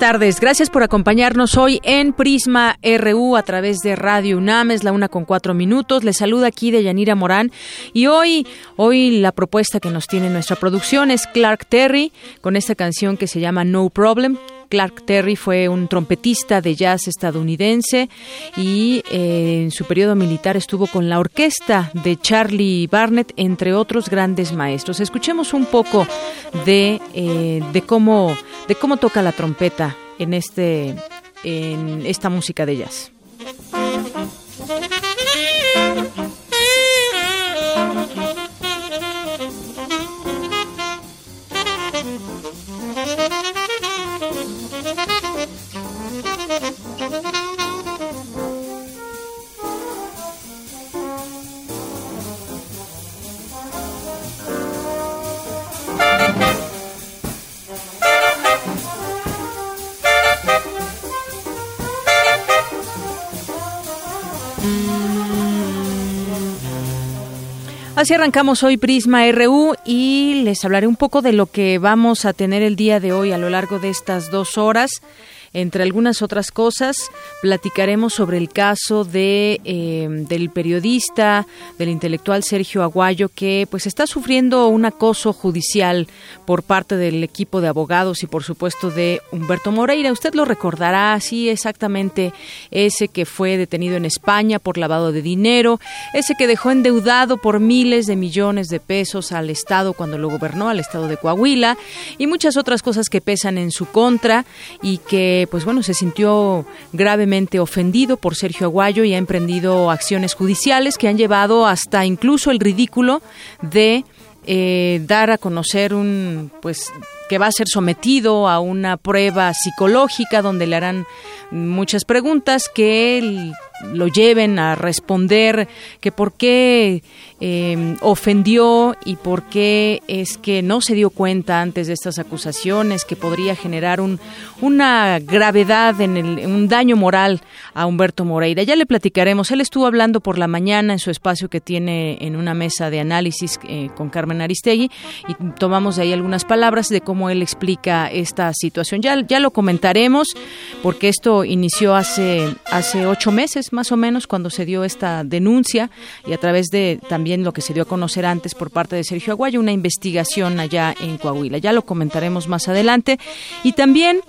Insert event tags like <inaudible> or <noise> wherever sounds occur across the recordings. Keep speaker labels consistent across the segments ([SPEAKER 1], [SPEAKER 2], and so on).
[SPEAKER 1] Tardes. Gracias por acompañarnos hoy en Prisma RU a través de Radio UNAM. Es la una con cuatro minutos. Les saluda aquí de Yanira Morán. Y hoy, hoy la propuesta que nos tiene nuestra producción es Clark Terry con esta canción que se llama No Problem. Clark Terry fue un trompetista de jazz estadounidense y eh, en su periodo militar estuvo con la orquesta de Charlie Barnett, entre otros grandes maestros. Escuchemos un poco de, eh, de, cómo, de cómo toca la trompeta en, este, en esta música de jazz. Así arrancamos hoy Prisma RU y les hablaré un poco de lo que vamos a tener el día de hoy a lo largo de estas dos horas. Entre algunas otras cosas, platicaremos sobre el caso de eh, del periodista, del intelectual Sergio Aguayo, que pues está sufriendo un acoso judicial por parte del equipo de abogados y por supuesto de Humberto Moreira. Usted lo recordará, sí, exactamente ese que fue detenido en España por lavado de dinero, ese que dejó endeudado por miles de millones de pesos al Estado cuando lo gobernó, al Estado de Coahuila, y muchas otras cosas que pesan en su contra y que pues bueno, se sintió gravemente ofendido por Sergio Aguayo y ha emprendido acciones judiciales que han llevado hasta incluso el ridículo de eh, dar a conocer un, pues, que va a ser sometido a una prueba psicológica donde le harán muchas preguntas que lo lleven a responder que por qué eh, ofendió y por qué es que no se dio cuenta antes de estas acusaciones que podría generar un, una gravedad en el, un daño moral a Humberto Moreira. Ya le platicaremos. Él estuvo hablando por la mañana en su espacio que tiene en una mesa de análisis eh, con Carmen Aristegui y tomamos de ahí algunas palabras de cómo él explica esta situación. Ya, ya lo comentaremos porque esto inició hace, hace ocho meses más o menos cuando se dio esta denuncia y a través de también lo que se dio a conocer antes por parte de Sergio Aguayo, una investigación allá en Coahuila. Ya lo comentaremos más adelante. Y también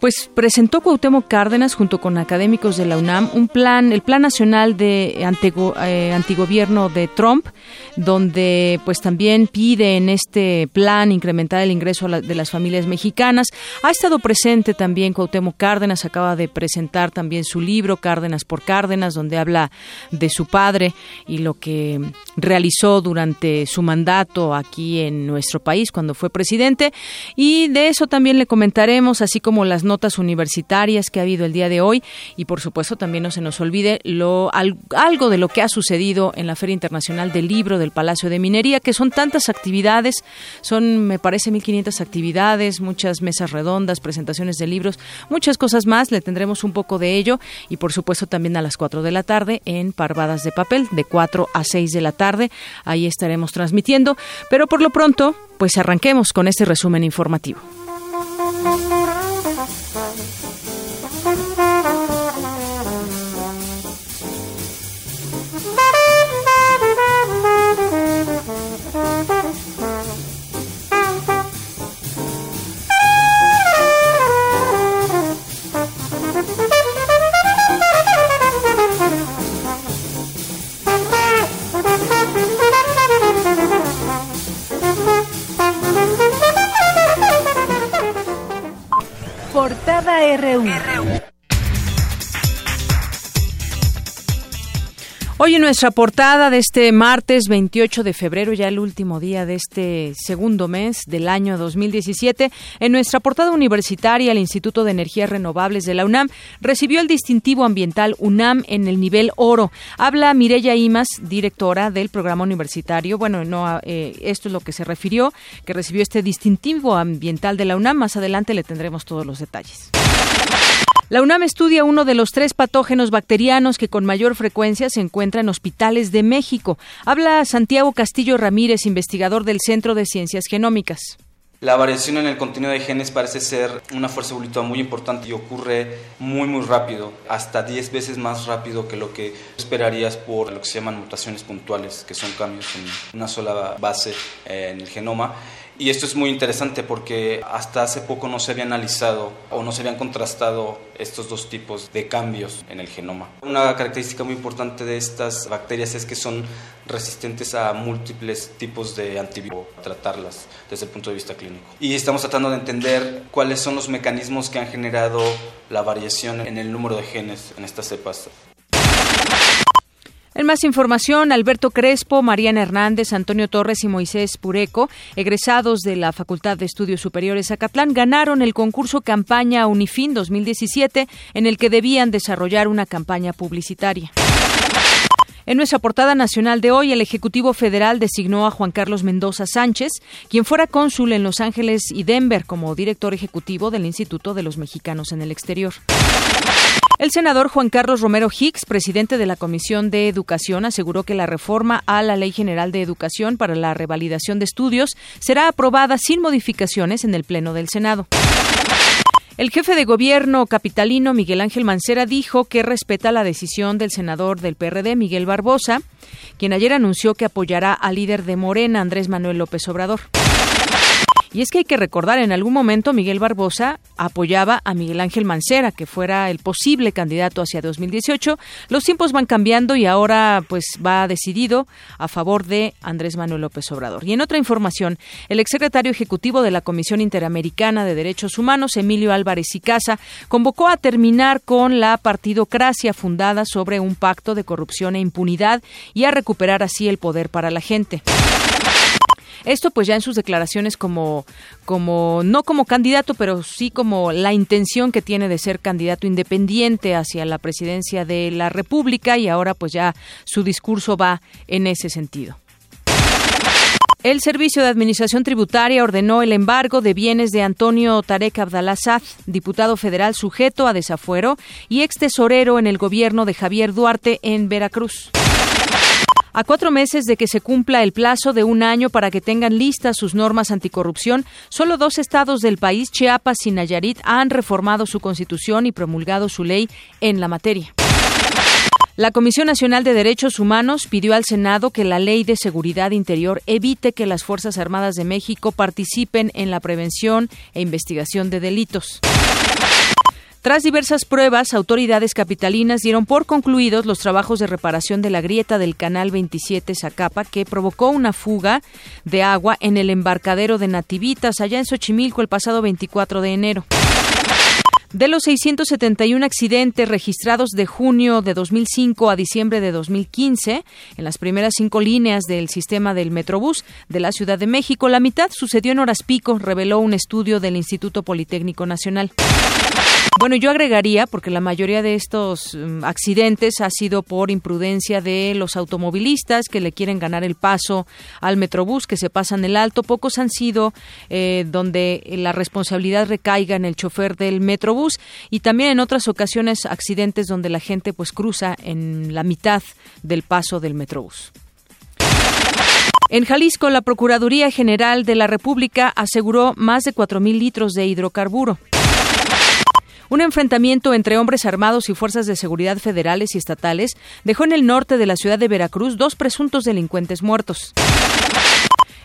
[SPEAKER 1] pues presentó Cuauhtémoc Cárdenas junto con académicos de la UNAM un plan, el Plan Nacional de eh, Antigobierno de Trump, donde pues también pide en este plan incrementar el ingreso de las familias mexicanas. Ha estado presente también Cuauhtémoc Cárdenas, acaba de presentar también su libro Cárdenas por Cárdenas, donde habla de su padre y lo que realizó durante su mandato aquí en nuestro país cuando fue presidente. Y de eso también le comentaremos, así como las notas universitarias que ha habido el día de hoy. Y por supuesto también no se nos olvide lo algo de lo que ha sucedido en la Feria Internacional del Libro del Palacio de Minería, que son tantas actividades, son me parece 1500 actividades, muchas mesas redondas, presentaciones de libros, muchas cosas más, le tendremos un poco de ello. Y por supuesto también a las 4 de la tarde en Parvadas de Papel de 4 a 6 de la tarde, ahí estaremos transmitiendo, pero por lo pronto, pues arranquemos con este resumen informativo. RU. RU. Hoy en nuestra portada de este martes 28 de febrero, ya el último día de este segundo mes del año 2017, en nuestra portada universitaria, el Instituto de Energías Renovables de la UNAM recibió el distintivo ambiental UNAM en el nivel oro. Habla Mireya Imas, directora del programa universitario. Bueno, no, eh, esto es lo que se refirió, que recibió este distintivo ambiental de la UNAM. Más adelante le tendremos todos los detalles. La UNAM estudia uno de los tres patógenos bacterianos que con mayor frecuencia se encuentra en hospitales de México. Habla Santiago Castillo Ramírez, investigador del Centro de Ciencias Genómicas.
[SPEAKER 2] La variación en el contenido de genes parece ser una fuerza evolutiva muy importante y ocurre muy muy rápido, hasta 10 veces más rápido que lo que esperarías por lo que se llaman mutaciones puntuales, que son cambios en una sola base en el genoma. Y esto es muy interesante porque hasta hace poco no se había analizado o no se habían contrastado estos dos tipos de cambios en el genoma. Una característica muy importante de estas bacterias es que son resistentes a múltiples tipos de antibióticos, tratarlas desde el punto de vista clínico. Y estamos tratando de entender cuáles son los mecanismos que han generado la variación en el número de genes en estas cepas.
[SPEAKER 1] En más información, Alberto Crespo, Mariana Hernández, Antonio Torres y Moisés Pureco, egresados de la Facultad de Estudios Superiores Acatlán, ganaron el concurso Campaña Unifin 2017, en el que debían desarrollar una campaña publicitaria. En nuestra portada nacional de hoy, el Ejecutivo Federal designó a Juan Carlos Mendoza Sánchez, quien fuera cónsul en Los Ángeles y Denver como director ejecutivo del Instituto de los Mexicanos en el Exterior. El senador Juan Carlos Romero Hicks, presidente de la Comisión de Educación, aseguró que la reforma a la Ley General de Educación para la revalidación de estudios será aprobada sin modificaciones en el Pleno del Senado. El jefe de gobierno capitalino Miguel Ángel Mancera dijo que respeta la decisión del senador del PRD Miguel Barbosa, quien ayer anunció que apoyará al líder de Morena Andrés Manuel López Obrador. Y es que hay que recordar, en algún momento Miguel Barbosa apoyaba a Miguel Ángel Mancera, que fuera el posible candidato hacia 2018. Los tiempos van cambiando y ahora pues va decidido a favor de Andrés Manuel López Obrador. Y en otra información, el exsecretario ejecutivo de la Comisión Interamericana de Derechos Humanos, Emilio Álvarez y Casa, convocó a terminar con la partidocracia fundada sobre un pacto de corrupción e impunidad y a recuperar así el poder para la gente. Esto pues ya en sus declaraciones como, como, no como candidato, pero sí como la intención que tiene de ser candidato independiente hacia la presidencia de la República y ahora pues ya su discurso va en ese sentido. El Servicio de Administración Tributaria ordenó el embargo de bienes de Antonio Tarek Abdalazad, diputado federal sujeto a desafuero y ex tesorero en el gobierno de Javier Duarte en Veracruz. A cuatro meses de que se cumpla el plazo de un año para que tengan listas sus normas anticorrupción, solo dos estados del país, Chiapas y Nayarit, han reformado su constitución y promulgado su ley en la materia. La Comisión Nacional de Derechos Humanos pidió al Senado que la Ley de Seguridad Interior evite que las Fuerzas Armadas de México participen en la prevención e investigación de delitos. Tras diversas pruebas, autoridades capitalinas dieron por concluidos los trabajos de reparación de la grieta del Canal 27 Zacapa que provocó una fuga de agua en el embarcadero de Nativitas allá en Xochimilco el pasado 24 de enero. De los 671 accidentes registrados de junio de 2005 a diciembre de 2015, en las primeras cinco líneas del sistema del Metrobús de la Ciudad de México, la mitad sucedió en horas pico, reveló un estudio del Instituto Politécnico Nacional. Bueno, yo agregaría, porque la mayoría de estos mm, accidentes ha sido por imprudencia de los automovilistas que le quieren ganar el paso al Metrobús, que se pasan el alto. Pocos han sido eh, donde la responsabilidad recaiga en el chofer del Metrobús y también en otras ocasiones accidentes donde la gente pues cruza en la mitad del paso del Metrobús. En Jalisco, la Procuraduría General de la República aseguró más de 4.000 litros de hidrocarburo. Un enfrentamiento entre hombres armados y fuerzas de seguridad federales y estatales dejó en el norte de la ciudad de Veracruz dos presuntos delincuentes muertos.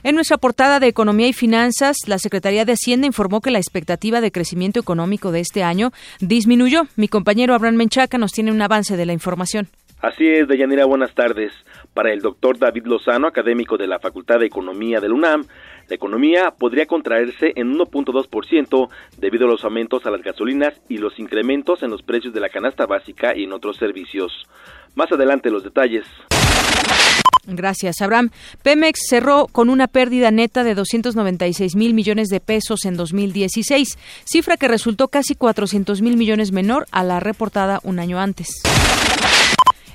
[SPEAKER 1] En nuestra portada de Economía y Finanzas, la Secretaría de Hacienda informó que la expectativa de crecimiento económico de este año disminuyó. Mi compañero Abraham Menchaca nos tiene un avance de la información.
[SPEAKER 3] Así es, Deyanira, buenas tardes. Para el doctor David Lozano, académico de la Facultad de Economía del UNAM, La economía podría contraerse en 1.2% debido a los aumentos a las gasolinas y los incrementos en los precios de la canasta básica y en otros servicios. Más adelante los detalles.
[SPEAKER 1] Gracias, Abraham. Pemex cerró con una pérdida neta de 296 mil millones de pesos en 2016, cifra que resultó casi 400 mil millones menor a la reportada un año antes.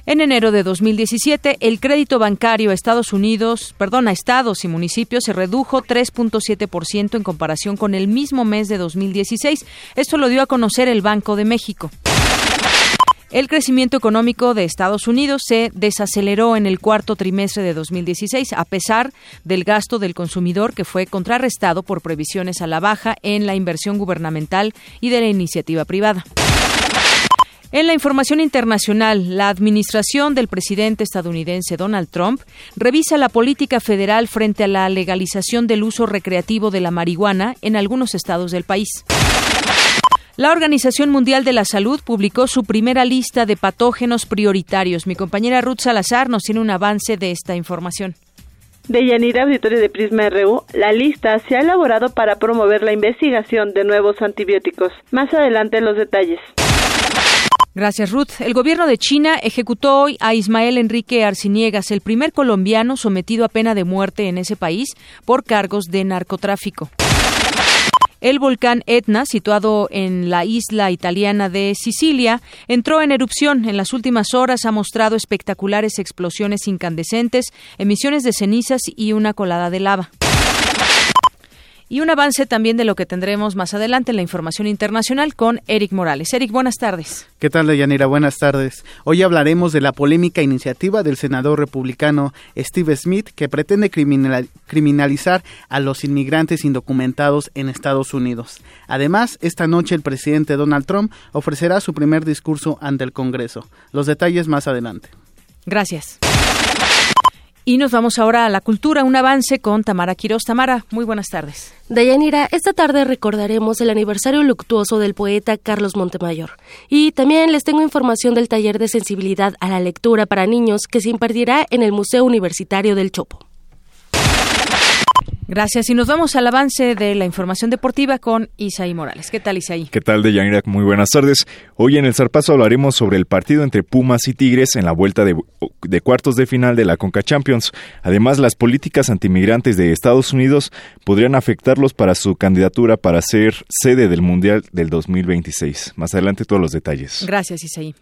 [SPEAKER 1] En enero de 2017, el crédito bancario a Estados Unidos, perdón, a estados y municipios se redujo 3.7% en comparación con el mismo mes de 2016. Esto lo dio a conocer el Banco de México. El crecimiento económico de Estados Unidos se desaceleró en el cuarto trimestre de 2016, a pesar del gasto del consumidor que fue contrarrestado por previsiones a la baja en la inversión gubernamental y de la iniciativa privada. En la información internacional, la administración del presidente estadounidense Donald Trump revisa la política federal frente a la legalización del uso recreativo de la marihuana en algunos estados del país. La Organización Mundial de la Salud publicó su primera lista de patógenos prioritarios. Mi compañera Ruth Salazar nos tiene un avance de esta información.
[SPEAKER 4] De Yanira Auditorio de Prisma RU, la lista se ha elaborado para promover la investigación de nuevos antibióticos. Más adelante los detalles.
[SPEAKER 1] Gracias, Ruth. El gobierno de China ejecutó hoy a Ismael Enrique Arciniegas, el primer colombiano sometido a pena de muerte en ese país por cargos de narcotráfico. El volcán Etna, situado en la isla italiana de Sicilia, entró en erupción. En las últimas horas ha mostrado espectaculares explosiones incandescentes, emisiones de cenizas y una colada de lava y un avance también de lo que tendremos más adelante en la información internacional con Eric Morales. Eric, buenas tardes.
[SPEAKER 5] ¿Qué tal, Deyanira? Buenas tardes. Hoy hablaremos de la polémica iniciativa del senador republicano Steve Smith que pretende criminalizar a los inmigrantes indocumentados en Estados Unidos. Además, esta noche el presidente Donald Trump ofrecerá su primer discurso ante el Congreso. Los detalles más adelante.
[SPEAKER 1] Gracias. Y nos vamos ahora a la cultura, un avance con Tamara Quiroz. Tamara, muy buenas tardes.
[SPEAKER 6] Dayanira, esta tarde recordaremos el aniversario luctuoso del poeta Carlos Montemayor. Y también les tengo información del taller de sensibilidad a la lectura para niños que se impartirá en el Museo Universitario del Chopo.
[SPEAKER 1] Gracias. Y nos vamos al avance de la información deportiva con Isaí Morales. ¿Qué tal, Isaí?
[SPEAKER 7] ¿Qué tal, Deyanira? Muy buenas tardes. Hoy en el Zarpazo hablaremos sobre el partido entre Pumas y Tigres en la vuelta de, de cuartos de final de la Conca Champions. Además, las políticas antimigrantes de Estados Unidos podrían afectarlos para su candidatura para ser sede del Mundial del 2026. Más adelante todos los detalles.
[SPEAKER 1] Gracias, Isaí.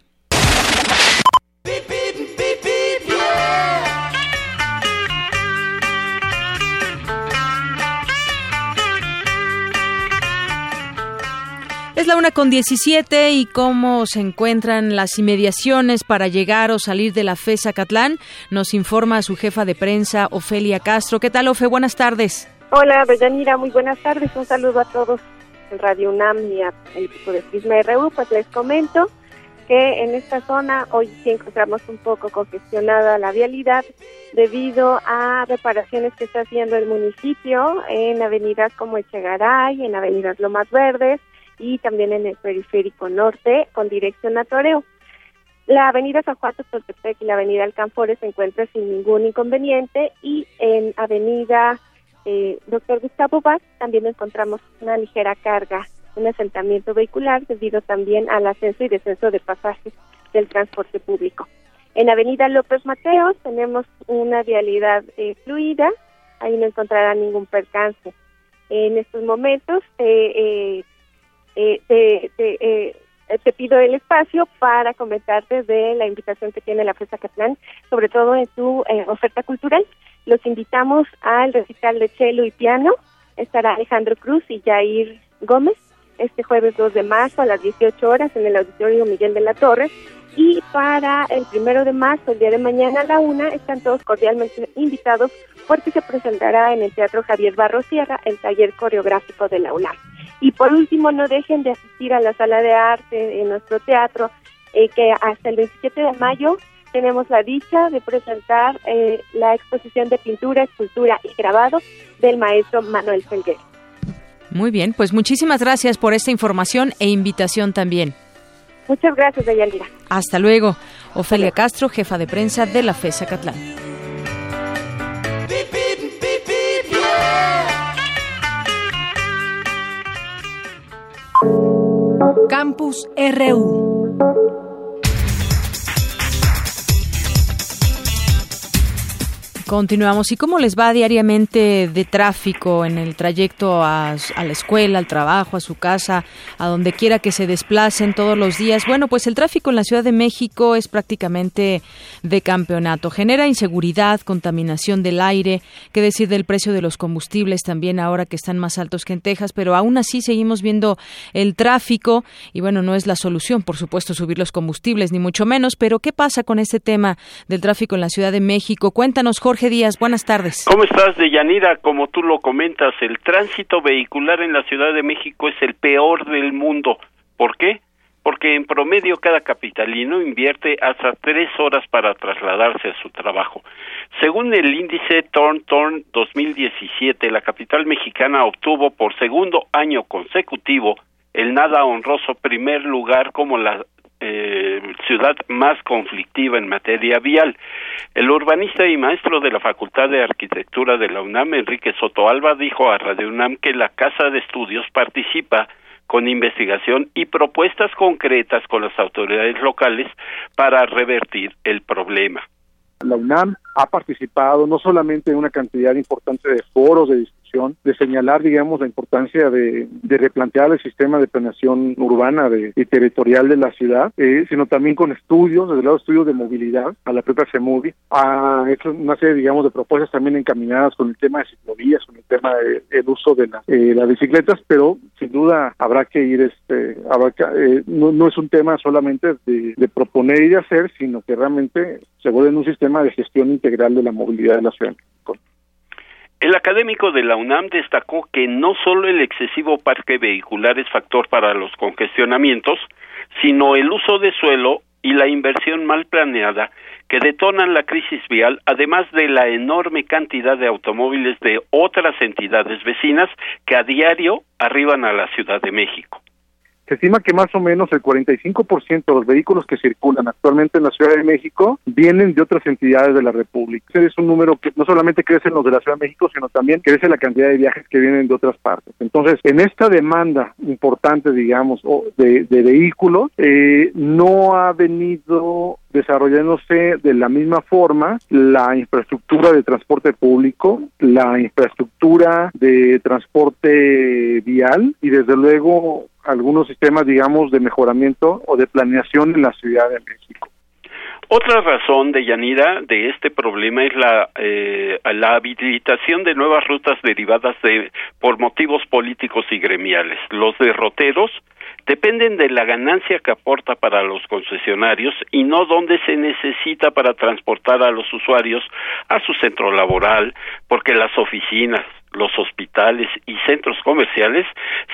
[SPEAKER 1] Es la una con 17 y cómo se encuentran las inmediaciones para llegar o salir de la FESA Catlán, nos informa su jefa de prensa, Ofelia Castro. ¿Qué tal, Ofe? Buenas tardes.
[SPEAKER 8] Hola, Deyanira, muy buenas tardes. Un saludo a todos en Radio UNAM y al equipo de Prisma RU. Pues les comento que en esta zona hoy sí encontramos un poco congestionada la vialidad debido a reparaciones que está haciendo el municipio en avenidas como Echegaray, en avenidas Lomas Verdes, y también en el periférico norte con dirección a Toreo. La avenida San Juan Totepec y la avenida Alcanfores se encuentran sin ningún inconveniente y en avenida eh, Doctor Gustavo Vaz también encontramos una ligera carga, un asentamiento vehicular debido también al ascenso y descenso de pasajes del transporte público. En avenida López Mateos tenemos una vialidad eh, fluida, ahí no encontrará ningún percance. En estos momentos eh, eh, te, eh, te, pido el espacio para comentarte de la invitación que tiene la Fresa Catlán, sobre todo en su eh, oferta cultural. Los invitamos al recital de cello y piano. Estará Alejandro Cruz y Jair Gómez este jueves 2 de marzo a las 18 horas en el Auditorio Miguel de la Torre. Y para el primero de marzo, el día de mañana a la una, están todos cordialmente invitados porque se presentará en el Teatro Javier Barro Sierra el taller coreográfico de la UNAM. Y por último, no dejen de asistir a la sala de arte en nuestro teatro, eh, que hasta el 27 de mayo tenemos la dicha de presentar eh, la exposición de pintura, escultura y grabado del maestro Manuel Felguer.
[SPEAKER 1] Muy bien, pues muchísimas gracias por esta información e invitación también.
[SPEAKER 8] Muchas gracias, Deyanira.
[SPEAKER 1] Hasta luego. Ofelia Castro, jefa de prensa de la FESA Catlán. Campus RU. Continuamos. ¿Y cómo les va diariamente de tráfico en el trayecto a, la escuela, al trabajo, a su casa, a donde quiera que se desplacen todos los días? Bueno, pues el tráfico en la Ciudad de México es prácticamente de campeonato. Genera inseguridad, contaminación del aire, qué decir del precio de los combustibles también ahora que están más altos que en Texas, pero aún así seguimos viendo el tráfico y bueno, no es la solución, por supuesto, subir los combustibles, ni mucho menos, pero ¿qué pasa con este tema del tráfico en la Ciudad de México? Cuéntanos, Jorge. Jorge buenas tardes.
[SPEAKER 9] ¿Cómo estás, Deyanira? Como tú lo comentas, el tránsito vehicular en la Ciudad de México es el peor del mundo. ¿Por qué? Porque en promedio cada capitalino invierte hasta tres horas para trasladarse a su trabajo. Según el índice Torn Torn 2017, la capital mexicana obtuvo por segundo año consecutivo el nada honroso primer lugar como la eh, ciudad más conflictiva en materia vial. El urbanista y maestro de la Facultad de Arquitectura de la UNAM, Enrique Soto Alba, dijo a Radio UNAM que la Casa de Estudios participa con investigación y propuestas concretas con las autoridades locales para revertir el problema.
[SPEAKER 10] La UNAM ha participado no solamente en una cantidad importante de foros de de señalar, digamos, la importancia de, replantear el sistema de planeación urbana y territorial de la ciudad, eh, sino también con estudios, desde lado estudios de movilidad, a la propia ha hecho una serie, digamos, de propuestas también encaminadas con el tema de ciclovías, con el tema del uso de eh, las bicicletas, pero sin duda habrá que ir, este, habrá eh, no, es un tema solamente de, de proponer y de hacer, sino que realmente se vuelve en un sistema de gestión integral de la movilidad de la ciudad.
[SPEAKER 9] El académico de la UNAM destacó que no solo el excesivo parque vehicular es factor para los congestionamientos, sino el uso de suelo y la inversión mal planeada que detonan la crisis vial, además de la enorme cantidad de automóviles de otras entidades vecinas que a diario arriban a la Ciudad de México.
[SPEAKER 10] Estima que más o menos el 45% de los vehículos que circulan actualmente en la Ciudad de México vienen de otras entidades de la República. Ese es un número que no solamente crece en los de la Ciudad de México, sino también crece la cantidad de viajes que vienen de otras partes. Entonces, en esta demanda importante, digamos, de, de vehículos, eh, no ha venido desarrollándose de la misma forma la infraestructura de transporte público, la infraestructura de transporte vial y desde luego algunos sistemas, digamos, de mejoramiento o de planeación en la Ciudad de México.
[SPEAKER 9] Otra razón de Yanira de este problema es la eh, la habilitación de nuevas rutas derivadas de por motivos políticos y gremiales. Los derroteros dependen de la ganancia que aporta para los concesionarios y no donde se necesita para transportar a los usuarios a su centro laboral, porque las oficinas, los hospitales y centros comerciales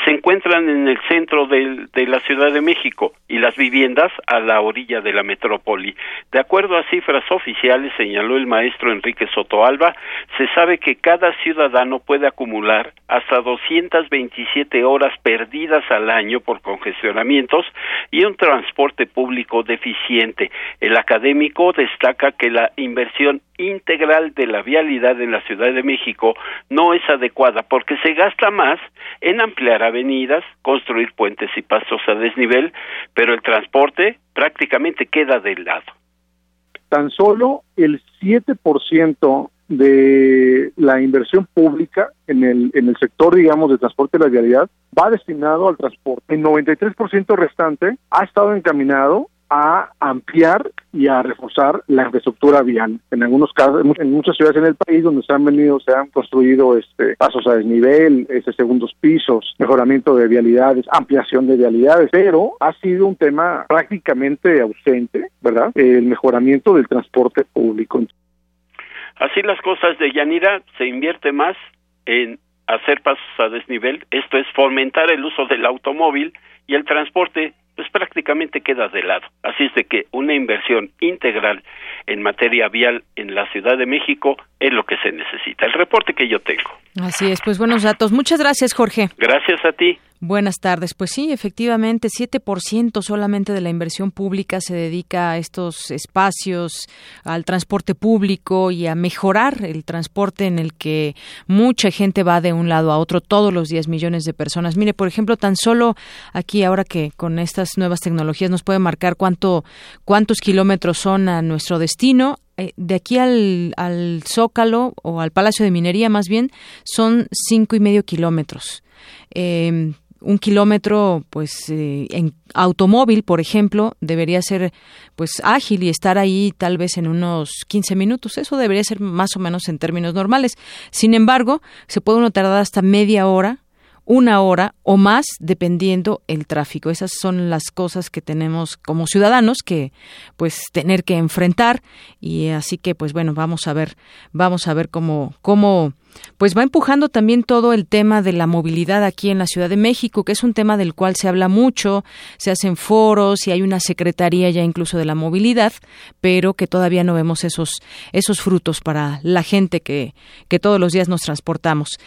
[SPEAKER 9] se encuentran en el centro de la Ciudad de México y las viviendas a la orilla de la metrópoli. De acuerdo a cifras oficiales, señaló el maestro Enrique Sotoalba, se sabe que cada ciudadano puede acumular hasta 227 horas perdidas al año por congestionamientos y un transporte público deficiente. El académico destaca que la inversión integral de la vialidad en la Ciudad de México no es adecuada porque se gasta más en ampliar avenidas, construir puentes y pasos a desnivel, pero el transporte prácticamente queda de lado.
[SPEAKER 10] Tan solo el 7% de la inversión pública en el, en el sector, digamos, de transporte de la vialidad va destinado al transporte. El 93% restante ha estado encaminado a ampliar y a reforzar la infraestructura vial. En algunos casos, en muchas ciudades en el país donde se han venido, se han construido este, pasos a desnivel, este, segundos pisos, mejoramiento de vialidades, ampliación de vialidades, pero ha sido un tema prácticamente ausente, ¿verdad? El mejoramiento del transporte público.
[SPEAKER 9] Así las cosas de Yanira, se invierte más en hacer pasos a desnivel, esto es fomentar el uso del automóvil y el transporte pues prácticamente queda de lado. Así es de que una inversión integral en materia vial en la Ciudad de México es lo que se necesita. El reporte que yo tengo.
[SPEAKER 1] Así es, pues buenos datos. Muchas gracias, Jorge.
[SPEAKER 9] Gracias a ti.
[SPEAKER 1] Buenas tardes. Pues sí, efectivamente, 7% solamente de la inversión pública se dedica a estos espacios, al transporte público y a mejorar el transporte en el que mucha gente va de un lado a otro todos los días, millones de personas. Mire, por ejemplo, tan solo aquí ahora que con estas nuevas tecnologías nos puede marcar cuánto cuántos kilómetros son a nuestro destino, eh, de aquí al, al, Zócalo o al Palacio de Minería más bien son cinco y medio kilómetros. Eh, un kilómetro, pues eh, en automóvil, por ejemplo, debería ser pues ágil y estar ahí tal vez en unos 15 minutos. Eso debería ser más o menos en términos normales. Sin embargo, se puede uno tardar hasta media hora una hora o más dependiendo el tráfico. Esas son las cosas que tenemos como ciudadanos que pues tener que enfrentar y así que pues bueno, vamos a ver, vamos a ver cómo cómo pues va empujando también todo el tema de la movilidad aquí en la Ciudad de México, que es un tema del cual se habla mucho, se hacen foros y hay una secretaría ya incluso de la movilidad, pero que todavía no vemos esos, esos frutos para la gente que, que todos los días nos transportamos.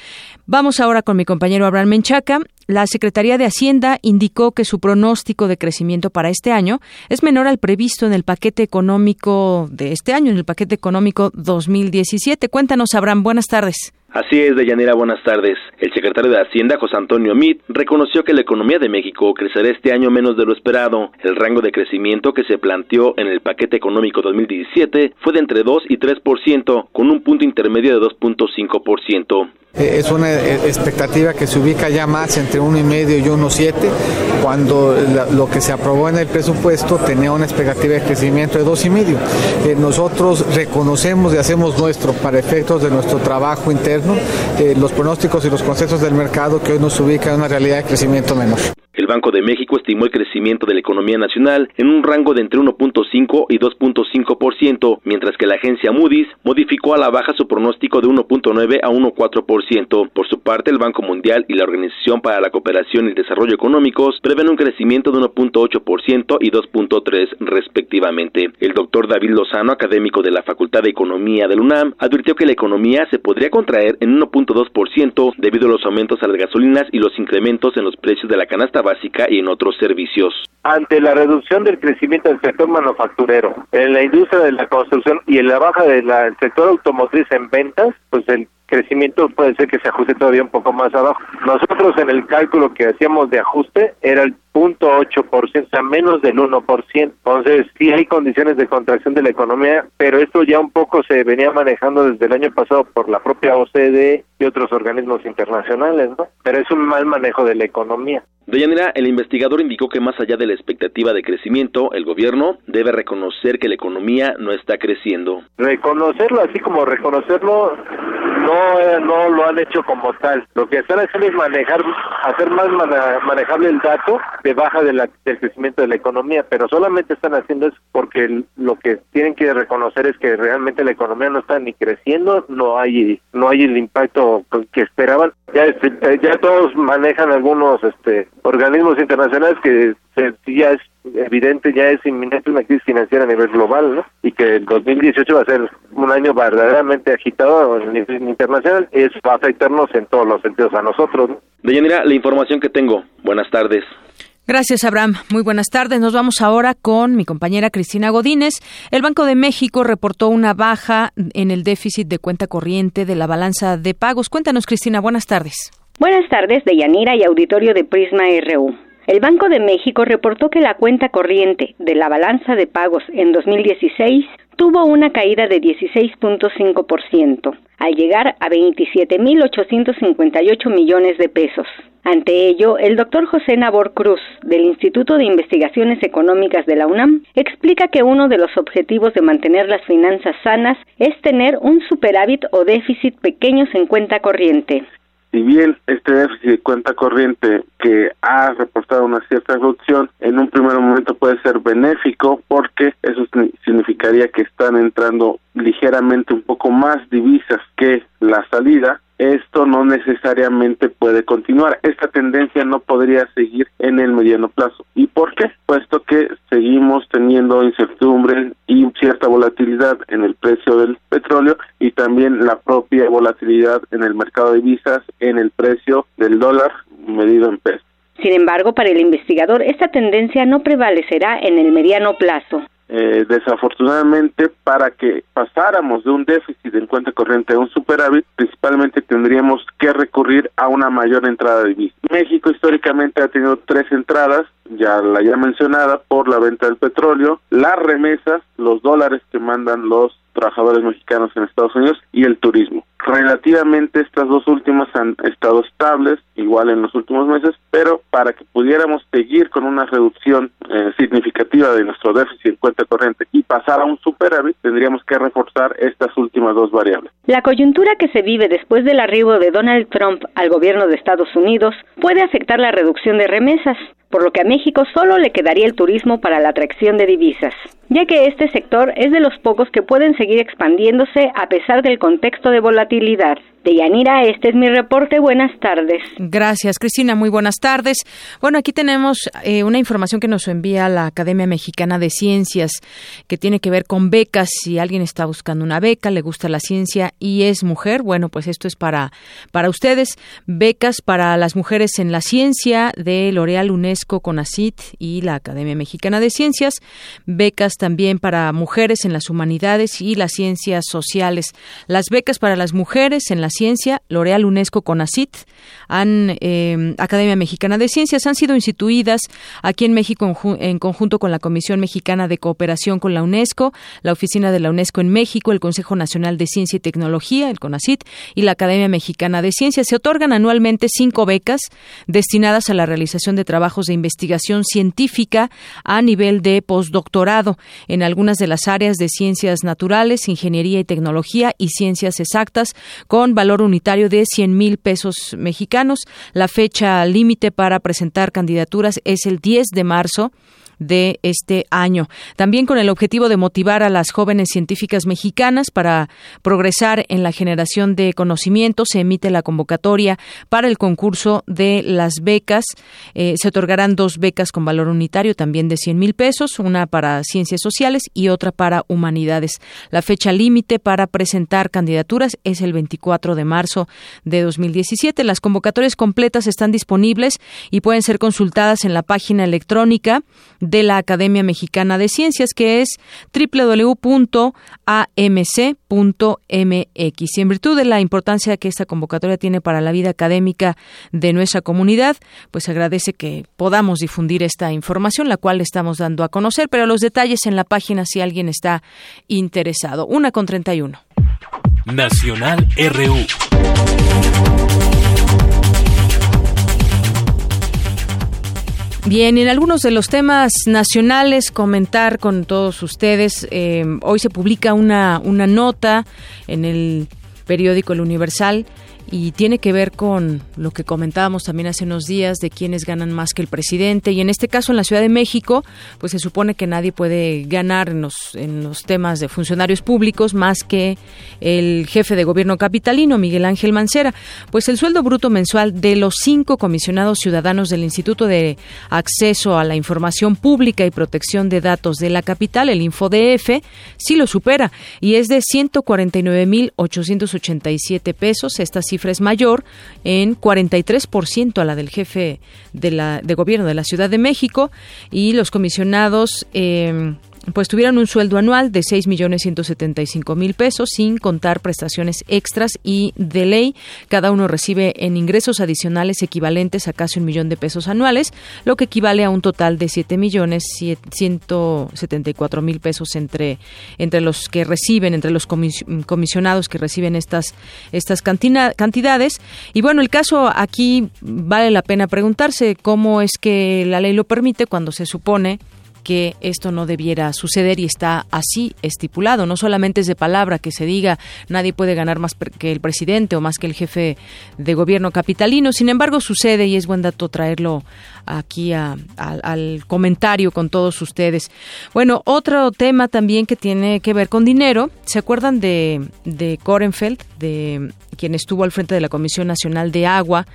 [SPEAKER 1] Vamos ahora con mi compañero Abraham Menchaca. La Secretaría de Hacienda indicó que su pronóstico de crecimiento para este año es menor al previsto en el paquete económico de este año, en el paquete económico 2017. Cuéntanos, Abraham. Buenas tardes.
[SPEAKER 3] Así es, Deyanira, buenas tardes. El secretario de Hacienda, José Antonio Mit, reconoció que la economía de México crecerá este año menos de lo esperado. El rango de crecimiento que se planteó en el paquete económico 2017 fue de entre 2 y 3%, con un punto intermedio de 2.5%.
[SPEAKER 11] Eh, es una eh, expectativa que se ubica ya más entre 1,5 y 1,7, cuando lo que se aprobó en el presupuesto tenía una expectativa de crecimiento de 2,5. Eh, nosotros reconocemos y hacemos nuestro, para efectos de nuestro trabajo interno, los pronósticos y los conceptos del mercado que hoy nos ubica en una realidad de crecimiento menor.
[SPEAKER 3] El Banco de México estimó el crecimiento de la economía nacional en un rango de entre 1.5 y 2.5%, mientras que la agencia Moody's modificó a la baja su pronóstico de 1.9 a 1.4%. Por su parte, el Banco Mundial y la Organización para la Cooperación y el Desarrollo Económicos prevén un crecimiento de 1.8% y 2.3 respectivamente. El doctor David Lozano, académico de la Facultad de Economía del UNAM, advirtió que la economía se podría contraer en 1.2% debido a los aumentos a las gasolinas y los incrementos en los precios de la canasta básica y en otros servicios.
[SPEAKER 12] Ante la reducción del crecimiento del sector manufacturero, en la industria de la construcción y en la baja del sector automotriz en ventas, pues el crecimiento puede ser que se ajuste todavía un poco más abajo. Nosotros en el cálculo que hacíamos de ajuste era el punto ocho por ciento, o sea, menos del 1%. Entonces, sí hay condiciones de contracción de la economía, pero esto ya un poco se venía manejando desde el año pasado por la propia OCDE y otros organismos internacionales, ¿no? Pero es un mal manejo de la economía.
[SPEAKER 3] Deyanira, el investigador indicó que más allá de la expectativa de crecimiento, el gobierno debe reconocer que la economía no está creciendo.
[SPEAKER 12] Reconocerlo, así como reconocerlo, no, no lo han hecho como tal. Lo que están haciendo es manejar, hacer más manejable el dato de baja de la, del crecimiento de la economía, pero solamente están haciendo eso porque lo que tienen que reconocer es que realmente la economía no está ni creciendo, no hay, no hay el impacto que esperaban. Ya, ya todos manejan algunos, este, organismos internacionales que ya es evidente, ya es inminente una crisis financiera a nivel global, ¿no? Y que el 2018 va a ser un año verdaderamente agitado a nivel internacional, eso va a afectarnos en todos los sentidos a nosotros. ¿no?
[SPEAKER 3] Deyanira, la información que tengo. Buenas tardes.
[SPEAKER 1] Gracias, Abraham. Muy buenas tardes. Nos vamos ahora con mi compañera Cristina Godínez. El Banco de México reportó una baja en el déficit de cuenta corriente de la balanza de pagos. Cuéntanos, Cristina. Buenas tardes.
[SPEAKER 13] Buenas tardes, Deyanira y auditorio de Prisma RU. El Banco de México reportó que la cuenta corriente de la balanza de pagos en 2016 tuvo una caída de 16.5%, al llegar a 27.858 millones de pesos. Ante ello, el doctor José Nabor Cruz, del Instituto de Investigaciones Económicas de la UNAM, explica que uno de los objetivos de mantener las finanzas sanas es tener un superávit o déficit pequeños en cuenta corriente
[SPEAKER 14] si bien este déficit de cuenta corriente que ha reportado una cierta reducción, en un primer momento puede ser benéfico porque eso significaría que están entrando ligeramente un poco más divisas que la salida esto no necesariamente puede continuar. Esta tendencia no podría seguir en el mediano plazo. ¿Y por qué? Puesto que seguimos teniendo incertidumbre y cierta volatilidad en el precio del petróleo y también la propia volatilidad en el mercado de divisas, en el precio del dólar medido en pesos.
[SPEAKER 13] Sin embargo, para el investigador, esta tendencia no prevalecerá en el mediano plazo.
[SPEAKER 14] Eh, desafortunadamente, para que pasáramos de un déficit en cuenta corriente a un superávit, principalmente tendríamos que recurrir a una mayor entrada de divisas. México históricamente ha tenido tres entradas, ya la ya mencionada, por la venta del petróleo, las remesas, los dólares que mandan los trabajadores mexicanos en Estados Unidos y el turismo. Relativamente estas dos últimas han estado estables, igual en los últimos meses, pero para que pudiéramos seguir con una reducción eh, significativa de nuestro déficit en cuenta corriente y pasar a un superávit, tendríamos que reforzar estas últimas dos variables.
[SPEAKER 13] La coyuntura que se vive después del arribo de Donald Trump al gobierno de Estados Unidos puede afectar la reducción de remesas por lo que a México solo le quedaría el turismo para la atracción de divisas, ya que este sector es de los pocos que pueden seguir expandiéndose a pesar del contexto de volatilidad. De Yanira, este es mi reporte. Buenas tardes.
[SPEAKER 1] Gracias, Cristina. Muy buenas tardes. Bueno, aquí tenemos eh, una información que nos envía la Academia Mexicana de Ciencias que tiene que ver con becas. Si alguien está buscando una beca, le gusta la ciencia y es mujer, bueno, pues esto es para, para ustedes. Becas para las mujeres en la ciencia de L'Oreal, UNESCO, CONACIT y la Academia Mexicana de Ciencias. Becas también para mujeres en las humanidades y las ciencias sociales. Las becas para las mujeres en la Ciencia, L'Oreal, UNESCO, CONACIT, han, eh, Academia Mexicana de Ciencias, han sido instituidas aquí en México en, conjunto con la Comisión Mexicana de Cooperación con la UNESCO, la Oficina de la UNESCO en México, el Consejo Nacional de Ciencia y Tecnología, el CONACIT, y la Academia Mexicana de Ciencias. Se otorgan anualmente cinco becas destinadas a la realización de trabajos de investigación científica a nivel de postdoctorado en algunas de las áreas de ciencias naturales, ingeniería y tecnología y ciencias exactas, con valor unitario de 100 mil pesos mexicanos. La fecha límite para presentar candidaturas es el 10 de marzo de este año. También con el objetivo de motivar a las jóvenes científicas mexicanas para progresar en la generación de conocimiento, se emite la convocatoria para el concurso de las becas. Eh, se otorgarán dos becas con valor unitario, también de 100 mil pesos, una para ciencias sociales y otra para humanidades. La fecha límite para presentar candidaturas es el 24 de marzo de 2017. Las convocatorias completas están disponibles y pueden ser consultadas en la página electrónica de la Academia Mexicana de Ciencias, que es www.amc.mx. Y en virtud de la importancia que esta convocatoria tiene para la vida académica de nuestra comunidad, pues agradece que podamos difundir esta información, la cual estamos dando a conocer, pero los detalles en la página si alguien está interesado. Una con 31.
[SPEAKER 15] Nacional RU.
[SPEAKER 1] Bien, en algunos de los temas nacionales, comentar con todos ustedes. Eh, hoy se publica una, una nota en el periódico El Universal y tiene que ver con lo que comentábamos también hace unos días de quienes ganan más que el presidente. Y en este caso en la Ciudad de México pues se supone que nadie puede ganar en los, en los temas de funcionarios públicos más que el jefe de gobierno capitalino Miguel Ángel Mancera. Pues el sueldo bruto mensual de los cinco comisionados ciudadanos del Instituto de Acceso a la Información Pública y Protección de Datos de la capital el InfoDF sí lo supera y es de 149.887 pesos. Estas cifra es mayor en 43% a la del jefe de, la, de gobierno de la Ciudad de México. Y los comisionados eh, pues tuvieron un sueldo anual de seis millones cinco mil pesos sin contar prestaciones extras y de ley. Cada uno recibe en ingresos adicionales equivalentes a casi un millón de pesos anuales, lo que equivale a un total de siete millones ciento setenta y cuatro mil pesos entre, entre los que reciben, entre los comisionados que reciben estas, estas cantidades. Y bueno, el caso aquí vale la pena preguntarse cómo es que la ley lo permite cuando se supone que esto no debiera suceder y está así estipulado. No solamente es de palabra que se diga nadie puede ganar más que el presidente o más que el jefe de gobierno capitalino. Sin embargo, sucede y es buen dato traerlo aquí al comentario con todos ustedes. Bueno, otro tema también que tiene que ver con dinero. ¿Se acuerdan de, de Korenfeld, de quien estuvo al frente de la Comisión Nacional de Agua?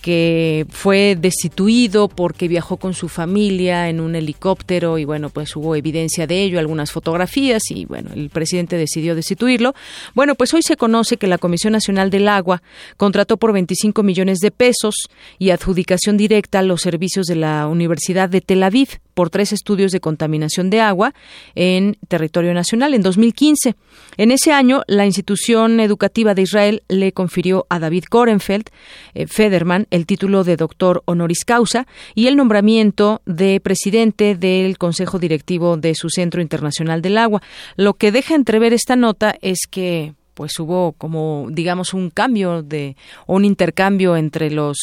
[SPEAKER 1] Que fue destituido porque viajó con su familia en un helicóptero y bueno, pues hubo evidencia de ello, algunas fotografías y bueno, el presidente decidió destituirlo. Bueno, pues hoy se conoce que la Comisión Nacional del Agua contrató por 25 millones de pesos y adjudicación directa los servicios de la Universidad de Tel Aviv por tres estudios de contaminación de agua en territorio nacional en 2015. En ese año, la institución educativa de Israel le confirió a David Korenfeld eh, Federman el título de doctor honoris causa y el nombramiento de presidente del Consejo Directivo de su Centro Internacional del Agua. Lo que deja entrever esta nota es que pues hubo como digamos un cambio de un intercambio entre los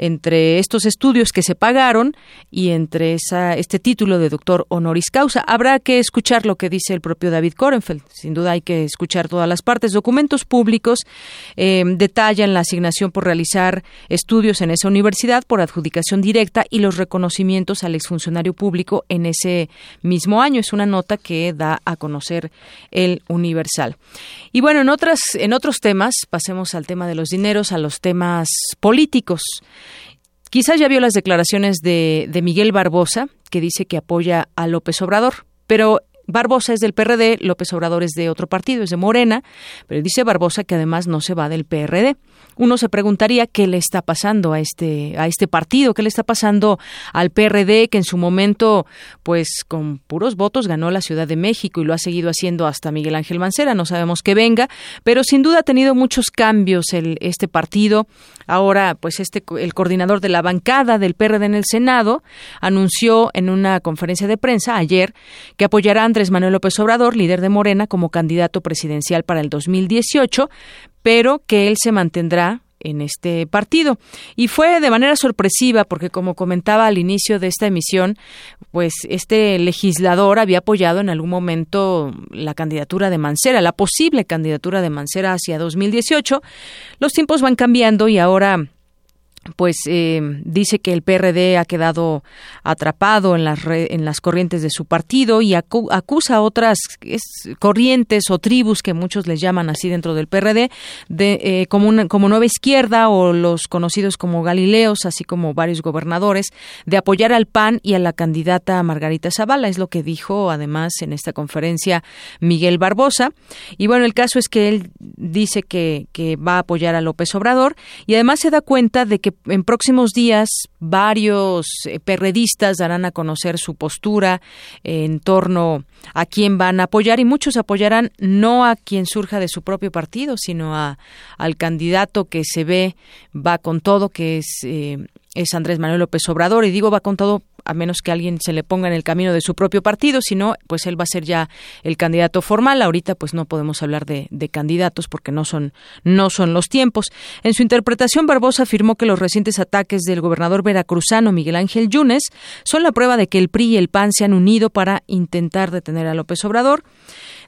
[SPEAKER 1] entre estos estudios que se pagaron y entre esa, este título de doctor honoris causa. Habrá que escuchar lo que dice el propio David Korenfeld. Sin duda hay que escuchar todas las partes. Documentos públicos eh, detallan la asignación por realizar estudios en esa universidad por adjudicación directa y los reconocimientos al exfuncionario público en ese mismo año. Es una nota que da a conocer el Universal. Y bueno, en otras en otros temas, pasemos al tema de los dineros, a los temas políticos. Quizás ya vio las declaraciones de, de Miguel Barbosa, que dice que apoya a López Obrador, pero Barbosa es del PRD, López Obrador es de otro partido, es de Morena, pero dice Barbosa que además no se va del PRD. Uno se preguntaría qué le está pasando a este a este partido, qué le está pasando al PRD que en su momento pues con puros votos ganó la Ciudad de México y lo ha seguido haciendo hasta Miguel Ángel Mancera, no sabemos qué venga, pero sin duda ha tenido muchos cambios el, este partido. Ahora pues este el coordinador de la bancada del PRD en el Senado anunció en una conferencia de prensa ayer que apoyará a Andrés Manuel López Obrador, líder de Morena, como candidato presidencial para el 2018, pero que él se mantendrá en este partido. Y fue de manera sorpresiva porque, como comentaba al inicio de esta emisión, pues este legislador había apoyado en algún momento la candidatura de Mancera, la posible candidatura de Mancera hacia 2018. Los tiempos van cambiando y ahora pues eh, dice que el PRD ha quedado atrapado en las en las corrientes de su partido y acusa a otras corrientes o tribus que muchos les llaman así dentro del PRD de eh, como como nueva izquierda o los conocidos como Galileos así como varios gobernadores de apoyar al PAN y a la candidata Margarita Zavala. Es lo que dijo además en esta conferencia Miguel Barbosa. Y bueno el caso es que él dice que que va a apoyar a López Obrador y además se da cuenta de que en próximos días varios eh, perredistas darán a conocer su postura en torno a quién van a apoyar y muchos apoyarán no a quien surja de su propio partido, sino a, al candidato que se ve va con todo, que es, eh, es Andrés Manuel López Obrador. Y digo va con todo a menos que alguien se le ponga en el camino de su propio partido, sino pues él va a ser ya el candidato formal. Ahorita pues no podemos hablar de, de, candidatos porque no son, no son los tiempos. En su interpretación, Barbosa afirmó que los recientes ataques del gobernador veracruzano Miguel Ángel Yunes son la prueba de que el PRI y el PAN se han unido para intentar detener a López Obrador.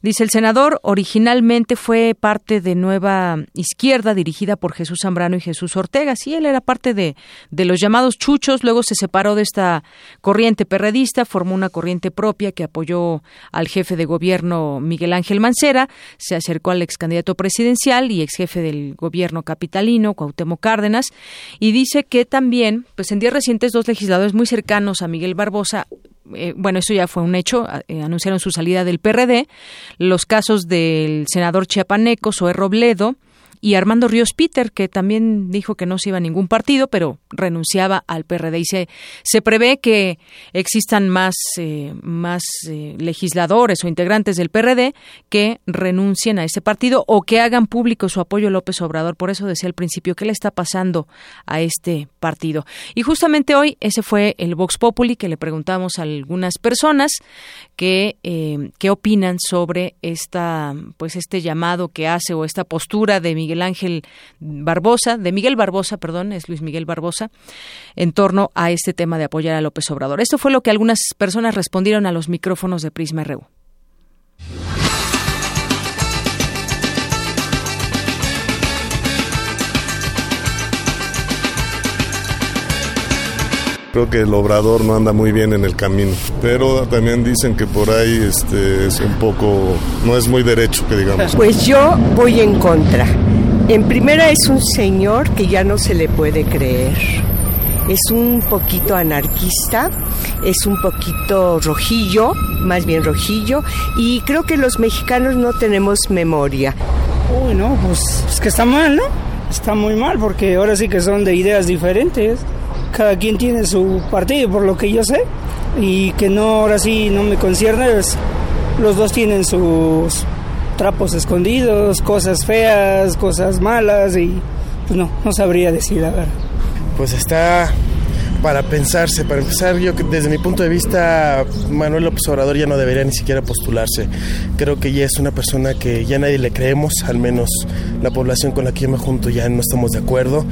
[SPEAKER 1] Dice el senador, originalmente fue parte de Nueva Izquierda dirigida por Jesús Zambrano y Jesús Ortega. Sí, él era parte de, de los llamados chuchos, luego se separó de esta corriente perredista, formó una corriente propia que apoyó al jefe de gobierno Miguel Ángel Mancera, se acercó al ex candidato presidencial y ex jefe del gobierno capitalino, Cuauhtémoc Cárdenas, y dice que también, pues en días recientes, dos legisladores muy cercanos a Miguel Barbosa eh, bueno, eso ya fue un hecho, eh, anunciaron su salida del PRD, los casos del senador chiapaneco Zoé Robledo, y Armando Ríos Peter, que también dijo que no se iba a ningún partido, pero renunciaba al PRD. Y se, se prevé que existan más, eh, más eh, legisladores o integrantes del PRD que renuncien a ese partido o que hagan público su apoyo a López Obrador. Por eso decía al principio, ¿qué le está pasando a este partido? Y justamente hoy ese fue el Vox Populi que le preguntamos a algunas personas eh, qué opinan sobre esta, pues este llamado que hace o esta postura de Miguel Miguel Ángel Barbosa, de Miguel Barbosa, perdón, es Luis Miguel Barbosa, en torno a este tema de apoyar a López Obrador. Esto fue lo que algunas personas respondieron a los micrófonos de Prisma RU.
[SPEAKER 16] Creo que el obrador no anda muy bien en el camino, pero también dicen que por ahí este, es un poco, no es muy derecho que digamos.
[SPEAKER 17] Pues yo voy en contra En primera es un señor que ya no se le puede creer. Es un poquito anarquista, es un poquito rojillo, más bien rojillo, y creo que los mexicanos no tenemos memoria.
[SPEAKER 18] Uy, no, pues es que está mal, ¿no? Está muy mal porque ahora sí que son de ideas diferentes. Cada quien tiene su partido, por lo que yo sé, y que no, ahora sí no me concierne, los dos tienen sus trapos escondidos, cosas feas, cosas malas y pues no, no sabría decir la verdad.
[SPEAKER 19] Pues está para pensarse, para empezar yo desde mi punto de vista Manuel López Obrador ya no debería ni siquiera postularse. Creo que ya es una persona que ya nadie le creemos, al menos la población con la que yo me junto ya no estamos de acuerdo.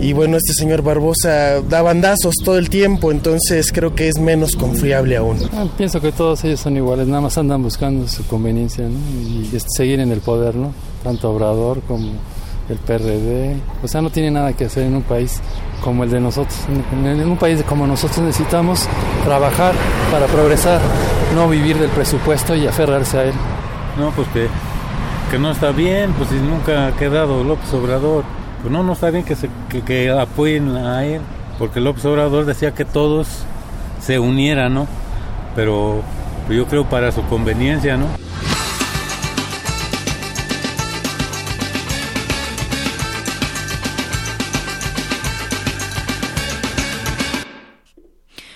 [SPEAKER 19] Y bueno, este señor Barbosa da bandazos todo el tiempo, entonces creo que es menos confiable aún.
[SPEAKER 20] Ah, pienso que todos ellos son iguales, nada más andan buscando su conveniencia y seguir en el poder, ¿no? Tanto Obrador como el PRD. O sea, no tiene nada que hacer en un país como el de nosotros. En, un país como nosotros necesitamos trabajar para progresar, no vivir del presupuesto y aferrarse a él.
[SPEAKER 21] No, pues que, que no está bien, pues si nunca ha quedado López Obrador. Pues no, no está bien que, se, que, apoyen a él, porque López Obrador decía que todos se unieran, ¿no? Pero yo creo para su conveniencia, ¿no?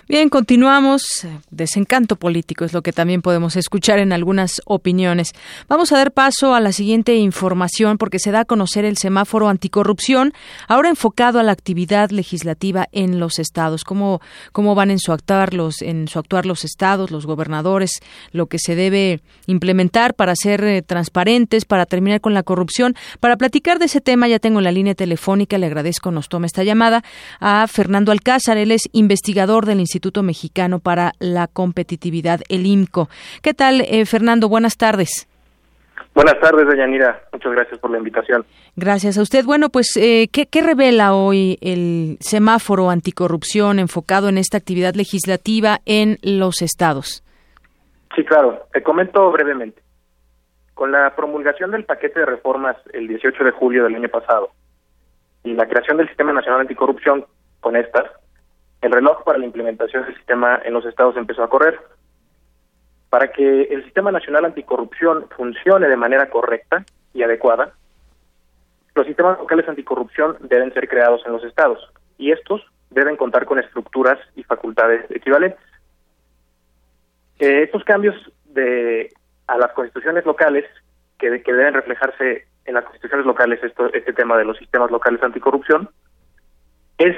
[SPEAKER 1] Bien, continuamos. Desencanto político es lo que también podemos escuchar en algunas opiniones. Vamos a dar paso a la siguiente información porque se da a conocer el semáforo anticorrupción, ahora enfocado a la actividad legislativa en los estados. ¿Cómo, cómo van en su actuar los, en su actuar los estados, los gobernadores, lo que se debe implementar para ser eh, transparentes, para terminar con la corrupción? Para platicar de ese tema ya tengo la línea telefónica, le agradezco nos tome esta llamada a Fernando Alcázar, él es investigador del Instituto Instituto Mexicano para la Competitividad, el IMCO. ¿Qué tal, eh, Fernando? Buenas tardes.
[SPEAKER 22] Buenas tardes, Deyanira. Muchas gracias por la invitación.
[SPEAKER 1] Gracias a usted. Bueno, pues, eh, ¿qué, ¿qué, revela hoy el semáforo anticorrupción enfocado en esta actividad legislativa en los estados?
[SPEAKER 22] Sí, claro. Te comento brevemente. Con la promulgación del paquete de reformas el 18 de julio del año pasado y la creación del Sistema Nacional Anticorrupción con estas, el reloj para la implementación del sistema en los estados empezó a correr. Para que el Sistema Nacional Anticorrupción funcione de manera correcta y adecuada, los sistemas locales anticorrupción deben ser creados en los estados y estos deben contar con estructuras y facultades equivalentes. Eh, estos cambios de a las constituciones locales que, que deben reflejarse en las constituciones locales esto, este tema de los sistemas locales anticorrupción es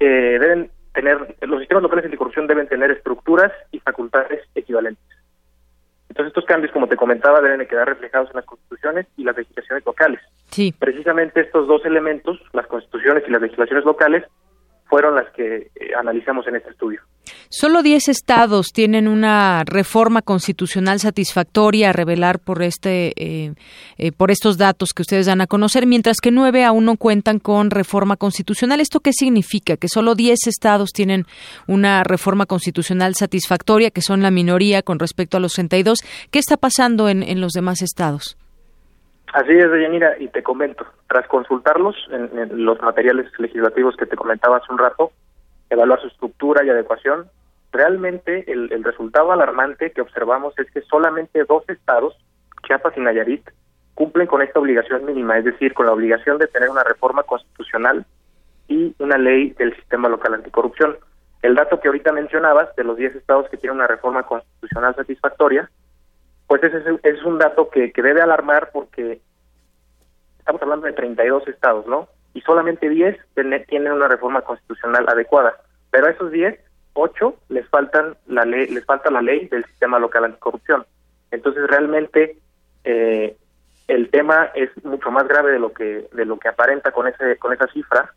[SPEAKER 22] eh, deben tener, los sistemas locales anticorrupción deben tener estructuras y facultades equivalentes. Entonces estos cambios, como te comentaba, deben de quedar reflejados en las constituciones y las legislaciones locales.
[SPEAKER 1] Sí.
[SPEAKER 22] Precisamente estos dos elementos, las constituciones y las legislaciones locales, fueron las que eh, analizamos en este estudio.
[SPEAKER 1] Solo 10 estados tienen una reforma constitucional satisfactoria a revelar por este eh, eh, por estos datos que ustedes dan a conocer, mientras que nueve aún no cuentan con reforma constitucional. ¿Esto qué significa? Que solo 10 estados tienen una reforma constitucional satisfactoria, que son la minoría con respecto a los 62. ¿Qué está pasando en, en los demás estados?
[SPEAKER 22] Así es, Deyanira, y te comento, tras consultarlos en, los materiales legislativos que te comentaba hace un rato, evaluar su estructura y adecuación, realmente el, el resultado alarmante que observamos es que solamente dos estados, Chiapas y Nayarit, cumplen con esta obligación mínima, es decir, con la obligación de tener una reforma constitucional y una ley del sistema local anticorrupción. El dato que ahorita mencionabas, de los 10 estados que tienen una reforma constitucional satisfactoria, pues ese es, un dato que, que debe alarmar porque estamos hablando de 32 estados, ¿no? Y solamente 10 tienen una reforma constitucional adecuada. Pero esos 10, 8 les faltan la ley, les falta la ley del sistema local anticorrupción. Entonces realmente eh, el tema es mucho más grave de lo que de lo que aparenta con ese con esa cifra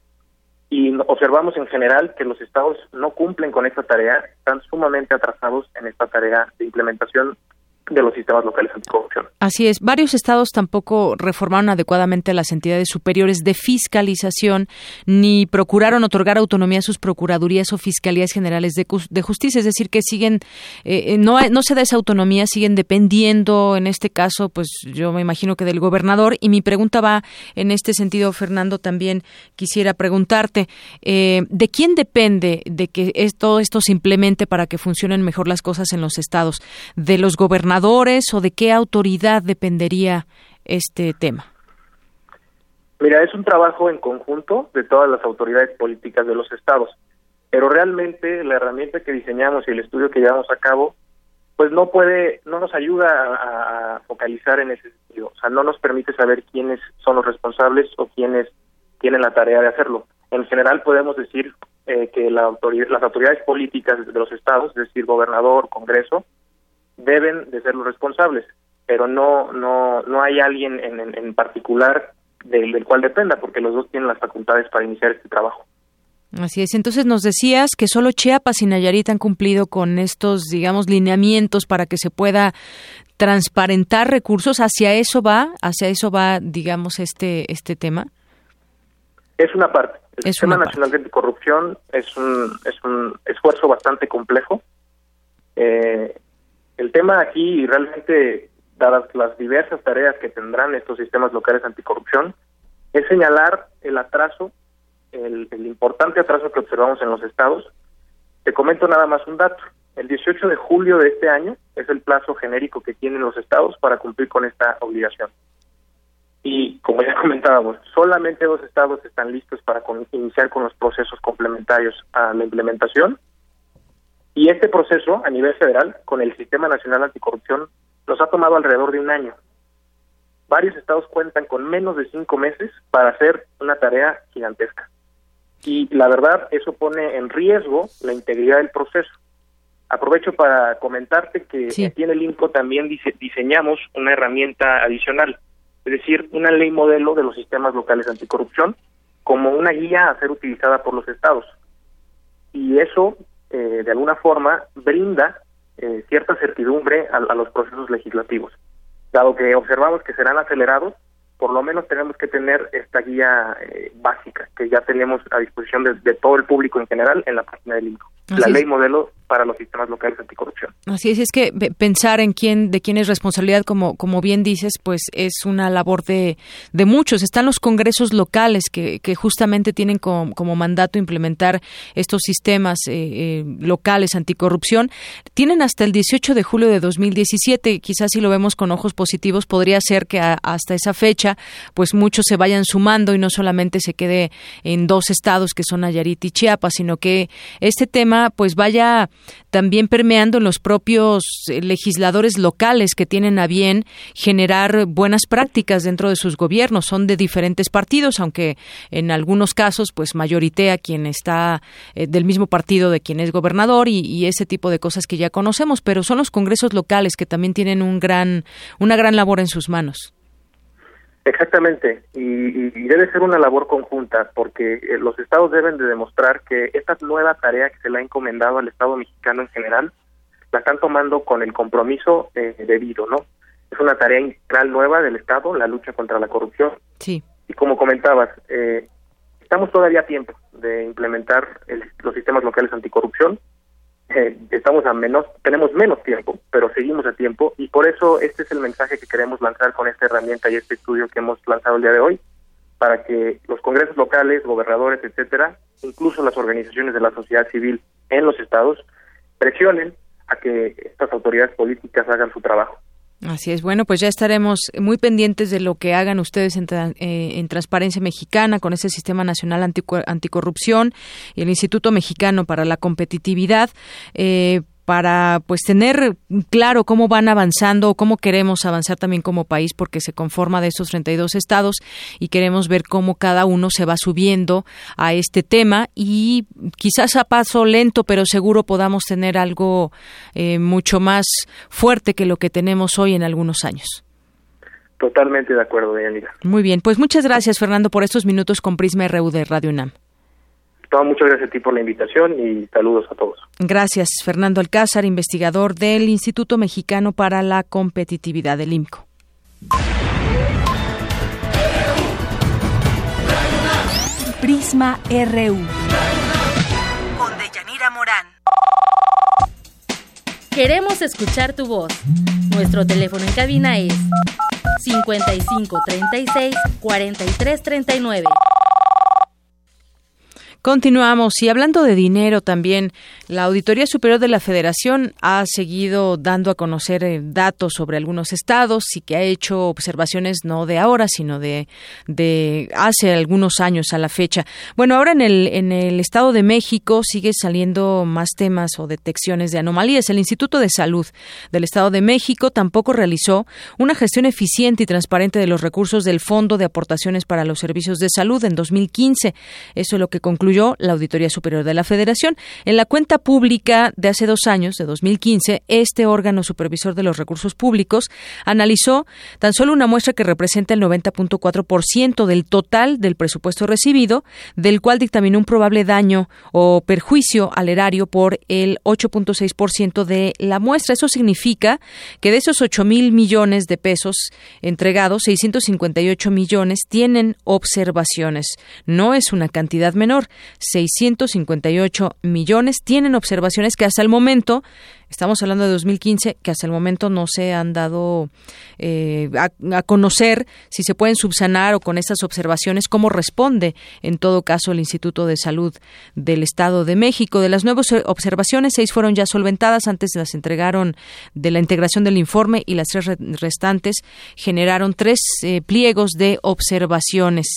[SPEAKER 22] y observamos en general que los estados no cumplen con esta tarea, están sumamente atrasados en esta tarea de implementación de los sistemas locales anticorrupción.
[SPEAKER 1] Así es. Varios estados tampoco reformaron adecuadamente las entidades superiores de fiscalización ni procuraron otorgar autonomía a sus procuradurías o fiscalías generales de, justicia. Es decir, que siguen, eh, eh, no, no se da esa autonomía, siguen dependiendo, en este caso, pues yo me imagino que del gobernador. Y mi pregunta va en este sentido, Fernando, también quisiera preguntarte, eh, ¿de quién depende de que todo esto se implemente para que funcionen mejor las cosas en los estados? ¿De los gobernadores? O de qué autoridad dependería este tema?
[SPEAKER 22] Mira, es un trabajo en conjunto de todas las autoridades políticas de los estados, pero realmente la herramienta que diseñamos y el estudio que llevamos a cabo, pues no puede, no nos ayuda a, focalizar en ese sentido, o sea, no nos permite saber quiénes son los responsables o quiénes tienen la tarea de hacerlo. En general podemos decir eh, que la las autoridades políticas de los estados, es decir, gobernador, Congreso, deben de ser los responsables, pero no no no hay alguien en, en, particular del, del, cual dependa, porque los dos tienen las facultades para iniciar este trabajo.
[SPEAKER 1] Así es. Entonces nos decías que solo Chiapas y Nayarit han cumplido con estos, digamos, lineamientos para que se pueda transparentar recursos. ¿Hacia eso va? ¿Hacia eso va, digamos, este este tema?
[SPEAKER 22] Es una parte. El Sistema Nacional de Anticorrupción es un, es un esfuerzo bastante complejo. Eh, el tema aquí, realmente, dadas las diversas tareas que tendrán estos sistemas locales anticorrupción, es señalar el atraso, el, importante atraso que observamos en los estados. Te comento nada más un dato. El 18 de julio de este año es el plazo genérico que tienen los estados para cumplir con esta obligación. Y como ya <laughs> comentábamos, solamente dos estados están listos para iniciar con los procesos complementarios a la implementación y este proceso a nivel federal, con el Sistema Nacional Anticorrupción, nos ha tomado alrededor de un año. Varios estados cuentan con menos de cinco meses para hacer una tarea gigantesca. Y la verdad, eso pone en riesgo la integridad del proceso. Aprovecho para comentarte que aquí en el INCO también diseñamos una herramienta adicional, es decir, una ley modelo de los sistemas locales anticorrupción como una guía a ser utilizada por los estados. Y eso eh, de alguna forma brinda eh, cierta certidumbre a, los procesos legislativos. Dado que observamos que serán acelerados, por lo menos tenemos que tener esta guía eh, básica que ya tenemos a disposición de, todo el público en general en la página del INCO. la ley modelo para los sistemas locales anticorrupción.
[SPEAKER 1] Así es, es que pensar en quién, de quién es responsabilidad, como, como bien dices, pues es una labor de, de muchos. Están los congresos locales que, que justamente tienen como, como mandato implementar estos sistemas eh, eh, locales anticorrupción. Tienen hasta el 18 de julio de 2017. Quizás si lo vemos con ojos positivos, podría ser que hasta esa fecha, pues muchos se vayan sumando y no solamente se quede en dos estados que son Nayarit y Chiapas, sino que este tema pues vaya también permeando en los propios eh, legisladores locales que tienen a bien generar buenas prácticas dentro de sus gobiernos. Son de diferentes partidos, aunque en algunos casos, pues mayoritea quien está eh, del mismo partido de quien es gobernador y, ese tipo de cosas que ya conocemos, pero son los congresos locales que también tienen un gran, una gran labor en sus manos.
[SPEAKER 22] Exactamente, y, debe ser una labor conjunta porque eh, los estados deben de demostrar que esta nueva tarea que se le ha encomendado al Estado mexicano en general la están tomando con el compromiso eh, debido, ¿no? Es una tarea integral nueva del Estado, la lucha contra la corrupción.
[SPEAKER 1] Sí.
[SPEAKER 22] Y como comentabas, eh, estamos todavía a tiempo de implementar los sistemas locales anticorrupción eh, estamos a menos, tenemos menos tiempo, pero seguimos a tiempo y por eso este es el mensaje que queremos lanzar con esta herramienta y este estudio que hemos lanzado el día de hoy, para que los congresos locales, gobernadores, etcétera, incluso las organizaciones de la sociedad civil en los estados, presionen a que estas autoridades políticas hagan su trabajo.
[SPEAKER 1] Así es. Bueno, pues ya estaremos muy pendientes de lo que hagan ustedes en, eh, Transparencia Mexicana con ese Sistema Nacional Anticorrupción y el Instituto Mexicano para la Competitividad. Eh, para pues tener claro cómo van avanzando o cómo queremos avanzar también como país porque se conforma de esos 32 estados y queremos ver cómo cada uno se va subiendo a este tema y quizás a paso lento pero seguro podamos tener algo eh, mucho más fuerte que lo que tenemos hoy en algunos años.
[SPEAKER 22] Totalmente de acuerdo, Deyanira.
[SPEAKER 1] Muy bien, pues muchas gracias Fernando por estos minutos con Prisma RU de Radio UNAM.
[SPEAKER 22] Muchas gracias a ti por la invitación y saludos a todos.
[SPEAKER 1] Gracias, Fernando Alcázar, investigador del Instituto Mexicano para la Competitividad del IMCO.
[SPEAKER 23] Prisma RU. Con Deyanira Morán.
[SPEAKER 6] Queremos escuchar tu voz. Nuestro teléfono en cabina es 55 36 43 39.
[SPEAKER 1] Continuamos y hablando de dinero también, la Auditoría Superior de la Federación ha seguido dando a conocer eh, datos sobre algunos estados y que ha hecho observaciones no de ahora, sino de, de hace algunos años a la fecha. Bueno, ahora en el, en el Estado de México sigue saliendo más temas o detecciones de anomalías. El Instituto de Salud del Estado de México tampoco realizó una gestión eficiente y transparente de los recursos del Fondo de Aportaciones para los Servicios de Salud en 2015. Eso es lo que concluye la Auditoría Superior de la Federación. En la cuenta pública de hace dos años, de 2015, este órgano supervisor de los recursos públicos analizó tan solo una muestra que representa el 90.4% del total del presupuesto recibido, del cual dictaminó un probable daño o perjuicio al erario por el 8.6% de la muestra. Eso significa que de esos 8 mil millones de pesos entregados, 658 millones tienen observaciones. No es una cantidad menor. 658 millones tienen observaciones que hasta el momento Estamos hablando de 2015, que hasta el momento no se han dado eh, a, conocer si se pueden subsanar o con estas observaciones cómo responde, en todo caso, el Instituto de Salud del Estado de México. De las nuevas observaciones, seis fueron ya solventadas, antes las entregaron de la integración del informe y las tres restantes generaron tres eh, pliegos de observaciones.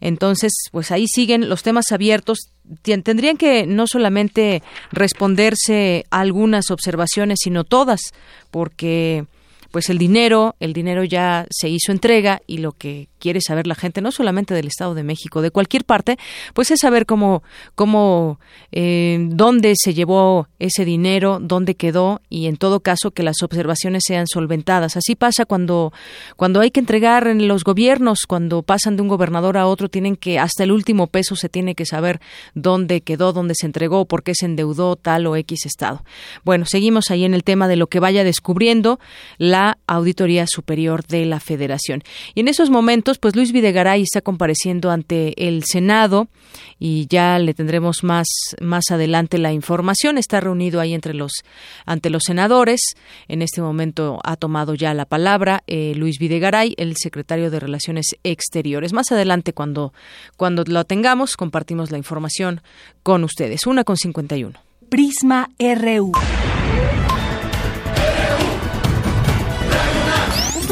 [SPEAKER 1] Entonces, pues ahí siguen los temas abiertos tendrían que no solamente responderse a algunas observaciones, sino todas, porque pues el dinero, el dinero ya se hizo entrega y lo que quiere saber la gente, no solamente del Estado de México, de cualquier parte, pues es saber cómo, cómo, eh, dónde se llevó ese dinero, dónde quedó y en todo caso que las observaciones sean solventadas. Así pasa cuando, cuando hay que entregar en los gobiernos, cuando pasan de un gobernador a otro, tienen que, hasta el último peso se tiene que saber dónde quedó, dónde se entregó, por qué se endeudó tal o X Estado. Bueno, seguimos ahí en el tema de lo que vaya descubriendo la Auditoría Superior de la Federación. Y en esos momentos, pues Luis Videgaray está compareciendo ante el Senado y ya le tendremos más más adelante la información. Está reunido ahí entre los ante los senadores. En este momento ha tomado ya la palabra eh, Luis Videgaray, el secretario de Relaciones Exteriores. Más adelante, cuando cuando lo tengamos, compartimos la información con ustedes. Una con 51.
[SPEAKER 23] Prisma RU.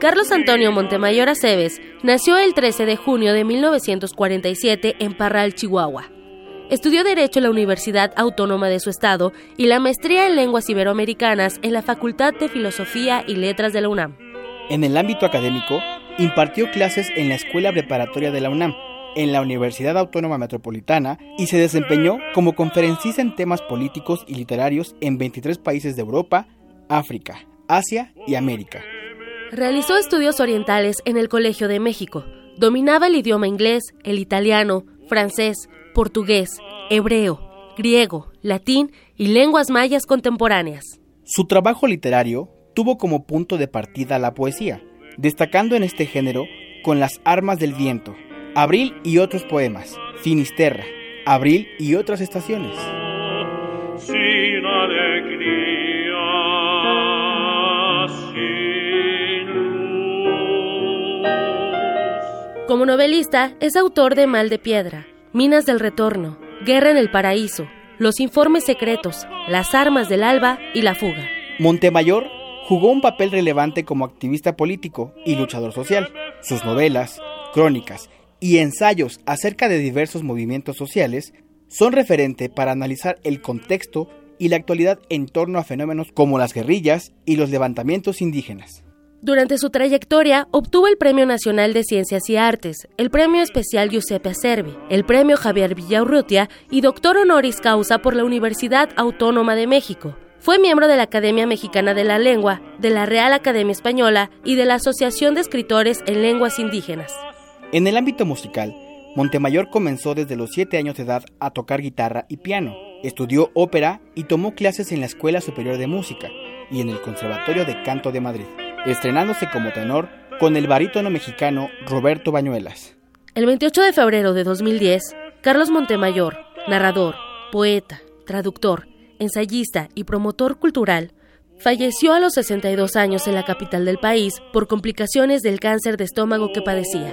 [SPEAKER 6] Carlos Antonio Montemayor Aceves nació el 13 de junio de 1947 en Parral, Chihuahua. Estudió Derecho en la Universidad Autónoma de su estado y la maestría en Lenguas Iberoamericanas en la Facultad de Filosofía y Letras de la UNAM.
[SPEAKER 24] En el ámbito académico, impartió clases en la Escuela Preparatoria de la UNAM, en la Universidad Autónoma Metropolitana y se desempeñó como conferencista en temas políticos y literarios en 23 países de Europa, África, Asia y América.
[SPEAKER 6] Realizó estudios orientales en el Colegio de México. Dominaba el idioma inglés, el italiano, francés, portugués, hebreo, griego, latín y lenguas mayas contemporáneas.
[SPEAKER 24] Su trabajo literario tuvo como punto de partida la poesía, destacando en este género con Las Armas del Viento, Abril y otros poemas, Finisterra, Abril y otras estaciones.
[SPEAKER 6] Como novelista, es autor de Mal de Piedra, Minas del Retorno, Guerra en el Paraíso, Los Informes Secretos, Las Armas del Alba y La Fuga.
[SPEAKER 24] Montemayor jugó un papel relevante como activista político y luchador social. Sus novelas, crónicas y ensayos acerca de diversos movimientos sociales son referente para analizar el contexto y la actualidad en torno a fenómenos como las guerrillas y los levantamientos indígenas.
[SPEAKER 6] Durante su trayectoria obtuvo el Premio Nacional de Ciencias y Artes, el Premio Especial Giuseppe Acerbi, el Premio Javier Villaurrutia y doctor honoris causa por la Universidad Autónoma de México. Fue miembro de la Academia Mexicana de la Lengua, de la Real Academia Española y de la Asociación de Escritores en Lenguas Indígenas.
[SPEAKER 24] En el ámbito musical, Montemayor comenzó desde los 7 años de edad a tocar guitarra y piano. Estudió ópera y tomó clases en la Escuela Superior de Música y en el Conservatorio de Canto de Madrid, estrenándose como tenor con el barítono mexicano Roberto Bañuelas.
[SPEAKER 6] El 28 de febrero de 2010, Carlos Montemayor, narrador, poeta, traductor ensayista y promotor cultural, falleció a los 62 años en la capital del país por complicaciones del cáncer de estómago que padecía.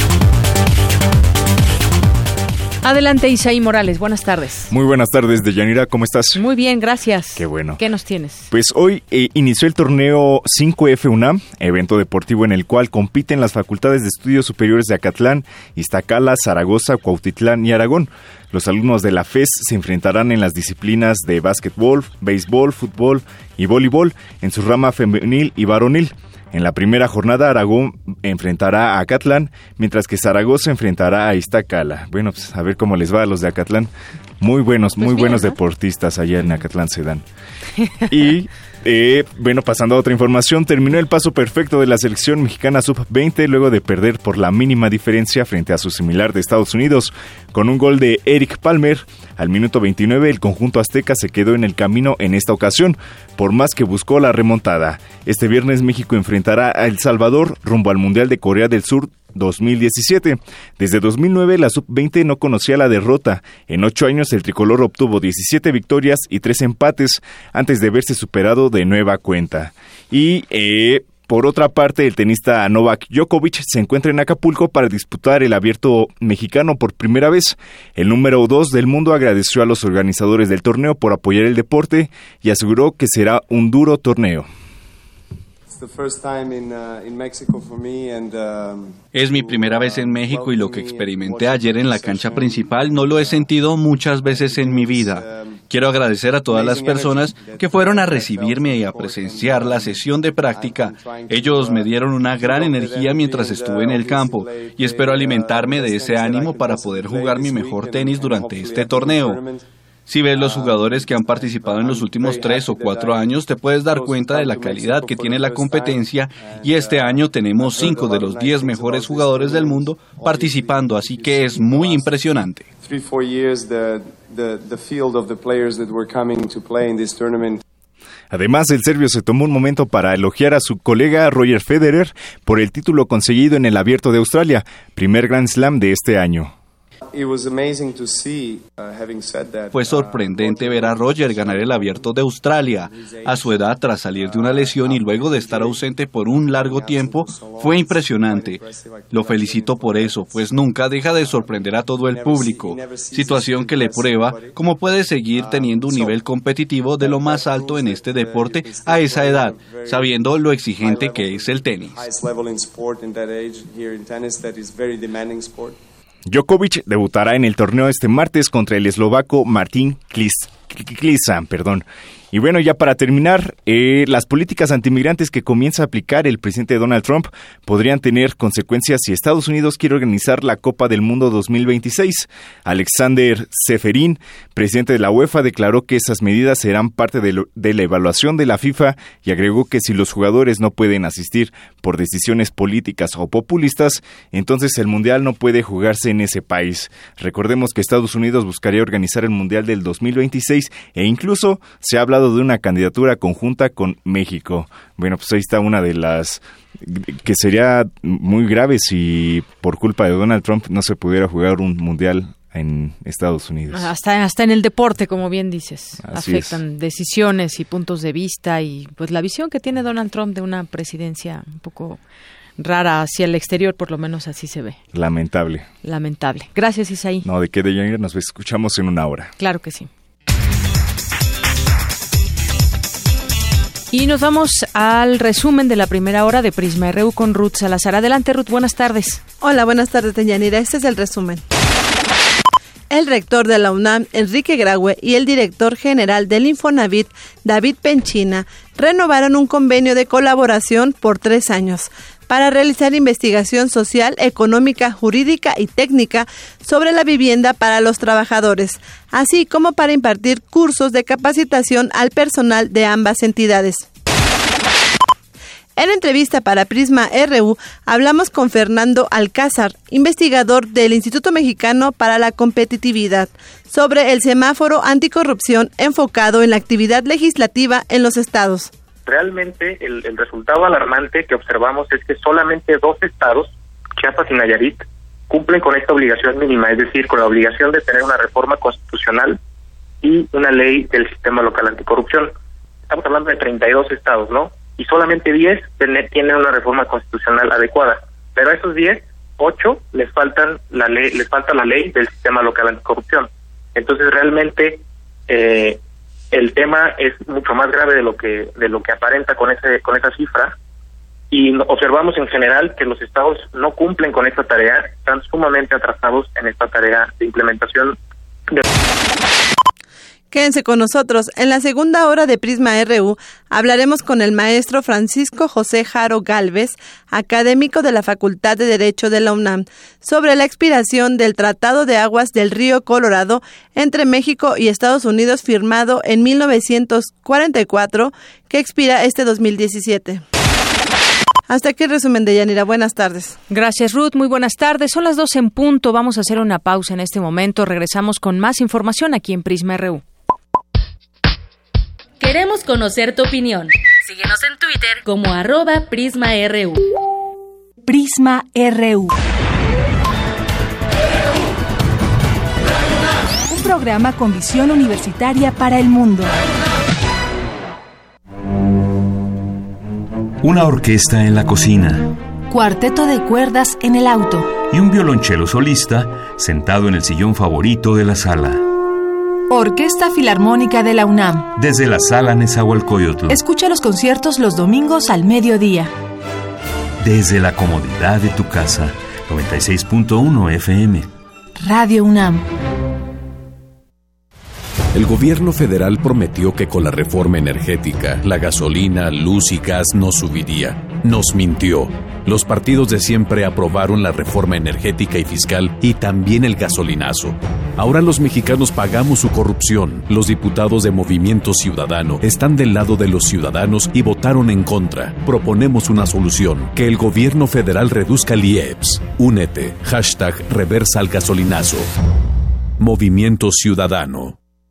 [SPEAKER 1] Adelante, Isaí Morales. Buenas tardes.
[SPEAKER 25] Muy buenas tardes, Deyanira. ¿Cómo estás?
[SPEAKER 1] Muy bien, gracias.
[SPEAKER 25] Qué bueno.
[SPEAKER 1] ¿Qué nos tienes?
[SPEAKER 25] Pues hoy eh, inició el torneo 5F UNAM, evento deportivo en el cual compiten las facultades de estudios superiores de Acatlán, Iztacala, Zaragoza, Cuautitlán y Aragón. Los alumnos de la FES se enfrentarán en las disciplinas de básquetbol, béisbol, fútbol y voleibol en su rama femenil y varonil. En la primera jornada, Aragón enfrentará a Acatlán, mientras que Zaragoza enfrentará a Iztacala. Bueno, pues a ver cómo les va a los de Acatlán. Muy buenos, muy pues buenos deportistas allá en Acatlán se dan. <laughs> Y eh, bueno, pasando a otra información, terminó el paso perfecto de la selección mexicana sub-20 luego de perder por la mínima diferencia frente a su similar de Estados Unidos. Con un gol de Eric Palmer, al minuto 29 el conjunto azteca se quedó en el camino en esta ocasión, por más que buscó la remontada. Este viernes México enfrentará a El Salvador rumbo al Mundial de Corea del Sur 2017. Desde 2009 la sub-20 no conocía la derrota. En ocho años el tricolor obtuvo 17 victorias y tres empates antes de verse superado de nueva cuenta. Y eh, por otra parte, el tenista Novak Djokovic se encuentra en Acapulco para disputar el abierto mexicano por primera vez. El número 2 del mundo agradeció a los organizadores del torneo por apoyar el deporte y aseguró que será un duro torneo.
[SPEAKER 26] Es mi primera vez en México y lo que experimenté ayer en la cancha principal no lo he sentido muchas veces en mi vida. Um, Quiero agradecer a todas las personas que fueron a recibirme y a presenciar la sesión de práctica. Ellos me dieron una gran energía mientras estuve en el campo y espero alimentarme de ese ánimo para poder jugar mi mejor tenis durante este torneo. Si ves los jugadores que han participado en los últimos tres o cuatro años, te puedes dar cuenta de la calidad que tiene la competencia y este año tenemos cinco de los diez mejores jugadores del mundo participando, así que es muy impresionante.
[SPEAKER 25] Además, el serbio se tomó un momento para elogiar a su colega Roger Federer por el título conseguido en el Abierto de Australia, primer Grand Slam de este año.
[SPEAKER 26] Fue sorprendente ver a Roger ganar el abierto de Australia. A su edad, tras salir de una lesión y luego de estar ausente por un largo tiempo, fue impresionante. Lo felicito por eso, pues nunca deja de sorprender a todo el público, situación que le prueba cómo puede seguir teniendo un nivel competitivo de lo más alto en este deporte a esa edad, sabiendo lo exigente que es el tenis.
[SPEAKER 25] Djokovic debutará en el torneo este martes contra el eslovaco Martín Klisa, perdón. Y bueno, ya para terminar, eh, las políticas antimigrantes que comienza a aplicar el presidente Donald Trump podrían tener consecuencias si Estados Unidos quiere organizar la Copa del Mundo 2026. Alexander Seferin, presidente de la UEFA, declaró que esas medidas serán parte de, de la evaluación de la FIFA y agregó que si los jugadores no pueden asistir por decisiones políticas o populistas, entonces el Mundial no puede jugarse en ese país. Recordemos que Estados Unidos buscaría organizar el Mundial del 2026 e incluso se ha hablado de una candidatura conjunta con México. Bueno, pues ahí está una de las que sería muy grave si por culpa de Donald Trump no se pudiera jugar un mundial en Estados Unidos.
[SPEAKER 1] Hasta, hasta en el deporte, como bien dices. Afectan decisiones y puntos de vista y pues la visión que tiene Donald Trump de una presidencia un poco rara hacia el exterior, por lo menos así se ve.
[SPEAKER 25] Lamentable.
[SPEAKER 1] Lamentable. Gracias, Isaí.
[SPEAKER 25] No, de qué de nos escuchamos en una hora.
[SPEAKER 1] Claro que sí. Y nos vamos al resumen de la primera hora de Prisma RU con Ruth Salazar. Adelante, Ruth, buenas tardes.
[SPEAKER 27] Hola, buenas tardes, Deyanira. Este es el resumen. El rector de la UNAM, Enrique Graue, y el director general del Infonavit, David Penchina, renovaron un convenio de colaboración por tres años para realizar investigación social, económica, jurídica y técnica sobre la vivienda para los trabajadores, así como para impartir cursos de capacitación al personal de ambas entidades. En entrevista para Prisma RU hablamos con Fernando Alcázar, investigador del Instituto Mexicano para la Competitividad, sobre el semáforo anticorrupción enfocado en la actividad legislativa en los estados
[SPEAKER 22] realmente el, resultado alarmante que observamos es que solamente dos estados, Chiapas y Nayarit, cumplen con esta obligación mínima, es decir, con la obligación de tener una reforma constitucional y una ley del sistema local anticorrupción. Estamos hablando de 32 estados, ¿no? Y solamente 10 tienen una reforma constitucional adecuada. Pero a esos 10, 8 les faltan la ley, les falta la ley del sistema local anticorrupción. Entonces realmente eh, el tema es mucho más grave de lo que de lo que aparenta con ese con esa cifra. Y observamos en general que los estados no cumplen con esta tarea, están sumamente atrasados en esta tarea de implementación de
[SPEAKER 27] Quédense con nosotros. En la segunda hora de Prisma RU hablaremos con el maestro Francisco José Jaro Galvez, académico de la Facultad de Derecho de la UNAM, sobre la expiración del Tratado de Aguas del Río Colorado entre México y Estados Unidos firmado en 1944 que expira este 2017. Hasta aquí el resumen de Yanira. Buenas tardes.
[SPEAKER 1] Gracias, Ruth. Muy buenas tardes. Son las dos en punto. Vamos a hacer una pausa en este momento. Regresamos con más información aquí en Prisma RU.
[SPEAKER 6] Queremos conocer tu opinión. Síguenos en Twitter como arroba PrismaRU.
[SPEAKER 23] Prisma RU. Un programa con visión universitaria para el mundo.
[SPEAKER 15] Una orquesta en la cocina.
[SPEAKER 23] Cuarteto de cuerdas en el auto.
[SPEAKER 15] Y un violonchelo solista sentado en el sillón favorito de la sala.
[SPEAKER 23] Orquesta Filarmónica de la UNAM.
[SPEAKER 15] Desde la sala Nezahualcóyotl.
[SPEAKER 23] Escucha los conciertos los domingos al mediodía.
[SPEAKER 15] Desde la comodidad de tu casa. 96.1 FM.
[SPEAKER 23] Radio UNAM.
[SPEAKER 15] El gobierno federal prometió que con la reforma energética, la gasolina, luz y gas no subiría. Nos mintió. Los partidos de siempre aprobaron la reforma energética y fiscal y también el gasolinazo. Ahora los mexicanos pagamos su corrupción. Los diputados de Movimiento Ciudadano están del lado de los ciudadanos y votaron en contra. Proponemos una solución, que el gobierno federal reduzca el IEPS. Únete. Hashtag reversa al gasolinazo. Movimiento Ciudadano.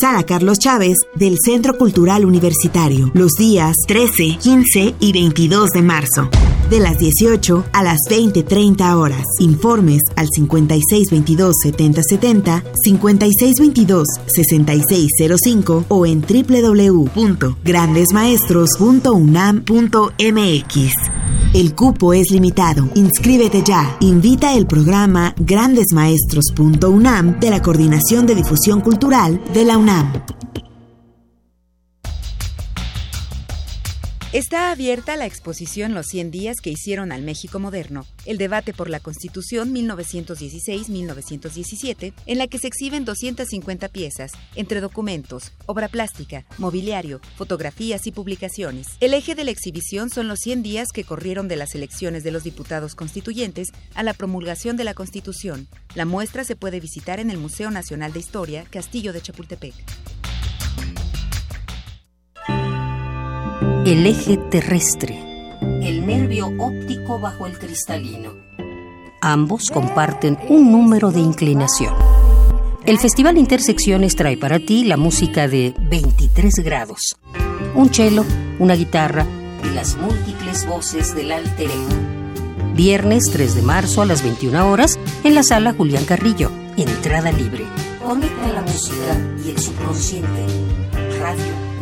[SPEAKER 28] Sala Carlos Chávez del Centro Cultural Universitario, los días 13, 15 y 22 de marzo, de las 18 a las 20.30 horas. Informes al 5622-7070, 5622-6605 o en www.grandesmaestros.unam.mx. El cupo es limitado. Inscríbete ya. Invita el programa grandesmaestros.unam de la Coordinación de Difusión Cultural de la UNAM.
[SPEAKER 29] Está abierta la exposición Los 100 días que hicieron al México moderno, el debate por la Constitución 1916-1917, en la que se exhiben 250 piezas, entre documentos, obra plástica, mobiliario, fotografías y publicaciones. El eje de la exhibición son los 100 días que corrieron de las elecciones de los diputados constituyentes a la promulgación de la Constitución. La muestra se puede visitar en el Museo Nacional de Historia, Castillo de Chapultepec.
[SPEAKER 30] El eje terrestre. El nervio óptico bajo el cristalino. Ambos comparten un número de inclinación. El Festival Intersecciones trae para ti la música de 23 grados. Un cello, una guitarra y las múltiples voces del alter ego. Viernes 3 de marzo a las 21 horas en la sala Julián Carrillo. Entrada libre. Conecta la música y el subconsciente. Radio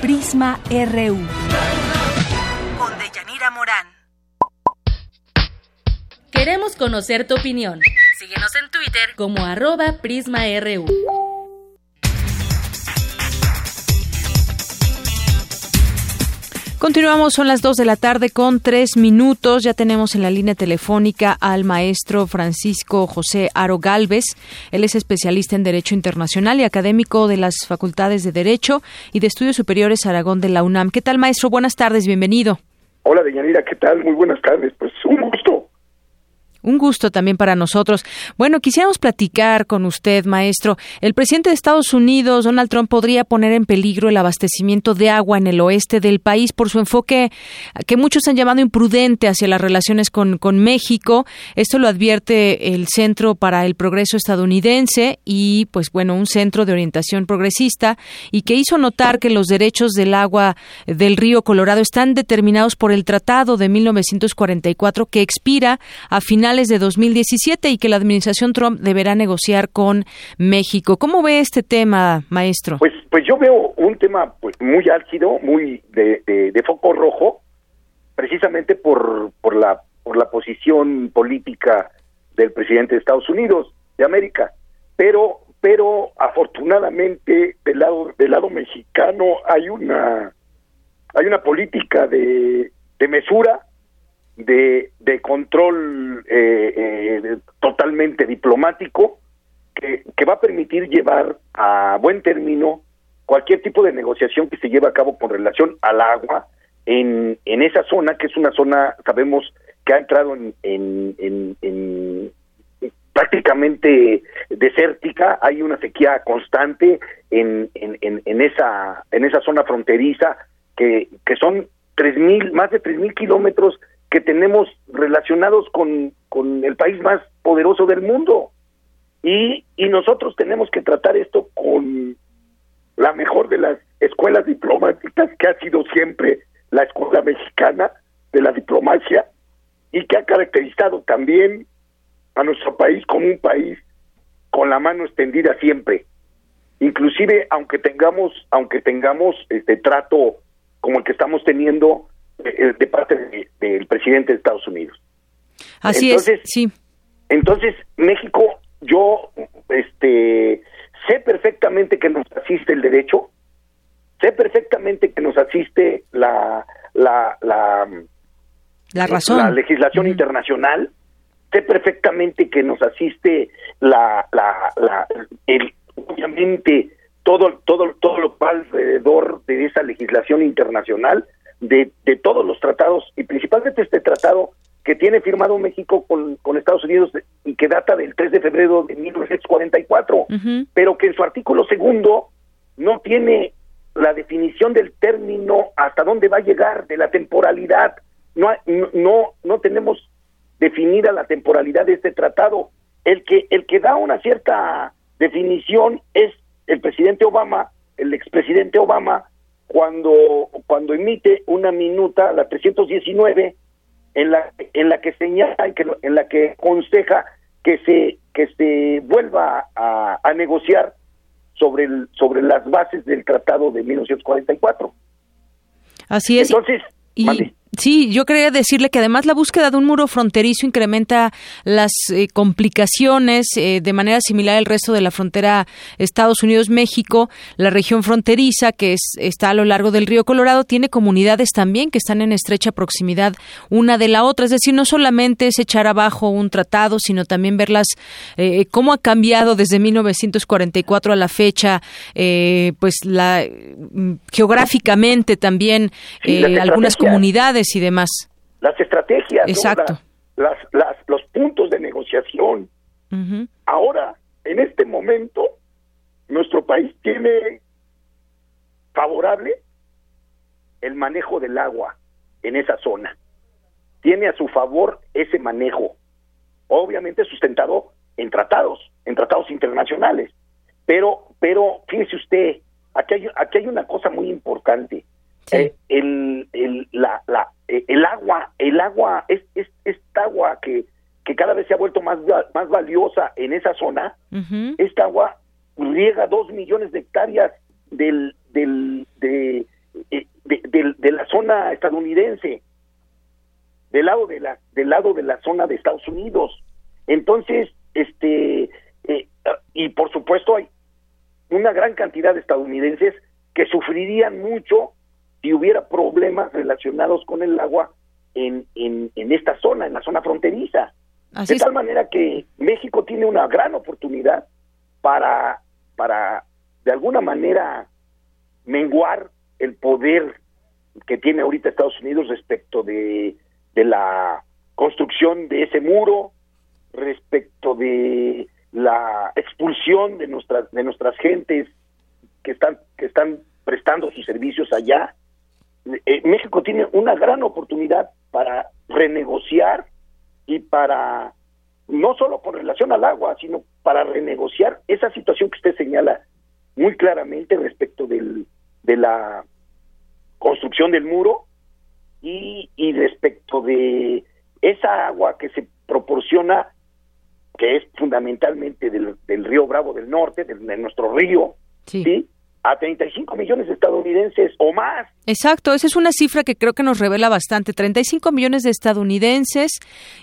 [SPEAKER 23] Prisma RU.
[SPEAKER 31] Con Deyanira Morán.
[SPEAKER 6] Queremos conocer tu opinión. Síguenos en Twitter como arroba PrismaRU.
[SPEAKER 1] Continuamos, son las 2 de la tarde con tres minutos. Ya tenemos en la línea telefónica al maestro Francisco José Aro Galvez. Él es especialista en Derecho Internacional y académico de las Facultades de Derecho y de Estudios Superiores Aragón de la UNAM. ¿Qué tal, maestro? Buenas tardes, bienvenido.
[SPEAKER 32] Hola, Deyanira, ¿qué tal? Muy buenas tardes. Pues un.
[SPEAKER 1] Un gusto también para nosotros. Bueno, quisiéramos platicar con usted, maestro. El presidente de Estados Unidos, Donald Trump, podría poner en peligro el abastecimiento de agua en el oeste del país por su enfoque que muchos han llamado imprudente hacia las relaciones con, con México. Esto lo advierte el Centro para el Progreso estadounidense y, pues bueno, un centro de orientación progresista y que hizo notar que los derechos del agua del río Colorado están determinados por el Tratado de 1944 que expira a finales de 2017 y que la administración Trump deberá negociar con México. ¿Cómo ve este tema, maestro?
[SPEAKER 32] Pues, pues yo veo un tema pues, muy álgido, muy de, de, de foco rojo, precisamente por, por, la, por la posición política del presidente de Estados Unidos de América. Pero, pero afortunadamente del lado, del lado mexicano hay una, hay una política de, de mesura, de, control eh, eh, totalmente diplomático que, que, va a permitir llevar a buen término cualquier tipo de negociación que se lleve a cabo con relación al agua en, en esa zona, que es una zona, sabemos, que ha entrado en, en, en, en prácticamente desértica, hay una sequía constante en, en, en, en, esa, en esa zona fronteriza, que, que son tres mil, más de tres mil kilómetros que tenemos relacionados con, con el país más poderoso del mundo. Y, y nosotros tenemos que tratar esto con la mejor de las escuelas diplomáticas, que ha sido siempre la escuela mexicana de la diplomacia y que ha caracterizado también a nuestro país como un país con la mano extendida siempre. Inclusive aunque tengamos aunque tengamos este trato como el que estamos teniendo de, de parte del de, presidente de Estados Unidos.
[SPEAKER 1] Así entonces, es, sí.
[SPEAKER 32] Entonces, México, yo este, sé perfectamente que nos asiste el derecho, sé perfectamente que nos asiste la, la, la,
[SPEAKER 1] la razón.
[SPEAKER 32] La legislación internacional, sé perfectamente que nos asiste la, la, la el, obviamente todo, todo, todo lo que va alrededor de esa legislación internacional, de, de todos los tratados y principalmente este tratado que tiene firmado México con, con Estados Unidos y que data del 3 de febrero de 1944, uh -huh. pero que en su artículo segundo no tiene la definición del término hasta dónde va a llegar de la temporalidad. No, no, no tenemos definida la temporalidad de este tratado. El que, el que da una cierta definición es el presidente Obama, el expresidente Obama, cuando, cuando emite una minuta, la 319, en la, en la que señala, en la que aconseja que se, que se vuelva a, a negociar sobre, el, sobre las bases del Tratado de 1944.
[SPEAKER 1] Así es.
[SPEAKER 32] Entonces,
[SPEAKER 1] y, Sí, yo quería decirle que además la búsqueda de un muro fronterizo incrementa las eh, complicaciones eh, de manera similar al resto de la frontera Estados Unidos-México. La región fronteriza, que es, está a lo largo del río Colorado, tiene comunidades también que están en estrecha proximidad una de la otra. Es decir, no solamente es echar abajo un tratado, sino también verlas eh, cómo ha cambiado desde 1944 a la fecha, eh, pues la geográficamente también
[SPEAKER 32] sí,
[SPEAKER 1] algunas comunidades y demás.
[SPEAKER 32] Las estrategias,
[SPEAKER 1] Exacto.
[SPEAKER 32] ¿no? las, las, las, los puntos de negociación. Uh -huh. Ahora, en este momento, país tiene favorable el manejo del agua en esa zona. Tiene a su favor ese manejo, obviamente sustentado en tratados, en tratados internacionales. Pero, pero fíjese usted, aquí hay, aquí hay una cosa muy importante. Eh, el, el, la, la, eh, el agua, el agua, es, es, esta agua que, que cada vez se ha vuelto más, más valiosa en esa zona, esta agua riega dos millones de hectáreas del, del, de, eh, de, de, la zona estadounidense, del lado de la, del lado de la zona de Estados Unidos. Entonces, este, y por supuesto hay una gran cantidad de estadounidenses que sufrirían mucho si hubiera problemas relacionados con el agua en, en, en esta zona, en la zona fronteriza. de tal manera que México tiene una gran oportunidad para, para de alguna manera menguar el poder que tiene ahorita Estados Unidos respecto de, de la construcción de ese muro, respecto de la expulsión de nuestras de nuestras gentes que están que están prestando sus servicios allá eh, México tiene una gran oportunidad para renegociar y para no solo con relación al agua sino para renegociar esa situación que usted señala muy claramente respecto del de la construcción del muro y, y respecto de esa agua que se proporciona que es fundamentalmente del, del río Bravo del Norte, de, nuestro río, ¿sí? A 35 millones de estadounidenses o más.
[SPEAKER 1] Exacto, esa es una cifra que creo que nos revela bastante. 35 millones de estadounidenses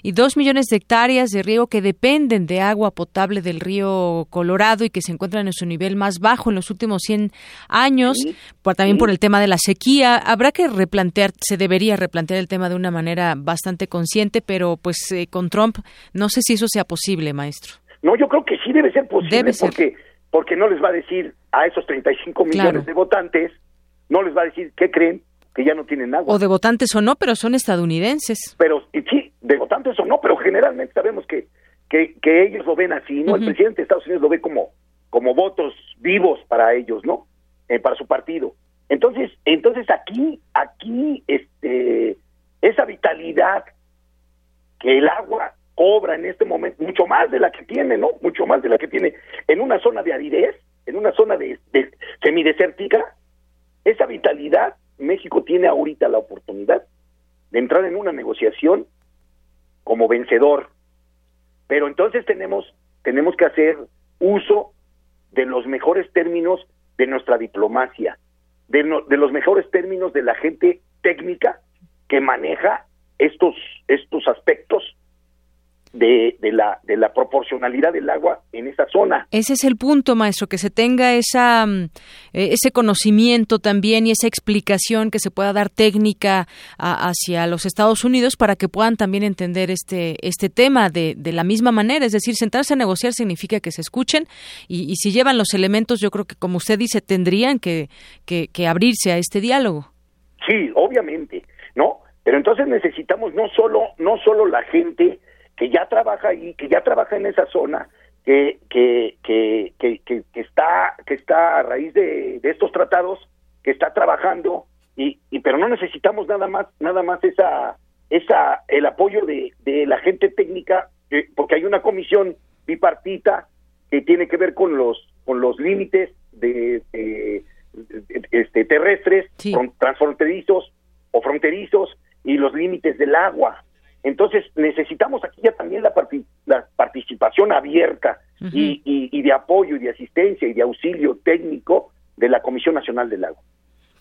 [SPEAKER 1] y 2 millones de hectáreas de río que dependen de agua potable del río Colorado y que se encuentran en su nivel más bajo en los últimos 100 años, por, también por el tema de la sequía. Habrá que replantear, se debería replantear el tema de una manera bastante consciente, pero pues eh, con Trump no sé si eso sea posible, maestro.
[SPEAKER 32] No, yo creo que sí debe ser posible debe porque porque no les va a decir a esos 35 millones de votantes, no les va a decir, ¿qué creen? Que ya no tienen agua.
[SPEAKER 1] O de votantes o no, pero son estadounidenses.
[SPEAKER 32] Pero sí, de votantes o no, pero generalmente sabemos que, que, ellos lo ven así, ¿no? El presidente de Estados Unidos lo ve como, como votos vivos para ellos, ¿no? Eh, para su partido. Entonces, entonces aquí, aquí, este, esa vitalidad que el agua cobra en este momento mucho más de la que tiene, ¿no? Mucho más de la que tiene en una zona de aridez, en una zona de, de semidesértica. Esa vitalidad, México tiene ahorita la oportunidad de entrar en una negociación como vencedor. Pero entonces tenemos tenemos que hacer uso de los mejores términos de nuestra diplomacia, de, de los mejores términos de la gente técnica que maneja estos estos aspectos de, de, la, de la proporcionalidad del agua en esa zona.
[SPEAKER 1] Ese es el punto, maestro, que se tenga esa, mm, e, ese conocimiento también y esa explicación que se pueda dar técnica hacia los Estados Unidos para que puedan también entender este, este tema de, de la misma manera. Es decir, sentarse a negociar significa que se escuchen y, y si llevan los elementos, yo creo que, como usted dice, tendrían que, que, que abrirse a este diálogo.
[SPEAKER 32] Sí, obviamente, ¿no? Pero entonces necesitamos no solo, no solo la gente que ya trabaja ahí, que ya trabaja en esa zona, que, que, que, que, que está, que está a raíz de, estos tratados, que está trabajando, y, y, pero no necesitamos nada más, nada más esa, esa, el apoyo de, de la gente técnica, porque hay una comisión bipartita que tiene que ver con los, con los límites de, este, terrestres, transfronterizos o fronterizos y los límites del agua. Entonces necesitamos aquí ya también la, la participación abierta y, de apoyo y de asistencia y de auxilio técnico de la Comisión Nacional del Agua.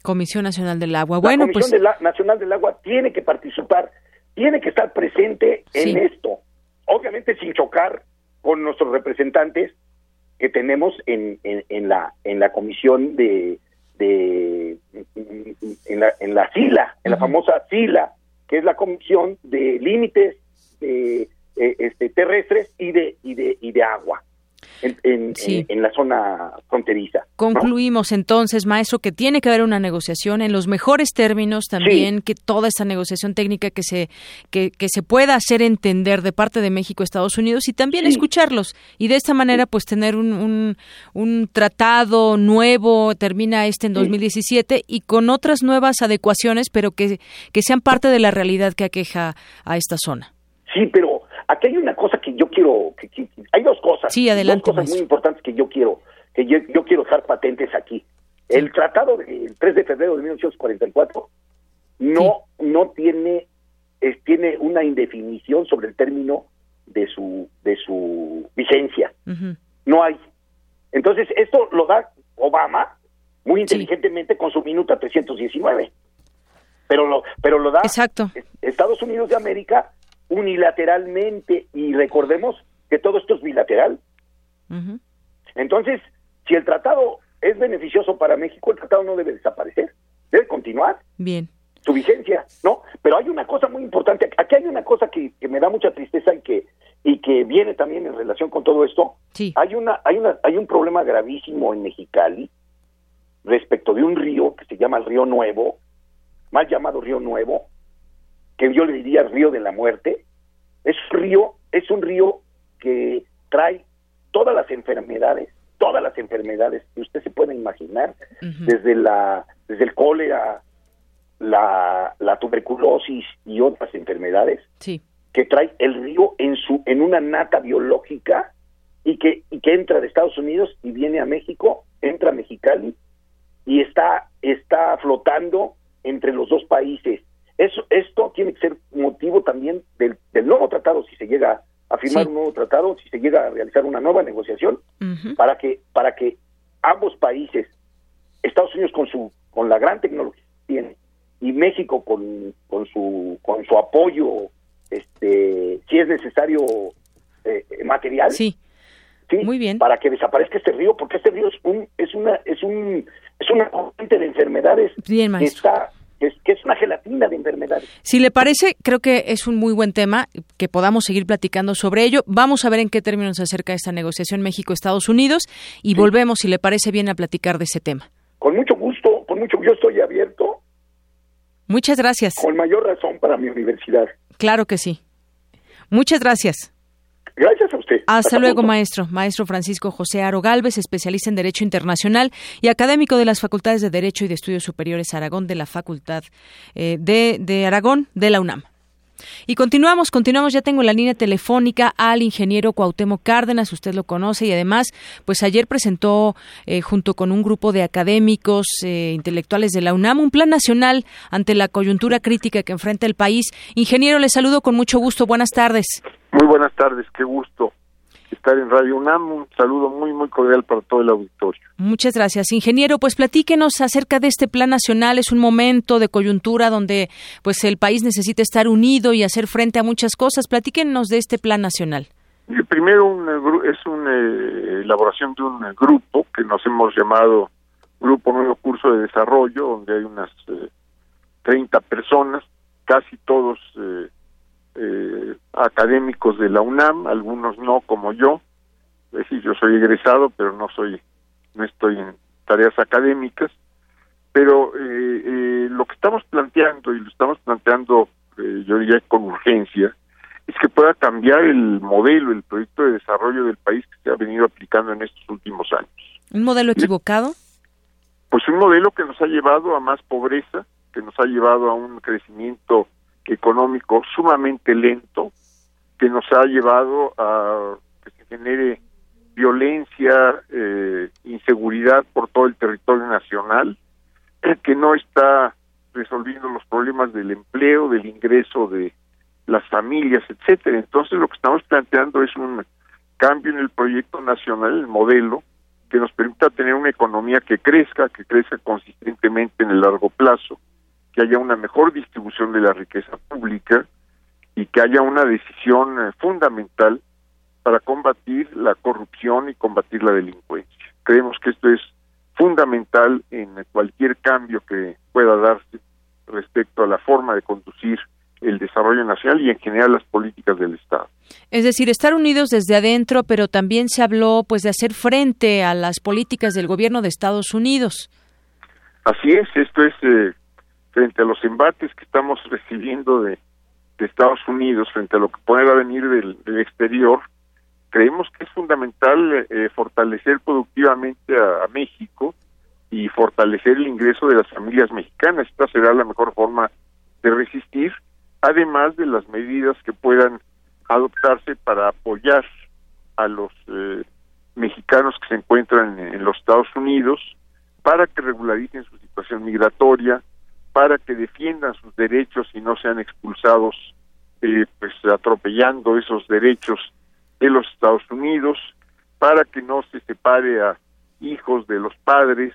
[SPEAKER 1] Comisión Nacional del Agua. Bueno,
[SPEAKER 32] la Comisión
[SPEAKER 1] pues...
[SPEAKER 32] Nacional del Agua tiene que participar, tiene que estar presente en esto, obviamente sin chocar con nuestros representantes que tenemos en, en, la en la comisión de, de en la en la SILA, en la famosa SILA que es la Comisión de Límites eh, este, Terrestres y de, y, de, y de Agua. En, en, la zona fronteriza.
[SPEAKER 1] Concluimos entonces, maestro, que tiene que haber una negociación en los mejores términos también, que toda esta negociación técnica que se, que, que, se pueda hacer entender de parte de México a Estados Unidos y también escucharlos. Y de esta manera, pues tener un, un, un tratado nuevo, termina este en 2017, y con otras nuevas adecuaciones, pero que, que sean parte de la realidad que aqueja a esta zona.
[SPEAKER 32] Sí, pero aquí hay una cosa que yo quiero, que, hay dos cosas,
[SPEAKER 1] sí, adelante,
[SPEAKER 32] dos cosas muy importantes que yo quiero, que yo, quiero dejar patentes aquí. El tratado del 3 de febrero de 1944 no no tiene tiene una indefinición sobre el término de su de su vigencia. No hay. Entonces esto lo da Obama muy inteligentemente con su minuta 319. Pero lo pero lo da
[SPEAKER 1] Exacto.
[SPEAKER 32] Estados Unidos de América unilateralmente y recordemos que todo esto es bilateral. Entonces, si el tratado es beneficioso para México, el tratado no debe desaparecer, debe continuar.
[SPEAKER 1] Bien.
[SPEAKER 32] Su vigencia, ¿no? Pero hay una cosa muy importante, aquí hay una cosa que, me da mucha tristeza y que y que viene también en relación con todo esto.
[SPEAKER 1] Sí.
[SPEAKER 32] Hay una hay una hay un problema gravísimo en Mexicali respecto de un río que se llama el Río Nuevo, mal llamado Río Nuevo, que yo le diría río de la muerte, es un río, es un río que trae todas las enfermedades, todas las enfermedades que usted se puede imaginar, desde la, desde el cólera, la, la tuberculosis y otras enfermedades,
[SPEAKER 1] sí.
[SPEAKER 32] que trae el río en su, en una nata biológica y que, y que entra de Estados Unidos y viene a México, entra a Mexicali y está, está flotando entre los dos países eso, esto tiene que ser motivo también del, nuevo tratado, si se llega a firmar un nuevo tratado, si se llega a realizar una nueva negociación, para que para que ambos países, Estados Unidos con su con la gran tecnología que tiene y México con, con su con su apoyo, este, si es necesario eh, material,
[SPEAKER 1] sí. Muy bien.
[SPEAKER 32] Para que desaparezca este río, porque este río es un es una es un es una corriente de enfermedades
[SPEAKER 1] bien,
[SPEAKER 32] que está que es una gelatina de enfermedades.
[SPEAKER 1] Si le parece, creo que es un muy buen tema que podamos seguir platicando sobre ello. Vamos a ver en qué términos se acerca esta negociación México-Estados Unidos y volvemos, si le parece bien, a platicar de ese tema.
[SPEAKER 32] Con mucho gusto, con mucho yo estoy abierto.
[SPEAKER 1] Muchas gracias.
[SPEAKER 32] Con mayor razón para mi universidad.
[SPEAKER 1] Claro que sí. Muchas gracias.
[SPEAKER 32] Gracias a usted.
[SPEAKER 1] Hasta, luego, maestro. Maestro Francisco José Aro Galvez, especialista en Derecho Internacional y académico de las Facultades de Derecho y de Estudios Superiores Aragón de la Facultad eh, de, de Aragón de la UNAM. Y continuamos, continuamos, ya tengo la línea telefónica al ingeniero Cuauhtémoc Cárdenas, usted lo conoce y además, pues ayer presentó eh, junto con un grupo de académicos eh, intelectuales de la UNAM un plan nacional ante la coyuntura crítica que enfrenta el país. Ingeniero, le saludo con mucho gusto, buenas tardes.
[SPEAKER 33] Muy buenas tardes, qué gusto estar en Radio UNAM. Un saludo muy, muy cordial para todo el auditorio.
[SPEAKER 1] Muchas gracias, ingeniero. Pues platíquenos acerca de este plan nacional. Es un momento de coyuntura donde pues el país necesita estar unido y hacer frente a muchas cosas. Platíquenos de este plan nacional.
[SPEAKER 33] Primero es una eh, elaboración de un grupo que nos hemos llamado Grupo Nuevo Curso de Desarrollo, donde hay unas 30 eh, personas, casi todos eh, eh, académicos de la UNAM, algunos no como yo, es decir, yo soy egresado, pero no soy, no estoy en tareas académicas, pero eh, eh, lo que estamos planteando, y lo estamos planteando, yo diría con urgencia, es que pueda cambiar el modelo, el proyecto de desarrollo del país que se ha venido aplicando en estos últimos años.
[SPEAKER 1] ¿Un modelo equivocado?
[SPEAKER 33] Pues un modelo que nos ha llevado a más pobreza, que nos ha llevado a un crecimiento económico sumamente lento que nos ha llevado a que se genere violencia, eh, inseguridad por todo el territorio nacional, que no está resolviendo los problemas del empleo, del ingreso de las familias, etcétera. Entonces lo que estamos planteando es un cambio en el proyecto nacional, el modelo, que nos permita tener una economía que crezca, que crezca consistentemente en el largo plazo, que haya una mejor distribución de la riqueza pública y que haya una decisión eh, fundamental para combatir la corrupción y combatir la delincuencia. Creemos que esto es fundamental en cualquier cambio que pueda darse respecto a la forma de conducir el desarrollo nacional y en general las políticas del Estado.
[SPEAKER 1] Es decir, estar unidos desde adentro, pero también se habló pues de hacer frente a las políticas del gobierno de Estados Unidos.
[SPEAKER 33] Así es, esto es eh, frente a los embates que estamos recibiendo de, Estados Unidos, frente a lo que pueda venir del, exterior, creemos que es fundamental eh, fortalecer productivamente a, México y fortalecer el ingreso de las familias mexicanas. Esta será la mejor forma de resistir, además de las medidas que puedan adoptarse para apoyar a los eh, mexicanos que se encuentran en, los Estados Unidos para que regularicen su situación migratoria, para que defiendan sus derechos y no sean expulsados, eh, pues atropellando esos derechos de los Estados Unidos, para que no se separe a hijos de los padres,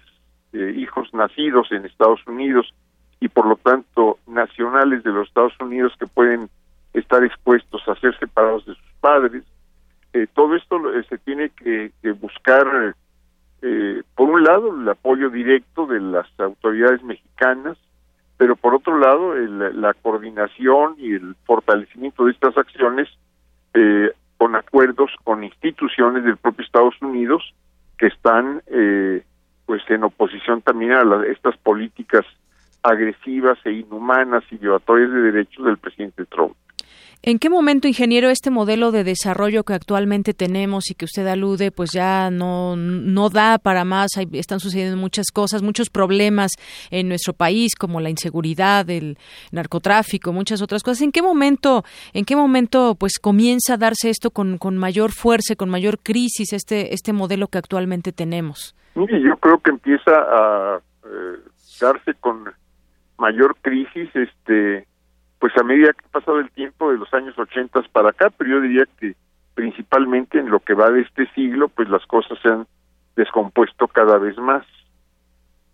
[SPEAKER 33] eh, hijos nacidos en Estados Unidos y por lo tanto nacionales de los Estados Unidos que pueden estar expuestos a ser separados de sus padres. Eh, todo esto eh, se tiene que, buscar, eh, por un lado, el apoyo directo de las autoridades mexicanas, pero por otro lado, la coordinación y el fortalecimiento de estas acciones con acuerdos con instituciones del propio Estados Unidos que están pues en oposición también a estas políticas agresivas e inhumanas y violatorias de derechos del presidente Trump.
[SPEAKER 1] ¿En qué momento, ingeniero, este modelo de desarrollo que actualmente tenemos y que usted alude, pues ya no, no da para más? están sucediendo muchas cosas, muchos problemas en nuestro país, como la inseguridad, el narcotráfico, muchas otras cosas. ¿En qué momento, en qué momento, pues comienza a darse esto con, con mayor fuerza, con mayor crisis, este, este modelo que actualmente tenemos?
[SPEAKER 33] Mire, yo creo que empieza a eh, darse con mayor crisis, este pues a medida que ha pasado el tiempo de los años 80 para acá, pero yo diría que principalmente en lo que va de este siglo, pues las cosas se han descompuesto cada vez más,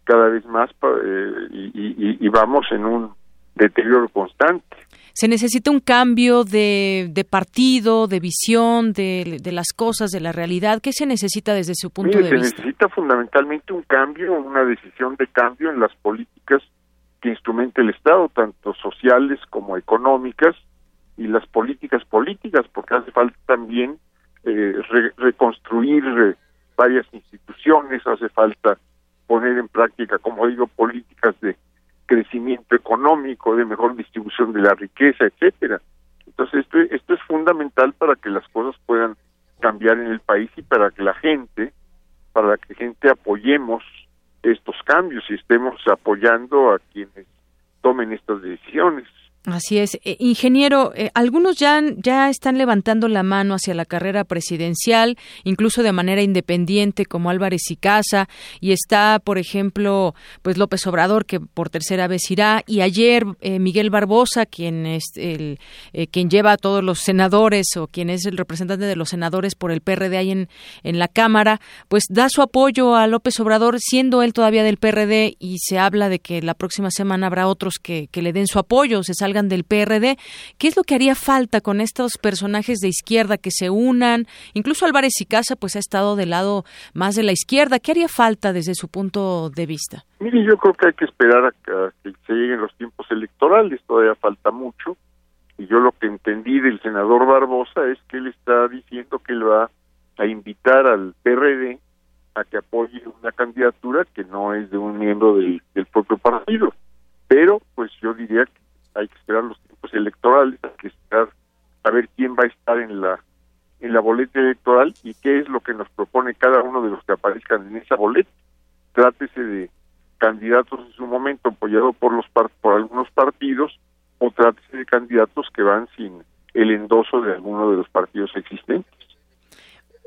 [SPEAKER 33] cada vez más, eh, y, vamos en un deterioro constante.
[SPEAKER 1] Se necesita un cambio de, de partido, de visión, de, de, las cosas, de la realidad. ¿Qué se necesita desde su punto de
[SPEAKER 33] vista?
[SPEAKER 1] Se
[SPEAKER 33] necesita fundamentalmente un cambio, una decisión de cambio en las políticas que instrumente el Estado, tanto sociales como económicas, y las políticas políticas, porque hace falta también eh, reconstruir eh, varias instituciones, hace falta poner en práctica, como digo, políticas de crecimiento económico, de mejor distribución de la riqueza, etcétera. Entonces esto, esto es fundamental para que las cosas puedan cambiar en el país y para que la gente, para que gente apoyemos estos cambios y estemos apoyando a quienes tomen estas decisiones.
[SPEAKER 1] Así es. Eh, ingeniero, eh, algunos ya, ya están levantando la mano hacia la carrera presidencial, incluso de manera independiente, como Álvarez y Casa, y está, por ejemplo, pues López Obrador, que por tercera vez irá, y ayer eh, Miguel Barbosa, quien es el quien lleva a todos los senadores o quien es el representante de los senadores por el PRD ahí en, en la Cámara, pues da su apoyo a López Obrador, siendo él todavía del PRD, y se habla de que la próxima semana habrá otros que, que le den su apoyo, se salga del PRD. ¿Qué es lo que haría falta con estos personajes de izquierda que se unan? Incluso Álvarez y Casa pues ha estado del lado más de la izquierda. ¿Qué haría falta desde su punto de vista?
[SPEAKER 33] Mire, yo creo que hay que esperar a que se lleguen los tiempos electorales, todavía falta mucho. Y yo lo que entendí del senador Barbosa es que él está diciendo que él va a invitar al PRD a que apoye una candidatura que no es de un miembro del, del propio partido. Pero, pues yo diría que hay que esperar los tiempos electorales, hay que esperar a ver quién va a estar en la en la boleta electoral y qué es lo que nos propone cada uno de los que aparezcan en esa boleta. Trátese de candidatos en su momento apoyados por los por algunos partidos o trátese de candidatos que van sin el endoso de alguno de los partidos existentes.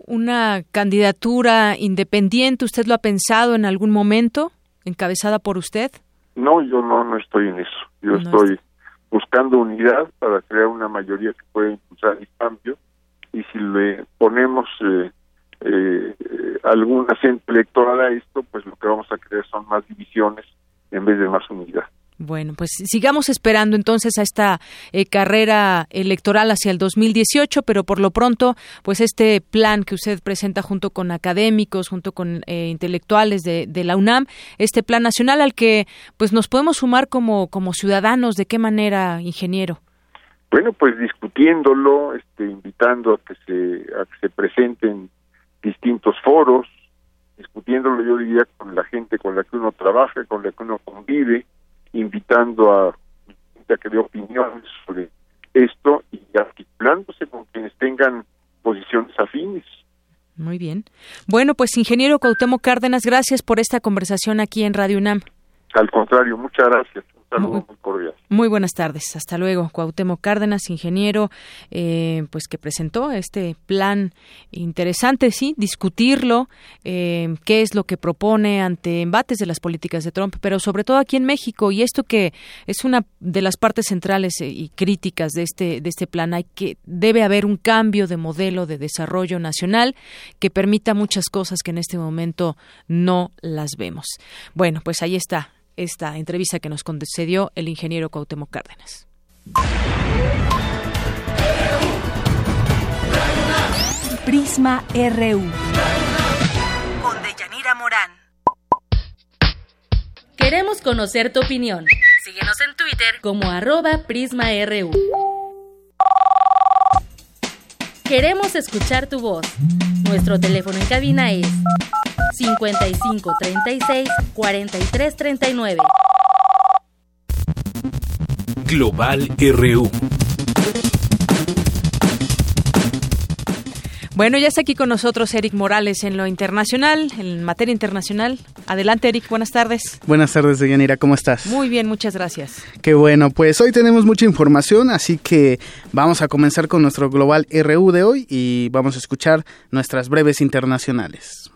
[SPEAKER 1] Una candidatura independiente, ¿usted lo ha pensado en algún momento, encabezada por usted?
[SPEAKER 33] No, yo no, no estoy en eso. Yo estoy buscando unidad para crear una mayoría que pueda impulsar el cambio y si le ponemos eh, eh, algún acento electoral a esto, pues lo que vamos a crear son más divisiones en vez de más unidad.
[SPEAKER 1] Bueno, pues sigamos esperando entonces a esta eh, carrera electoral hacia el 2018, pero por lo pronto, pues este plan que usted presenta junto con académicos, junto con eh, intelectuales de, la UNAM, este plan nacional al que pues nos podemos sumar como, como ciudadanos, ¿de qué manera, ingeniero?
[SPEAKER 33] bueno, pues discutiéndolo, este, invitando a que se, a que se presenten distintos foros, discutiéndolo yo diría con la gente con la que uno trabaja, con la que uno convive, invitando a, a que dé opiniones sobre esto y articulándose con quienes tengan posiciones afines.
[SPEAKER 1] Muy bien. Bueno, pues ingeniero Cuauhtémoc Cárdenas, gracias por esta conversación aquí en Radio UNAM.
[SPEAKER 33] Al contrario, muchas gracias.
[SPEAKER 1] Muy buenas tardes. Hasta luego. Cuauhtémoc Cárdenas, ingeniero, eh, pues que presentó este plan interesante, sí, discutirlo, eh, qué es lo que propone ante embates de las políticas de Trump, pero sobre todo aquí en México y esto que es una de las partes centrales eh, y críticas de este de este plan, hay que debe haber un cambio de modelo de desarrollo nacional que permita muchas cosas que en este momento no las vemos. Bueno, pues ahí está esta entrevista que nos concedió el ingeniero Cuauhtémoc Cárdenas.
[SPEAKER 23] Prisma RU.
[SPEAKER 31] Con Deyanira Morán.
[SPEAKER 6] Queremos conocer tu opinión. Síguenos en Twitter como arroba PrismaRU. Queremos escuchar tu voz. Nuestro teléfono en cabina es 55 36 43 39.
[SPEAKER 15] Global RU.
[SPEAKER 1] Bueno, ya está aquí con nosotros Eric Morales en lo internacional, en materia internacional. Adelante, Eric, buenas tardes.
[SPEAKER 34] Buenas tardes, Deyanira, ¿cómo estás?
[SPEAKER 1] Muy bien, muchas gracias.
[SPEAKER 34] Qué bueno, pues hoy tenemos mucha información, así que vamos a comenzar con nuestro Global RU de hoy y vamos a escuchar nuestras breves internacionales.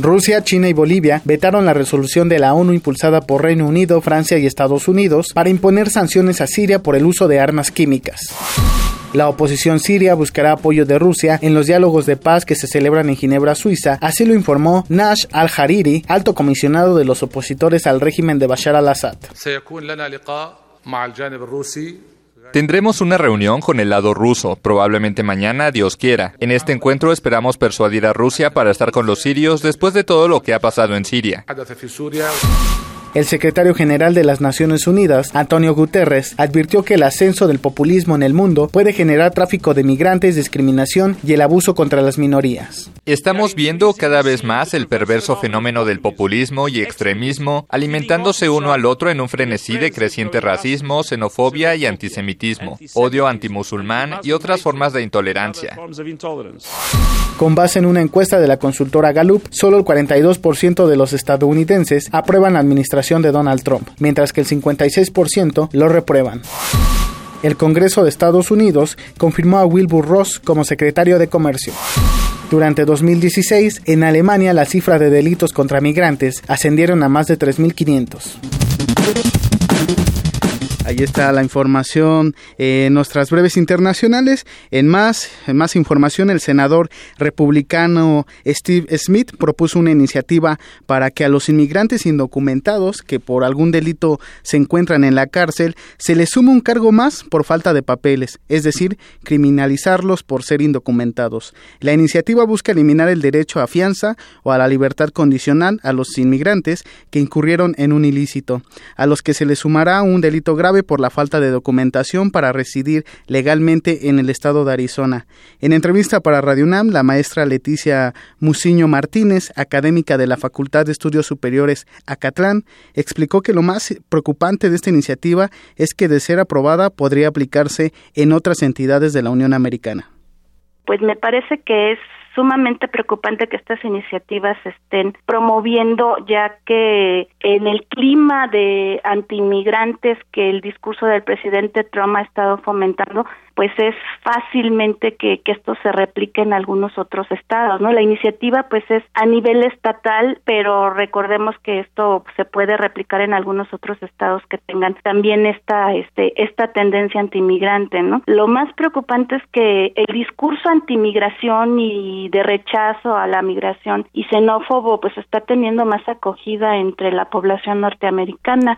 [SPEAKER 34] Rusia, China y Bolivia vetaron la resolución de la ONU impulsada por Reino Unido, Francia y Estados Unidos para imponer sanciones a Siria por el uso de armas químicas. La oposición siria buscará apoyo de Rusia en los diálogos de paz que se celebran en Ginebra, Suiza, así lo informó Nash al-Hariri, alto comisionado de los opositores al régimen de Bashar al-Assad.
[SPEAKER 35] Tendremos una reunión con el lado ruso, probablemente mañana, Dios quiera. En este encuentro esperamos persuadir a Rusia para estar con los sirios después de todo lo que ha pasado en Siria.
[SPEAKER 34] El secretario general de las Naciones Unidas, Antonio Guterres, advirtió que el ascenso del populismo en el mundo puede generar tráfico de migrantes, discriminación y el abuso contra las minorías.
[SPEAKER 35] Estamos viendo cada vez más el perverso fenómeno del populismo y extremismo alimentándose uno al otro en un frenesí de creciente racismo, xenofobia y antisemitismo, odio antimusulmán y otras formas de intolerancia.
[SPEAKER 34] Con base en una encuesta de la consultora Gallup, solo el 42% de los estadounidenses aprueban la administración de Donald Trump, mientras que el 56% lo reprueban. El Congreso de Estados Unidos confirmó a Wilbur Ross como secretario de Comercio. Durante 2016, en Alemania la cifra de delitos contra migrantes ascendieron a más de 3.500. Ahí está la información en nuestras breves internacionales. En más, en más información, el senador republicano Steve Smith propuso una iniciativa para que a los inmigrantes indocumentados que por algún delito se encuentran en la cárcel se les sume un cargo más por falta de papeles, es decir, criminalizarlos por ser indocumentados. La iniciativa busca eliminar el derecho a fianza o a la libertad condicional a los inmigrantes que incurrieron en un ilícito, a los que se les sumará un delito grave por la falta de documentación para residir legalmente en el estado de Arizona. En entrevista para Radio UNAM, la maestra Leticia Muciño Martínez, académica de la Facultad de Estudios Superiores Acatlán, explicó que lo más preocupante de esta iniciativa es que de ser aprobada podría aplicarse en otras entidades de la Unión Americana.
[SPEAKER 36] Pues me parece que es sumamente preocupante que estas iniciativas se estén promoviendo, ya que en el clima de antiinmigrantes que el discurso del presidente Trump ha estado fomentando, pues es fácilmente que, que esto se replique en algunos otros estados, ¿no? La iniciativa pues es a nivel estatal, pero recordemos que esto se puede replicar en algunos otros estados que tengan también esta este esta tendencia antimigrante, ¿no? Lo más preocupante es que el discurso antimigración y de rechazo a la migración y xenófobo pues está teniendo más acogida entre la población norteamericana.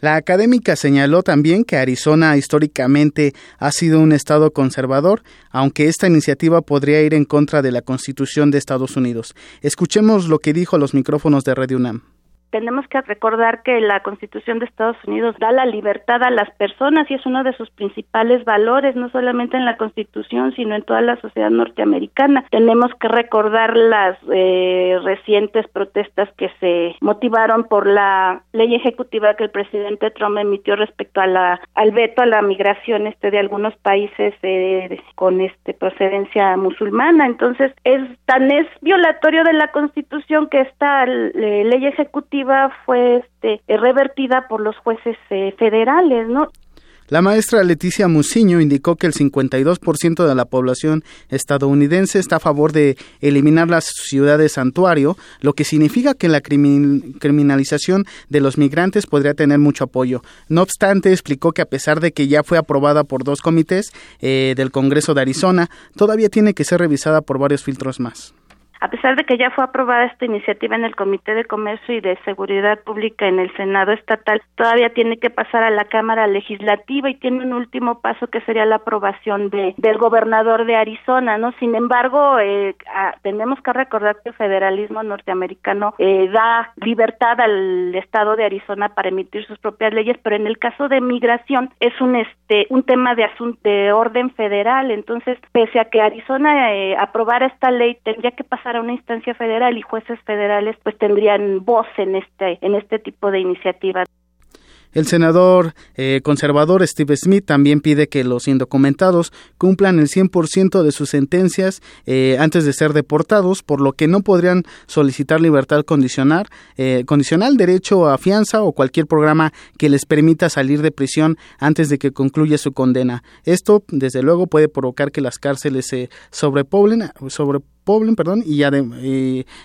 [SPEAKER 34] La académica señaló también que Arizona históricamente ha sido un estado conservador, aunque esta iniciativa podría ir en contra de la Constitución de Estados Unidos. Escuchemos lo que dijo a los micrófonos de Radio UNAM.
[SPEAKER 36] Tenemos que recordar que la Constitución de Estados Unidos da la libertad a las personas y es uno de sus principales valores, no solamente en la Constitución, sino en toda la sociedad norteamericana. Tenemos que recordar las eh, recientes protestas que se motivaron por la ley ejecutiva que el presidente Trump emitió respecto a la al veto a la migración este de algunos países eh, con este procedencia musulmana. Entonces, es tan es violatorio de la Constitución que esta eh, ley ejecutiva fue este, revertida por los jueces eh, federales, ¿no?
[SPEAKER 34] La maestra Leticia Musiño indicó que el 52% de la población estadounidense está a favor de eliminar las ciudades santuario, lo que significa que la criminalización de los migrantes podría tener mucho apoyo. No obstante, explicó que a pesar de que ya fue aprobada por dos comités eh, del Congreso de Arizona, todavía tiene que ser revisada por varios filtros más.
[SPEAKER 36] A pesar de que ya fue aprobada esta iniciativa en el Comité de Comercio y de Seguridad Pública en el Senado estatal, todavía tiene que pasar a la Cámara Legislativa y tiene un último paso que sería la aprobación de, del gobernador de Arizona, ¿no? Sin embargo, eh, tenemos que recordar que el federalismo norteamericano eh, da libertad al estado de Arizona para emitir sus propias leyes, pero en el caso de migración es un este un tema de asunto de orden federal, entonces pese a que Arizona eh, aprobara esta ley tendría que pasar a una instancia federal y jueces federales pues tendrían voz en este en este tipo de iniciativas.
[SPEAKER 34] El senador eh, conservador Steve Smith también pide que los indocumentados cumplan el 100% de sus sentencias eh, antes de ser deportados, por lo que no podrían solicitar libertad condicional, eh, condicional, derecho a fianza o cualquier programa que les permita salir de prisión antes de que concluya su condena. Esto, desde luego, puede provocar que las cárceles se sobrepoblen, sobre perdón, y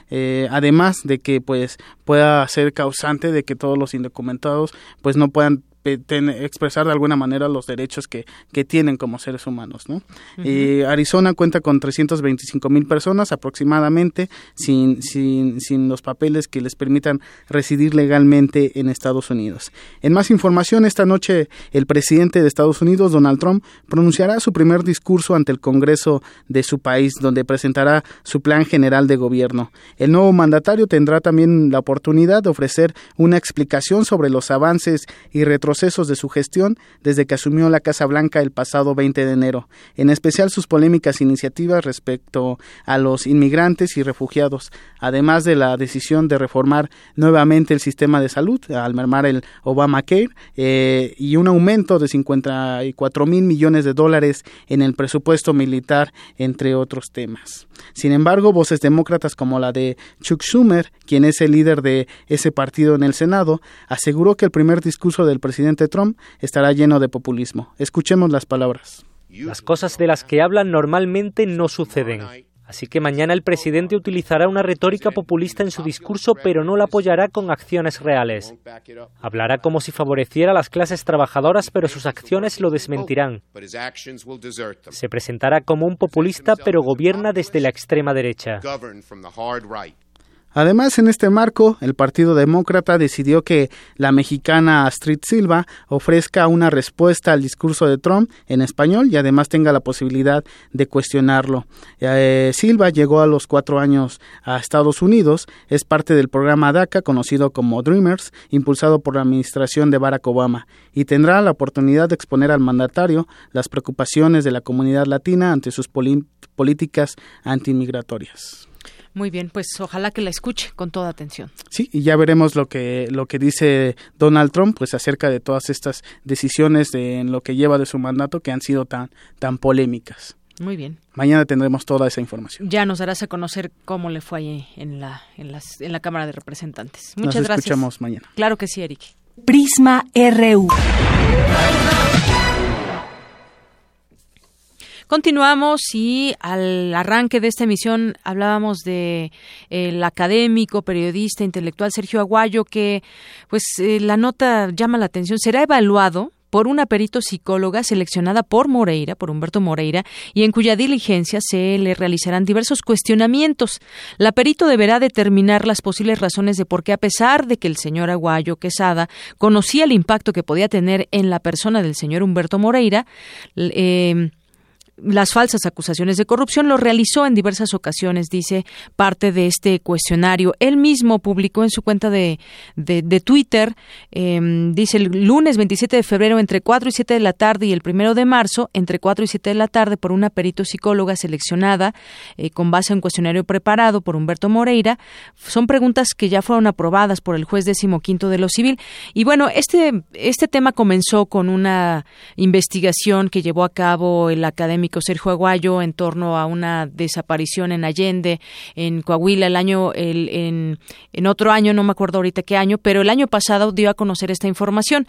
[SPEAKER 34] eh, además de que pues pueda ser causante de que todos los indocumentados pues no puedan expresar de alguna manera los derechos que, que tienen como seres humanos. ¿no? Eh, Arizona cuenta con 325 mil personas aproximadamente sin, sin, sin los papeles que les permitan residir legalmente en Estados Unidos. En más información, esta noche el presidente de Estados Unidos, Donald Trump, pronunciará su primer discurso ante el Congreso de su país, donde presentará su plan general de gobierno. El nuevo mandatario tendrá también la oportunidad de ofrecer una explicación sobre los avances y retrocesos procesos de su gestión desde que asumió la Casa Blanca el pasado 20 de enero, en especial sus polémicas iniciativas respecto a los inmigrantes y refugiados, además de la decisión de reformar nuevamente el sistema de salud al mermar el Obamacare eh, y un aumento de 54 mil millones de dólares en el presupuesto militar, entre otros temas. Sin embargo, voces demócratas como la de Chuck Schumer, quien es el líder de ese partido en el Senado, aseguró que el primer discurso del presidente presidente Trump estará lleno de populismo. Escuchemos las palabras.
[SPEAKER 37] Las cosas de las que hablan normalmente no suceden. Así que mañana el presidente utilizará una retórica populista en su discurso, pero no la apoyará con acciones reales. Hablará como si favoreciera a las clases trabajadoras, pero sus acciones lo desmentirán. Se presentará como un populista, pero gobierna desde la extrema derecha.
[SPEAKER 34] Además, en este marco, el Partido Demócrata decidió que la mexicana Astrid Silva ofrezca una respuesta al discurso de Trump en español y además tenga la posibilidad de cuestionarlo. Eh, Silva llegó a los cuatro años a Estados Unidos, es parte del programa DACA, conocido como Dreamers, impulsado por la administración de Barack Obama, y tendrá la oportunidad de exponer al mandatario las preocupaciones de la comunidad latina ante sus políticas antimigratorias.
[SPEAKER 1] Muy bien, pues ojalá que la escuche con toda atención.
[SPEAKER 34] Sí, y ya veremos lo que lo que dice Donald Trump pues acerca de todas estas decisiones de, en lo que lleva de su mandato que han sido tan tan polémicas.
[SPEAKER 1] Muy bien.
[SPEAKER 34] Mañana tendremos toda esa información.
[SPEAKER 1] Ya nos darás a conocer cómo le fue ahí en la en las en la Cámara de Representantes. Muchas
[SPEAKER 34] nos
[SPEAKER 1] gracias.
[SPEAKER 34] escuchamos mañana.
[SPEAKER 1] Claro que sí, Eric.
[SPEAKER 23] Prisma RU.
[SPEAKER 1] Continuamos y al arranque de esta emisión hablábamos de el académico, periodista, intelectual Sergio Aguayo que pues eh, la nota llama la atención, será evaluado por una perito psicóloga seleccionada por Moreira, por Humberto Moreira, y en cuya diligencia se le realizarán diversos cuestionamientos. La perito deberá determinar las posibles razones de por qué, a pesar de que el señor Aguayo Quesada conocía el impacto que podía tener en la persona del señor Humberto Moreira, eh, las falsas acusaciones de corrupción lo realizó en diversas ocasiones, dice parte de este cuestionario. Él mismo publicó en su cuenta de, de, Twitter, em, dice el lunes 27 de febrero entre 4 y 7 de la tarde y el primero de marzo entre 4 y 7 de la tarde por una perito psicóloga seleccionada eh, con base en un cuestionario preparado por Humberto Moreira. Son preguntas que ya fueron aprobadas por el juez decimoquinto de lo civil. Y bueno, este, este tema comenzó con una investigación que llevó a cabo el académico Sergio Aguayo en torno a una desaparición en Allende, en Coahuila, el año, el, en, en otro año, no me acuerdo ahorita qué año, pero el año pasado dio a conocer esta información.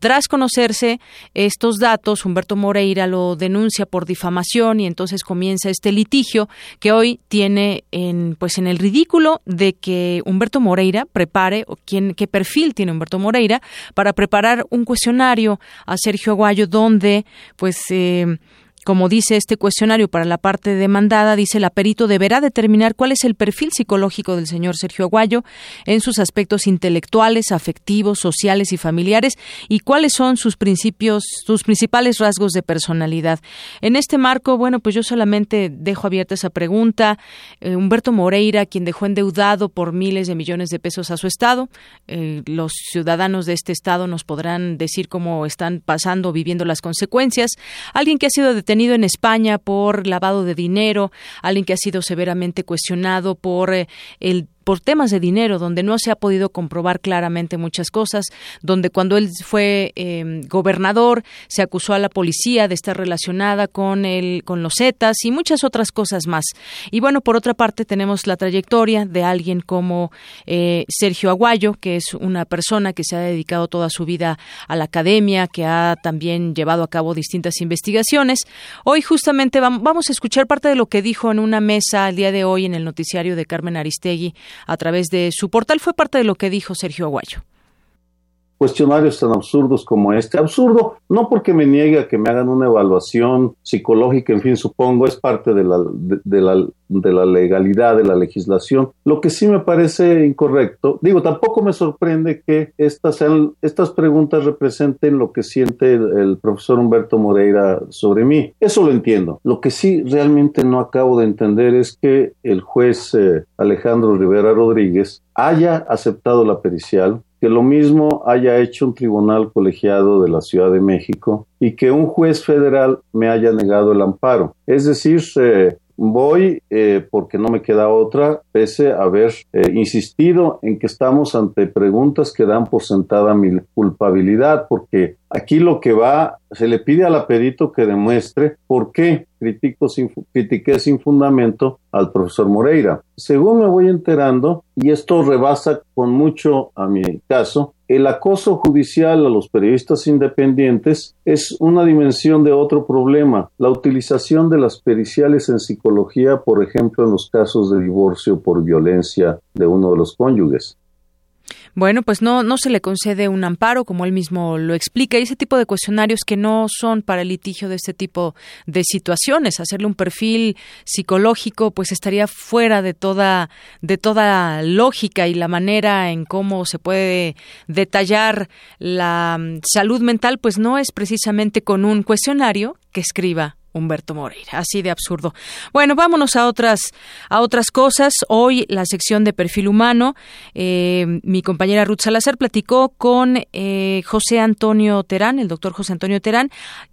[SPEAKER 1] Tras conocerse estos datos, Humberto Moreira lo denuncia por difamación y entonces comienza este litigio que hoy tiene en, pues en el ridículo de que Humberto Moreira prepare, o quién, qué perfil tiene Humberto Moreira, para preparar un cuestionario a Sergio Aguayo donde pues eh, como dice este cuestionario para la parte demandada, dice la perito deberá determinar cuál es el perfil psicológico del señor Sergio Aguayo en sus aspectos intelectuales, afectivos, sociales y familiares y cuáles son sus principios, sus principales rasgos de personalidad. En este marco, bueno, pues yo solamente dejo abierta esa pregunta. Eh, Humberto Moreira, quien dejó endeudado por miles de millones de pesos a su estado, eh, los ciudadanos de este estado nos podrán decir cómo están pasando, viviendo las consecuencias. Alguien que ha sido detenido en España por lavado de dinero, alguien que ha sido severamente cuestionado por eh, el por temas de dinero, donde no se ha podido comprobar claramente muchas cosas, donde cuando él fue em, gobernador se acusó a la policía de estar relacionada con el, con los Zetas y muchas otras cosas más. Y bueno, por otra parte tenemos la trayectoria de alguien como eh, Sergio Aguayo, que es una persona que se ha dedicado toda su vida a la academia, que ha también llevado a cabo distintas investigaciones. Hoy justamente vamos a escuchar parte de lo que dijo en una mesa al día de hoy en el noticiario de Carmen Aristegui a través de su portal. Fue parte de lo que dijo Sergio Aguayo
[SPEAKER 38] cuestionarios tan absurdos como este. Absurdo, no porque me niegue a que me hagan una evaluación psicológica, en fin, supongo, es parte de la, de, la, de la legalidad, de la legislación. Lo que sí me parece incorrecto, digo, tampoco me sorprende que estas, sean, estas preguntas representen lo que siente el, profesor Humberto Moreira sobre mí. Eso lo entiendo. Lo que sí realmente no acabo de entender es que el juez eh, Alejandro Rivera Rodríguez haya aceptado la pericial, que lo mismo haya hecho un tribunal colegiado de la Ciudad de México y que un juez federal me haya negado el amparo. Es decir, eh, voy eh, porque no me queda otra, pese a haber eh, insistido en que estamos ante preguntas que dan por sentada mi culpabilidad, porque aquí lo que va, se le pide al perito que demuestre por qué critico sin, critiqué sin fundamento al profesor Moreira. Según me voy enterando, y esto rebasa con mucho a mi caso, el acoso judicial a los periodistas independientes es una dimensión de otro problema, la utilización de las periciales en psicología, por ejemplo, en los casos de divorcio por violencia de uno de los cónyuges.
[SPEAKER 1] Bueno, pues no, no se le concede un amparo, como él mismo lo explica, y ese tipo de cuestionarios que no son para el litigio de este tipo de situaciones. Hacerle un perfil psicológico, pues estaría fuera de toda, de toda lógica y la manera en cómo se puede detallar la mm, salud mental, pues no es precisamente con un cuestionario que escriba Humberto Moreira. Así de absurdo. Bueno, vámonos a otras, a otras cosas. Hoy la sección de perfil humano. Eh, mi compañera Ruth Salazar platicó con eh, José Antonio Terán, el doctor José Antonio Terán.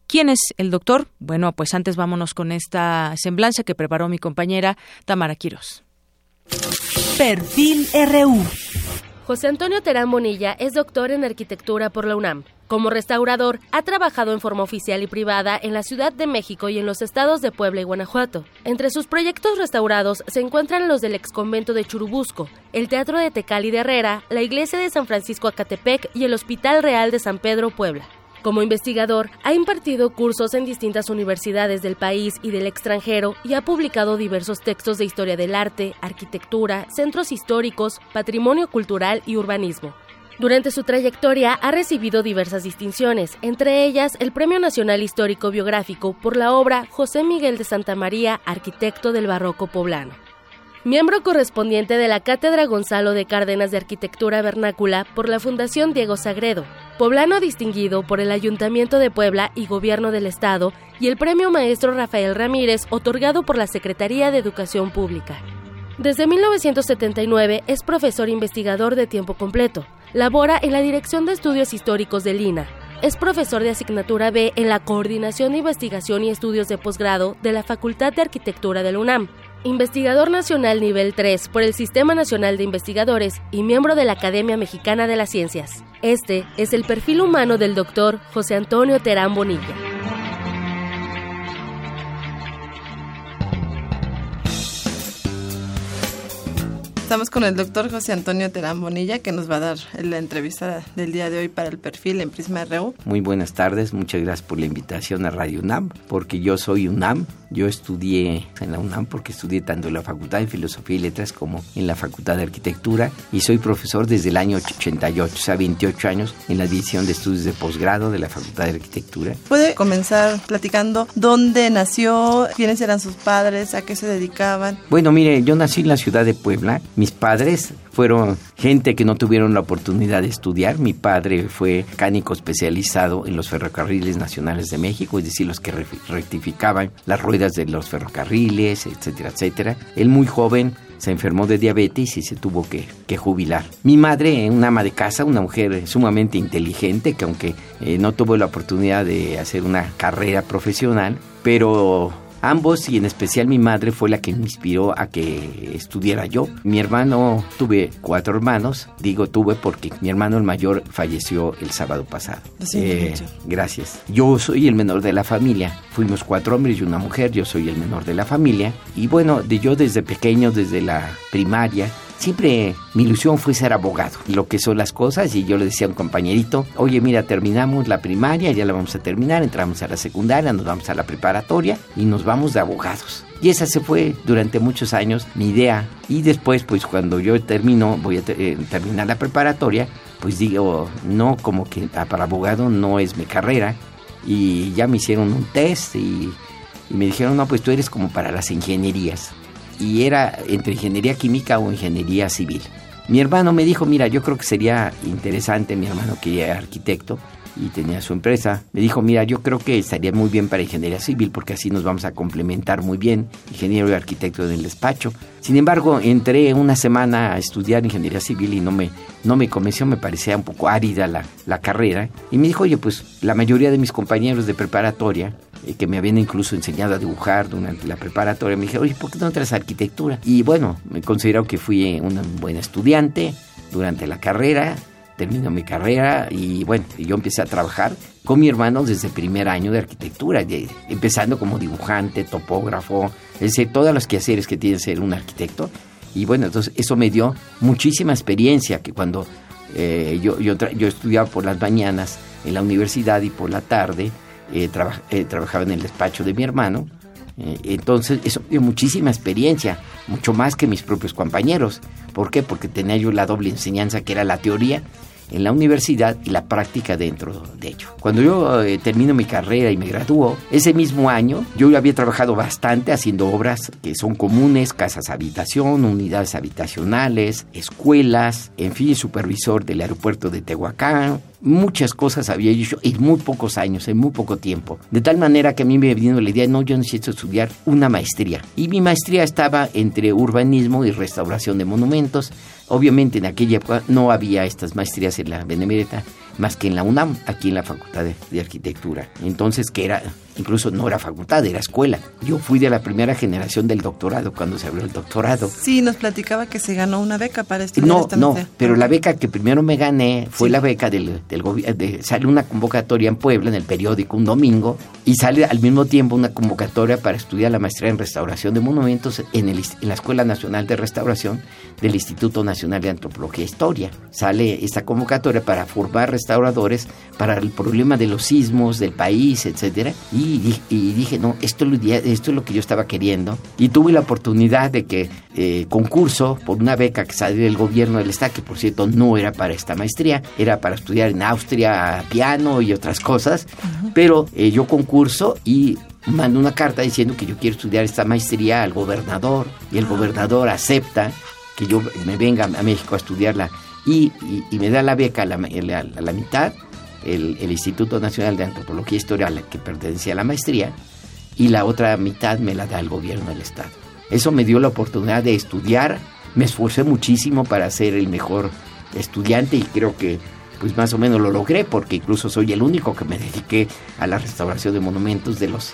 [SPEAKER 1] ¿Quién es el doctor? Bueno, pues antes vámonos con esta semblanza que preparó mi compañera Tamara Quiros.
[SPEAKER 28] Perfil RU.
[SPEAKER 6] José Antonio Terán Bonilla es doctor en arquitectura por la UNAM. Como restaurador, ha trabajado en forma oficial y privada en la Ciudad de México y en los estados de Puebla y Guanajuato. Entre sus proyectos restaurados se encuentran los del exconvento de Churubusco, el Teatro de Tecali de Herrera, la Iglesia de San Francisco Acatepec y el Hospital Real de San Pedro, Puebla. Como investigador, ha impartido cursos en distintas universidades del país y del extranjero y ha publicado diversos textos de historia del arte, arquitectura, centros históricos, patrimonio cultural y urbanismo. Durante su trayectoria ha recibido diversas distinciones, entre ellas el Premio Nacional Histórico Biográfico por la obra José Miguel de Santa María, arquitecto del barroco poblano. miembro correspondiente de la Cátedra Gonzalo de Cárdenas de Arquitectura Vernácula por la Fundación Diego Sagredo, poblano distinguido por el Ayuntamiento de Puebla y Gobierno del Estado y el Premio Maestro Rafael Ramírez otorgado por la Secretaría de Educación Pública. Desde 1979 es profesor investigador de tiempo completo. Labora en la Dirección de Estudios Históricos de Lina. Es profesor de asignatura B en la Coordinación de Investigación y Estudios de Posgrado de la Facultad de Arquitectura de la UNAM. Investigador Nacional Nivel 3 por el Sistema Nacional de Investigadores y miembro de la Academia Mexicana de las Ciencias. Este es el perfil humano del doctor José Antonio Terán Bonilla.
[SPEAKER 27] Estamos con el doctor José Antonio Terán Bonilla, que nos va a dar la entrevista del día de hoy para el perfil en Prisma RU.
[SPEAKER 39] Muy buenas tardes, muchas gracias por la invitación a Radio UNAM, porque yo soy UNAM, yo estudié en la UNAM porque estudié tanto en la Facultad de Filosofía y Letras como en la Facultad de Arquitectura y soy profesor desde el año 88, o sea, 28 años en la División de Estudios de Posgrado de la Facultad de Arquitectura.
[SPEAKER 27] ¿Puede comenzar platicando dónde nació, quiénes eran sus padres, a qué se dedicaban?
[SPEAKER 39] Bueno, mire, yo nací en la ciudad de Puebla. Mis padres fueron gente que no tuvieron la oportunidad de estudiar. Mi padre fue mecánico especializado en los ferrocarriles nacionales de México, es decir, los que rectificaban las ruedas de los ferrocarriles, etcétera, etcétera. Él muy joven se enfermó de diabetes y se tuvo que, jubilar. Mi madre, una ama de casa, una mujer sumamente inteligente, que aunque eh, no tuvo la oportunidad de hacer una carrera profesional, pero Ambos y en especial mi madre fue la que me inspiró a que estudiara yo. Mi hermano, tuve cuatro hermanos, digo tuve porque mi hermano el mayor falleció el sábado pasado.
[SPEAKER 27] Eh,
[SPEAKER 39] gracias. Yo soy el menor de la familia. Fuimos cuatro hombres y una mujer, yo soy el menor de la familia. Y bueno, de yo desde pequeño, desde la primaria, siempre mi ilusión fue ser abogado, lo que son las cosas, y yo le decía a un compañerito, oye, mira, terminamos la primaria, ya la vamos a terminar, entramos a la secundaria, nos vamos a la preparatoria y nos vamos de abogados. Y esa se fue durante muchos años mi idea. Y después, pues cuando yo termino, voy a eh, terminar la preparatoria, pues digo, no, como que ah, para abogado no es mi carrera. Y ya me hicieron un test y, y me dijeron, no, pues tú eres como para las ingenierías y era entre ingeniería química o ingeniería civil. Mi hermano me dijo, mira, yo creo que sería interesante, mi hermano que era arquitecto y tenía su empresa, me dijo, mira, yo creo que estaría muy bien para ingeniería civil porque así nos vamos a complementar muy bien, ingeniero y arquitecto en el despacho. Sin embargo, entré una semana a estudiar ingeniería civil y no me, no me convenció, me parecía un poco árida la, la carrera. Y me dijo, oye, pues la mayoría de mis compañeros de preparatoria eh, que me habían incluso enseñado a dibujar durante la preparatoria. Me dije, oye, ¿por qué no entras a arquitectura? Y bueno, me considero que fui un buen estudiante durante la carrera, terminó mi carrera y bueno, yo empecé a trabajar con mi hermano desde el primer año de arquitectura, empezando como dibujante, topógrafo, es todos los quehaceres que tiene ser un arquitecto. Y bueno, entonces eso me dio muchísima experiencia que cuando eh, yo, yo, yo estudiaba por las mañanas en la universidad y por la tarde eh, eh, trabajaba en el despacho de mi hermano. Eh, entonces, eso dio muchísima experiencia, mucho más que mis propios compañeros. ¿Por qué? Porque tenía yo la doble enseñanza que era la teoría en la universidad y la práctica dentro de ello. Cuando yo eh, termino mi carrera y me gradúo, ese mismo año yo había trabajado bastante haciendo obras que son comunes, casas habitación, unidades habitacionales, escuelas, en fin, supervisor del aeropuerto de Tehuacán, muchas cosas había hecho en muy pocos años, en muy poco tiempo. De tal manera que a mí me vino la idea, no, yo necesito estudiar una maestría. Y mi maestría estaba entre urbanismo y restauración de monumentos. Obviamente en aquella época no había estas maestrías en la Benemérita más que en la UNAM, aquí en la Facultad de, Arquitectura. Entonces, que era, incluso no era facultad, era escuela. Yo fui de la primera generación del doctorado cuando se abrió el doctorado.
[SPEAKER 27] Sí, nos platicaba que se ganó una beca para estudiar
[SPEAKER 39] No, no, pero la beca que primero me gané fue la beca del, del gobierno. sale una convocatoria en Puebla, en el periódico, un domingo, y sale al mismo tiempo una convocatoria para estudiar la maestría en restauración de monumentos en, el, en la Escuela Nacional de Restauración del Instituto Nacional de Antropología e Historia. Sale esta convocatoria para formar restauradores para el problema de los sismos del país, etcétera. Y y, dije, no, esto, esto es lo que yo estaba queriendo. Y tuve la oportunidad de que eh, concurso por una beca que salió del gobierno del Estado, que por cierto no era para esta maestría, era para estudiar en Austria piano y otras cosas, pero eh, yo concurso y mando una carta diciendo que yo quiero estudiar esta maestría al gobernador. Y el gobernador acepta que yo me venga a México a estudiarla. Y, me da la beca a la, mitad, el, Instituto Nacional de Antropología e Historia que pertenecía a la maestría, y la otra mitad me la da el gobierno del Estado. Eso me dio la oportunidad de estudiar, me esforcé muchísimo para ser el mejor estudiante y creo que pues más o menos lo logré porque incluso soy el único que me dediqué a la restauración de monumentos de los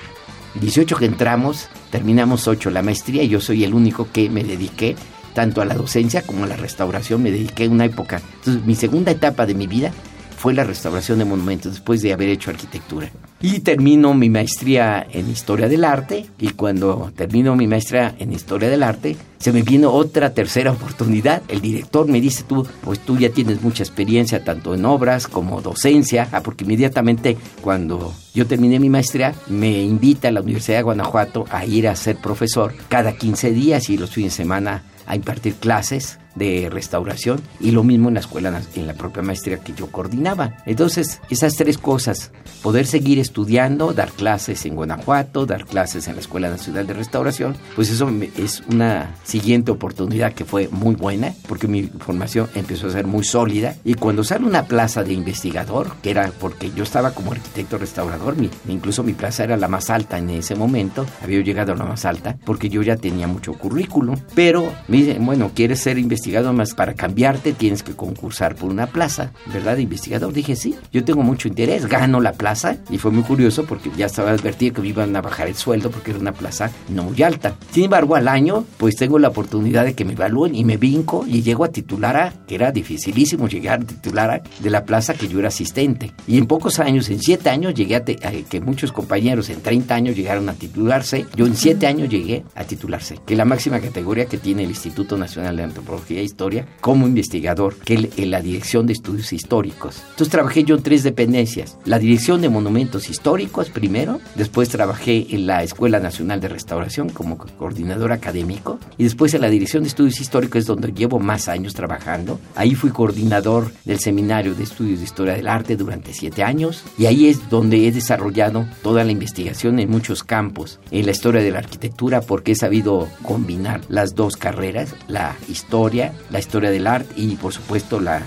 [SPEAKER 39] 18 que entramos, terminamos 8 la maestría y yo soy el único que me dediqué tanto a la docencia como a la restauración, me dediqué una época. Entonces, mi segunda etapa de mi vida fue la restauración de monumentos después de haber hecho arquitectura. Y termino mi maestría en historia del arte y cuando termino mi maestría en historia del arte se me viene otra tercera oportunidad. El director me dice tú, pues tú ya tienes mucha experiencia tanto en obras como docencia, ah, porque inmediatamente cuando yo terminé mi maestría me invita a la Universidad de Guanajuato a ir a ser profesor cada 15 días y los fines de semana a impartir clases de restauración y lo mismo en la escuela, en la propia maestría que yo coordinaba. Entonces, esas tres cosas, poder seguir estudiando, dar clases en Guanajuato, dar clases en la Escuela Nacional de Restauración, pues eso es una siguiente oportunidad que fue muy buena, porque mi formación empezó a ser muy sólida y cuando sale una plaza de investigador, que era porque yo estaba como arquitecto restaurador, mi, incluso mi plaza era la más alta en ese momento, había llegado a la más alta, porque yo ya tenía mucho currículum, pero me dicen, bueno, ¿quieres ser investigador? Investigado más para cambiarte tienes que concursar por una plaza, ¿verdad? De investigador. Dije, sí, yo tengo mucho interés, gano la plaza y fue muy curioso porque ya estaba advertido que me iban a bajar el sueldo porque era una plaza no muy alta. Sin embargo, al año, pues tengo la oportunidad de que me evalúen y me vinco y llego a titular a, que era dificilísimo llegar a titular a, de la plaza que yo era asistente. Y en pocos años, en siete años, llegué a, que muchos compañeros en 30 años llegaron a titularse. Yo en siete años llegué a titularse, que es la máxima categoría que tiene el Instituto Nacional de Antropología Historia como investigador, que en la Dirección de Estudios Históricos. Entonces trabajé yo en tres dependencias. La Dirección de Monumentos Históricos primero, después trabajé en la Escuela Nacional de Restauración como coordinador académico y después en la Dirección de Estudios Históricos es donde llevo más años trabajando. Ahí fui coordinador del Seminario de Estudios de Historia del Arte durante siete años y ahí es donde he desarrollado toda la investigación en muchos campos, en la historia de la arquitectura porque he sabido combinar las dos carreras, la historia la historia del arte y por supuesto la,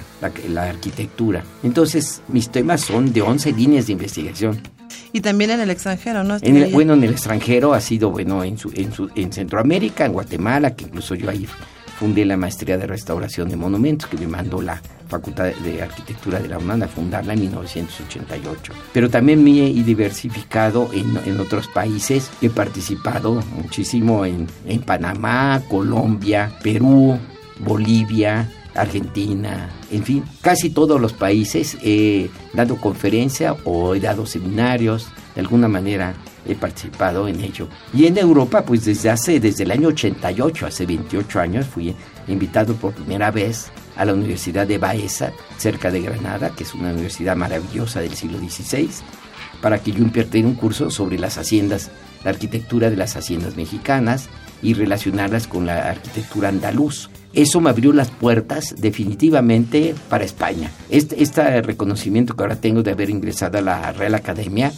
[SPEAKER 39] la, arquitectura. Entonces mis temas son de 11 líneas de investigación.
[SPEAKER 27] Y también en el extranjero, ¿no?
[SPEAKER 39] bueno, en el extranjero ha sido, bueno, en, su, en, su, en Centroamérica, en Guatemala, que incluso yo ahí fundé la maestría de restauración de monumentos que me mandó la Facultad de Arquitectura de la UNAM a fundarla en 1988. Pero también me he diversificado en, en otros países. He participado muchísimo en, en Panamá, Colombia, Perú, Bolivia, Argentina, en fin, casi todos los países he dado conferencia o he dado seminarios, de alguna manera he participado en ello. Y en Europa, pues desde hace, desde el año 88, hace 28 años, fui invitado por primera vez a la Universidad de Baeza, cerca de Granada, que es una universidad maravillosa del siglo XVI, para que yo impartiera un curso sobre las haciendas, la arquitectura de las haciendas mexicanas y relacionarlas con la arquitectura andaluz. Eso me abrió las puertas definitivamente para España. Este, este reconocimiento que ahora tengo de haber ingresado a la Real Academia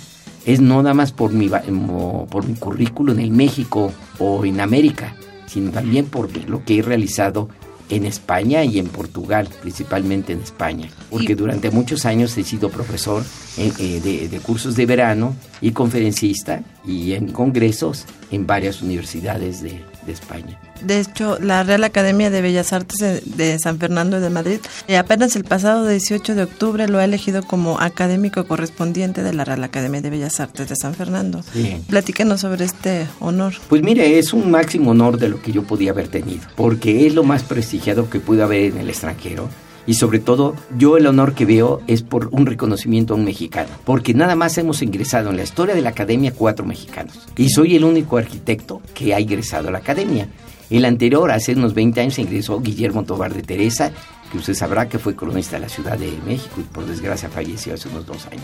[SPEAKER 39] es no nada más por mi, por mi currículum en México o en América, sino también por lo que he realizado en España y en Portugal, principalmente en España, porque durante muchos años he sido profesor eh, eh, de, de, cursos de verano y conferencista y en congresos en varias universidades de, de España.
[SPEAKER 27] De hecho, la Real Academia de Bellas Artes de San Fernando de Madrid eh, apenas el pasado 18 de octubre lo ha elegido como académico correspondiente de la Real Academia de Bellas Artes de San Fernando. Platíquenos sobre este honor.
[SPEAKER 39] Pues mire, es un máximo honor de lo que yo podía haber tenido, porque es lo más prestigiado que pude haber en el extranjero y sobre todo yo el honor que veo es por un reconocimiento a un mexicano, porque nada más hemos ingresado en la historia de la academia cuatro mexicanos y soy el único arquitecto que ha ingresado a la academia. El anterior, hace unos 20 años, ingresó Guillermo Tobar de Teresa, que usted sabrá que fue cronista de la Ciudad de México y por desgracia falleció hace unos dos años.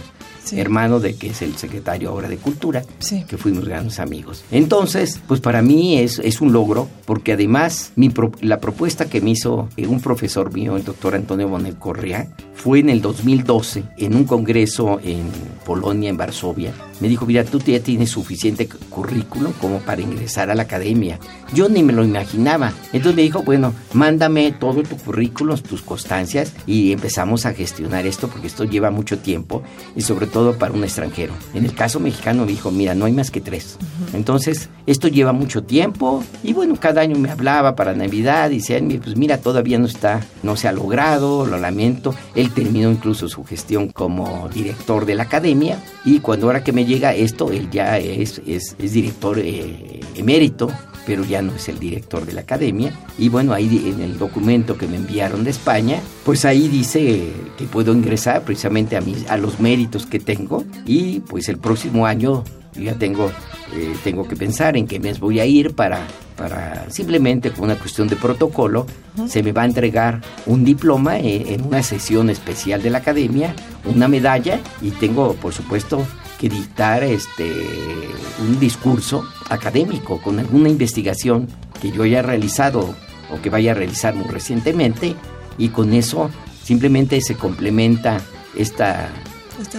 [SPEAKER 39] Hermano de que es el secretario ahora de Cultura, que fuimos grandes amigos. Entonces, pues para mí es, es un logro, porque además mi la propuesta que me hizo eh, un profesor mío, el doctor Antonio Bonet Correa, fue en el 2012, en un congreso en Polonia, en Varsovia. Me dijo, mira, tú ya tienes suficiente currículum como para ingresar a la academia. Yo ni me lo imaginaba. Entonces me dijo, bueno, mándame todo tu currículum, tus constancias y empezamos a gestionar esto porque esto lleva mucho tiempo y sobre todo para un extranjero. En el caso mexicano me dijo, mira, no hay más que tres. Entonces, esto lleva mucho tiempo y bueno, cada año me hablaba para Navidad y decía, pues mira, todavía no está, no se ha logrado, lo lamento. Él terminó incluso su gestión como director de la academia y cuando ahora que me llega esto, él ya es, es, director eh, emérito pero ya no es el director de la academia. Y bueno, ahí en el documento que me enviaron de España, pues ahí dice que puedo ingresar precisamente a, mis, a los méritos que tengo y pues el próximo año ya tengo, eh, tengo que pensar en qué mes voy a ir para, para simplemente con una cuestión de protocolo, se me va a entregar un diploma en, en una sesión especial de la academia, una medalla y tengo por supuesto que dictar este, un discurso académico con alguna investigación que yo haya realizado o que vaya a realizar muy recientemente y con eso simplemente se complementa esta,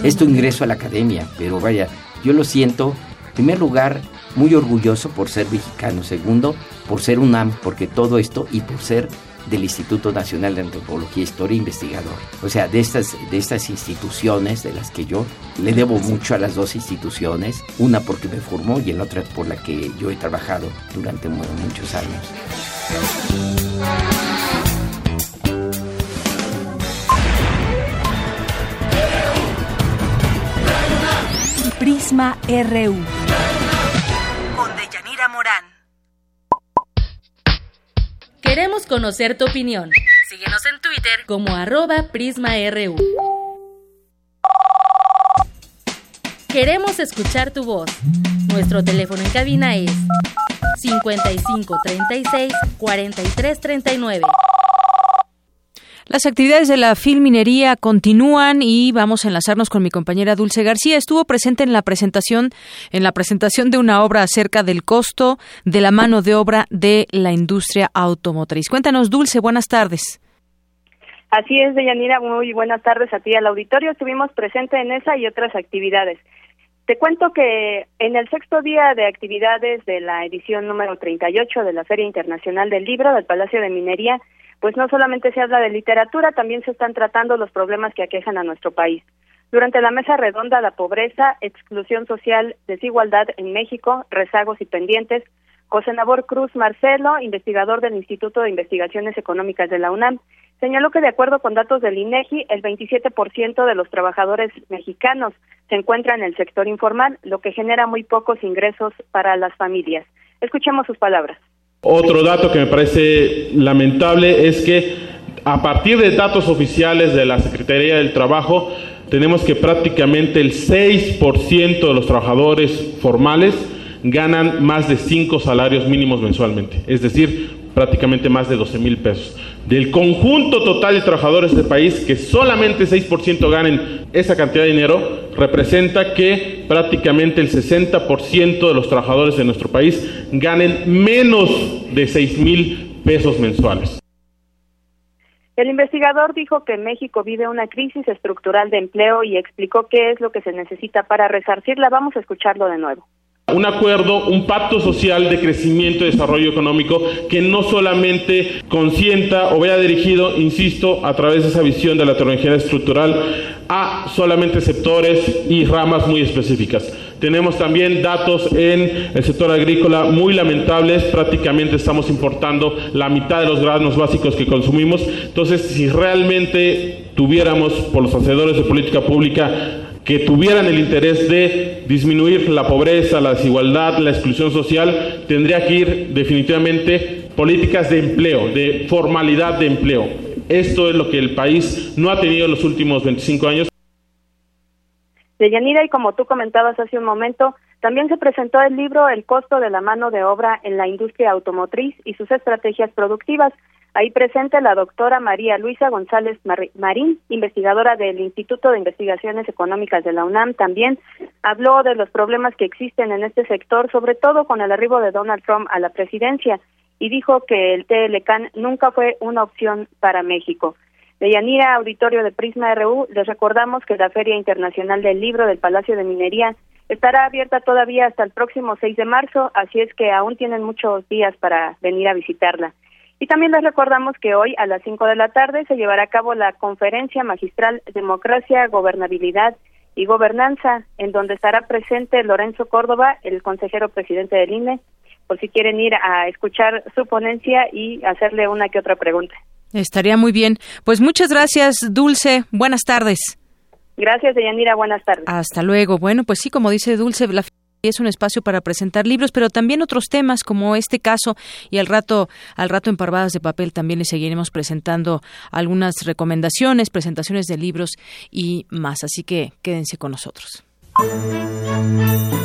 [SPEAKER 39] este ingreso a la academia. Pero vaya, yo lo siento, en primer lugar, muy orgulloso por ser mexicano, segundo, por ser UNAM, porque todo esto y por ser del Instituto Nacional de Antropología, Historia e Investigador. O sea, de estas, de estas instituciones de las que yo le debo mucho a las dos instituciones, una porque me formó y la otra por la que yo he trabajado durante muchos años.
[SPEAKER 28] Prisma RU.
[SPEAKER 6] Queremos conocer tu opinión.
[SPEAKER 31] Síguenos en Twitter
[SPEAKER 6] como arroba PrismaRU. Queremos escuchar tu voz. Nuestro teléfono en cabina es 55 36 43 39.
[SPEAKER 1] Las actividades de la Filminería continúan y vamos a enlazarnos con mi compañera Dulce García. Estuvo presente en la presentación, en la presentación de una obra acerca del costo de la mano de obra de la industria automotriz. Cuéntanos, Dulce, buenas tardes.
[SPEAKER 40] Así es, Deyanira, muy buenas tardes a ti al auditorio. Estuvimos presentes en esa y otras actividades. Te cuento que en el sexto día de actividades de la edición número 38 de la Feria Internacional del Libro del Palacio de Minería, pues no solamente se habla de literatura, también se están tratando los problemas que aquejan a nuestro país. Durante la mesa redonda La pobreza, exclusión social, desigualdad en México, rezagos y pendientes, José Nabor Cruz Marcelo, investigador del Instituto de Investigaciones Económicas de la UNAM, señaló que de acuerdo con datos del INEGI, el 27% de los trabajadores mexicanos se encuentran en el sector informal, lo que genera muy pocos ingresos para las familias. Escuchemos sus palabras.
[SPEAKER 41] Otro dato que me parece lamentable es que a partir de datos oficiales de la Secretaría del Trabajo, tenemos que prácticamente el 6% de los trabajadores formales ganan más de 5 salarios mínimos mensualmente, es decir, prácticamente más de 12 mil pesos. Del conjunto total de trabajadores del país, que solamente 6% ganen esa cantidad de dinero, representa que prácticamente el 60% de los trabajadores de nuestro país ganen menos de 6 mil pesos mensuales.
[SPEAKER 40] El investigador dijo que México vive una crisis estructural de empleo y explicó qué es lo que se necesita para resarcirla. Vamos a escucharlo de nuevo
[SPEAKER 41] un acuerdo, un pacto social de crecimiento y desarrollo económico que no solamente consienta o vaya dirigido, insisto, a través de esa visión de la tecnología estructural a solamente sectores y ramas muy específicas. Tenemos también datos en el sector agrícola muy lamentables, prácticamente estamos importando la mitad de los granos básicos que consumimos. Entonces, si realmente tuviéramos por los hacedores de política pública que tuvieran el interés de disminuir la pobreza, la desigualdad, la exclusión social, tendría que ir definitivamente políticas de empleo, de formalidad de empleo. Esto es lo que el país no ha tenido en los últimos 25 años.
[SPEAKER 40] Deyanira, y como tú comentabas hace un momento, también se presentó el libro El costo de la mano de obra en la industria automotriz y sus estrategias productivas. Ahí presente la doctora María Luisa González Marín, investigadora del Instituto de Investigaciones Económicas de la UNAM, también habló de los problemas que existen en este sector, sobre todo con el arribo de Donald Trump a la presidencia, y dijo que el TLCAN nunca fue una opción para México. De Yanira, auditorio de Prisma RU, les recordamos que la Feria Internacional del Libro del Palacio de Minería estará abierta todavía hasta el próximo 6 de marzo, así es que aún tienen muchos días para venir a visitarla. Y también les recordamos que hoy a las 5 de la tarde se llevará a cabo la conferencia magistral Democracia, Gobernabilidad y Gobernanza, en donde estará presente Lorenzo Córdoba, el consejero presidente del INE, por si quieren ir a escuchar su ponencia y hacerle una que otra pregunta.
[SPEAKER 1] Estaría muy bien. Pues muchas gracias, Dulce. Buenas tardes.
[SPEAKER 40] Gracias, Deyanira. Buenas tardes.
[SPEAKER 1] Hasta luego. Bueno, pues sí, como dice Dulce, la es un espacio para presentar libros, pero también otros temas como este caso y al rato al rato en Parvadas de papel también le seguiremos presentando algunas recomendaciones, presentaciones de libros y más, así que quédense con nosotros.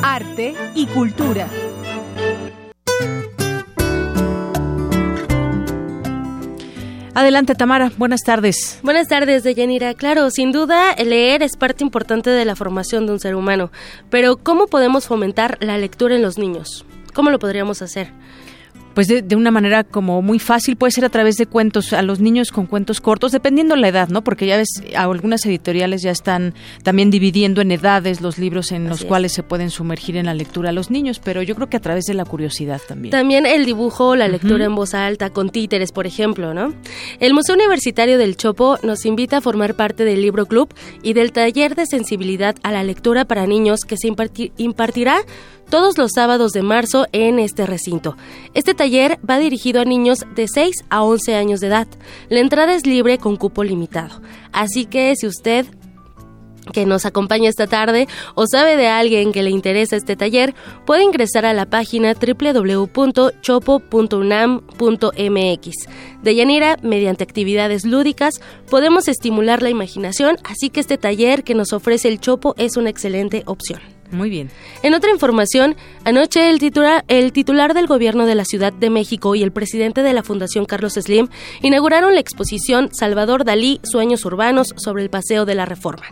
[SPEAKER 23] Arte y cultura.
[SPEAKER 1] Adelante, Tamara. Buenas tardes.
[SPEAKER 6] Buenas tardes, Deyanira. Claro, sin duda, leer es parte importante de la formación de un ser humano. Pero, ¿cómo podemos fomentar la lectura en los niños? ¿Cómo lo podríamos hacer?
[SPEAKER 1] Pues de, una manera como muy fácil, puede ser a través de cuentos a los niños con cuentos cortos, dependiendo la edad, ¿no? Porque ya ves, algunas editoriales ya están también dividiendo en edades los libros en los cuales se pueden sumergir en la lectura a los niños, pero yo creo que a través de la curiosidad también.
[SPEAKER 6] También el dibujo, la lectura en voz alta, con títeres, por ejemplo, ¿no? El Museo Universitario del Chopo nos invita a formar parte del Libro Club y del taller de sensibilidad a la lectura para niños que se impartirá todos los sábados de marzo en este recinto. Este taller va dirigido a niños de 6 a 11 años de edad. La entrada es libre con cupo limitado. Así que si usted que nos acompaña esta tarde o sabe de alguien que le interesa este taller, puede ingresar a la página www.chopo.unam.mx. De Yanira, mediante actividades lúdicas, podemos estimular la imaginación, así que este taller que nos ofrece el Chopo es una excelente opción.
[SPEAKER 1] Muy bien.
[SPEAKER 6] En otra información, anoche el titular, el titular del gobierno de la Ciudad de México y el presidente de la Fundación Carlos Slim inauguraron la exposición Salvador Dalí, Sueños Urbanos sobre el Paseo de la Reforma.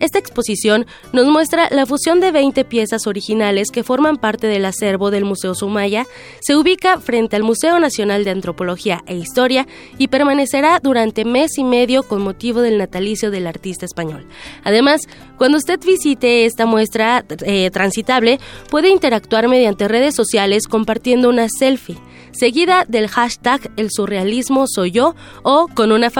[SPEAKER 6] Esta exposición nos muestra la fusión de 20 piezas originales que forman parte del acervo del Museo Sumaya, se ubica frente al Museo Nacional de Antropología e Historia y permanecerá durante mes y medio con motivo del natalicio del artista español. Además, cuando usted visite esta muestra eh, transitable, puede interactuar mediante redes sociales compartiendo una selfie, seguida del hashtag El surrealismo soy yo o con una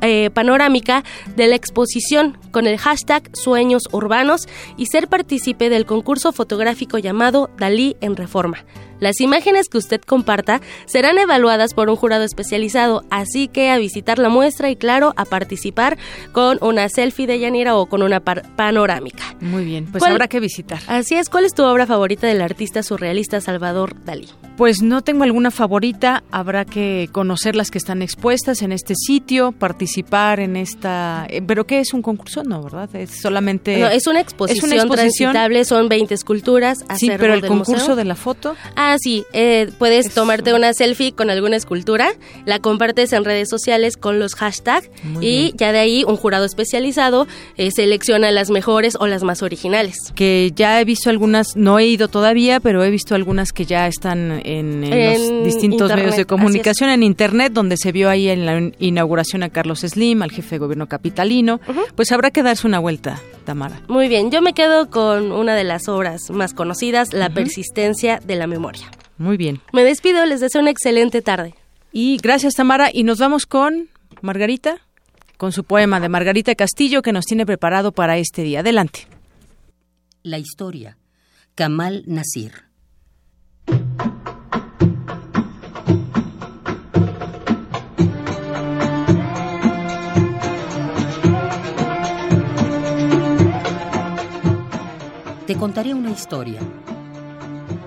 [SPEAKER 6] eh, panorámica de la exposición con el hashtag Sueños Urbanos y ser partícipe del concurso fotográfico llamado Dalí en Reforma. Las imágenes que usted comparta serán evaluadas por un jurado especializado, así que a visitar la muestra y claro, a participar con una selfie de Yanira o con una panorámica.
[SPEAKER 1] Muy bien, pues habrá que visitar.
[SPEAKER 6] Así es, ¿cuál es tu obra favorita del artista surrealista Salvador Dalí?
[SPEAKER 1] Pues no tengo alguna favorita, habrá que conocer las que están expuestas en este sitio, participar en esta... Eh, ¿Pero qué es un concurso? No, ¿verdad? Es solamente...
[SPEAKER 6] No, es una exposición, es una transitable, son 20 esculturas.
[SPEAKER 1] Sí, pero el concurso de la foto...
[SPEAKER 6] Ah, sí, eh, puedes tomarte una selfie con alguna escultura, la compartes en redes sociales con los hashtags y ya de ahí un jurado especializado eh, selecciona las mejores o las más originales.
[SPEAKER 1] Que ya he visto algunas, no he ido todavía, pero he visto algunas que ya están en, los distintos medios de comunicación, en internet, donde se vio ahí en la inauguración a Carlos Slim, al jefe de gobierno capitalino. Pues habrá que darse una vuelta, Tamara.
[SPEAKER 6] Muy bien, yo me quedo con una de las obras más conocidas, La persistencia de la memoria.
[SPEAKER 1] Muy bien.
[SPEAKER 6] Me despido, les deseo una excelente tarde.
[SPEAKER 1] Y gracias, Tamara. Y nos vamos con Margarita, con su poema de Margarita Castillo que nos tiene preparado para este día. Adelante.
[SPEAKER 30] La historia. Kamal Nasir. Te contaré una historia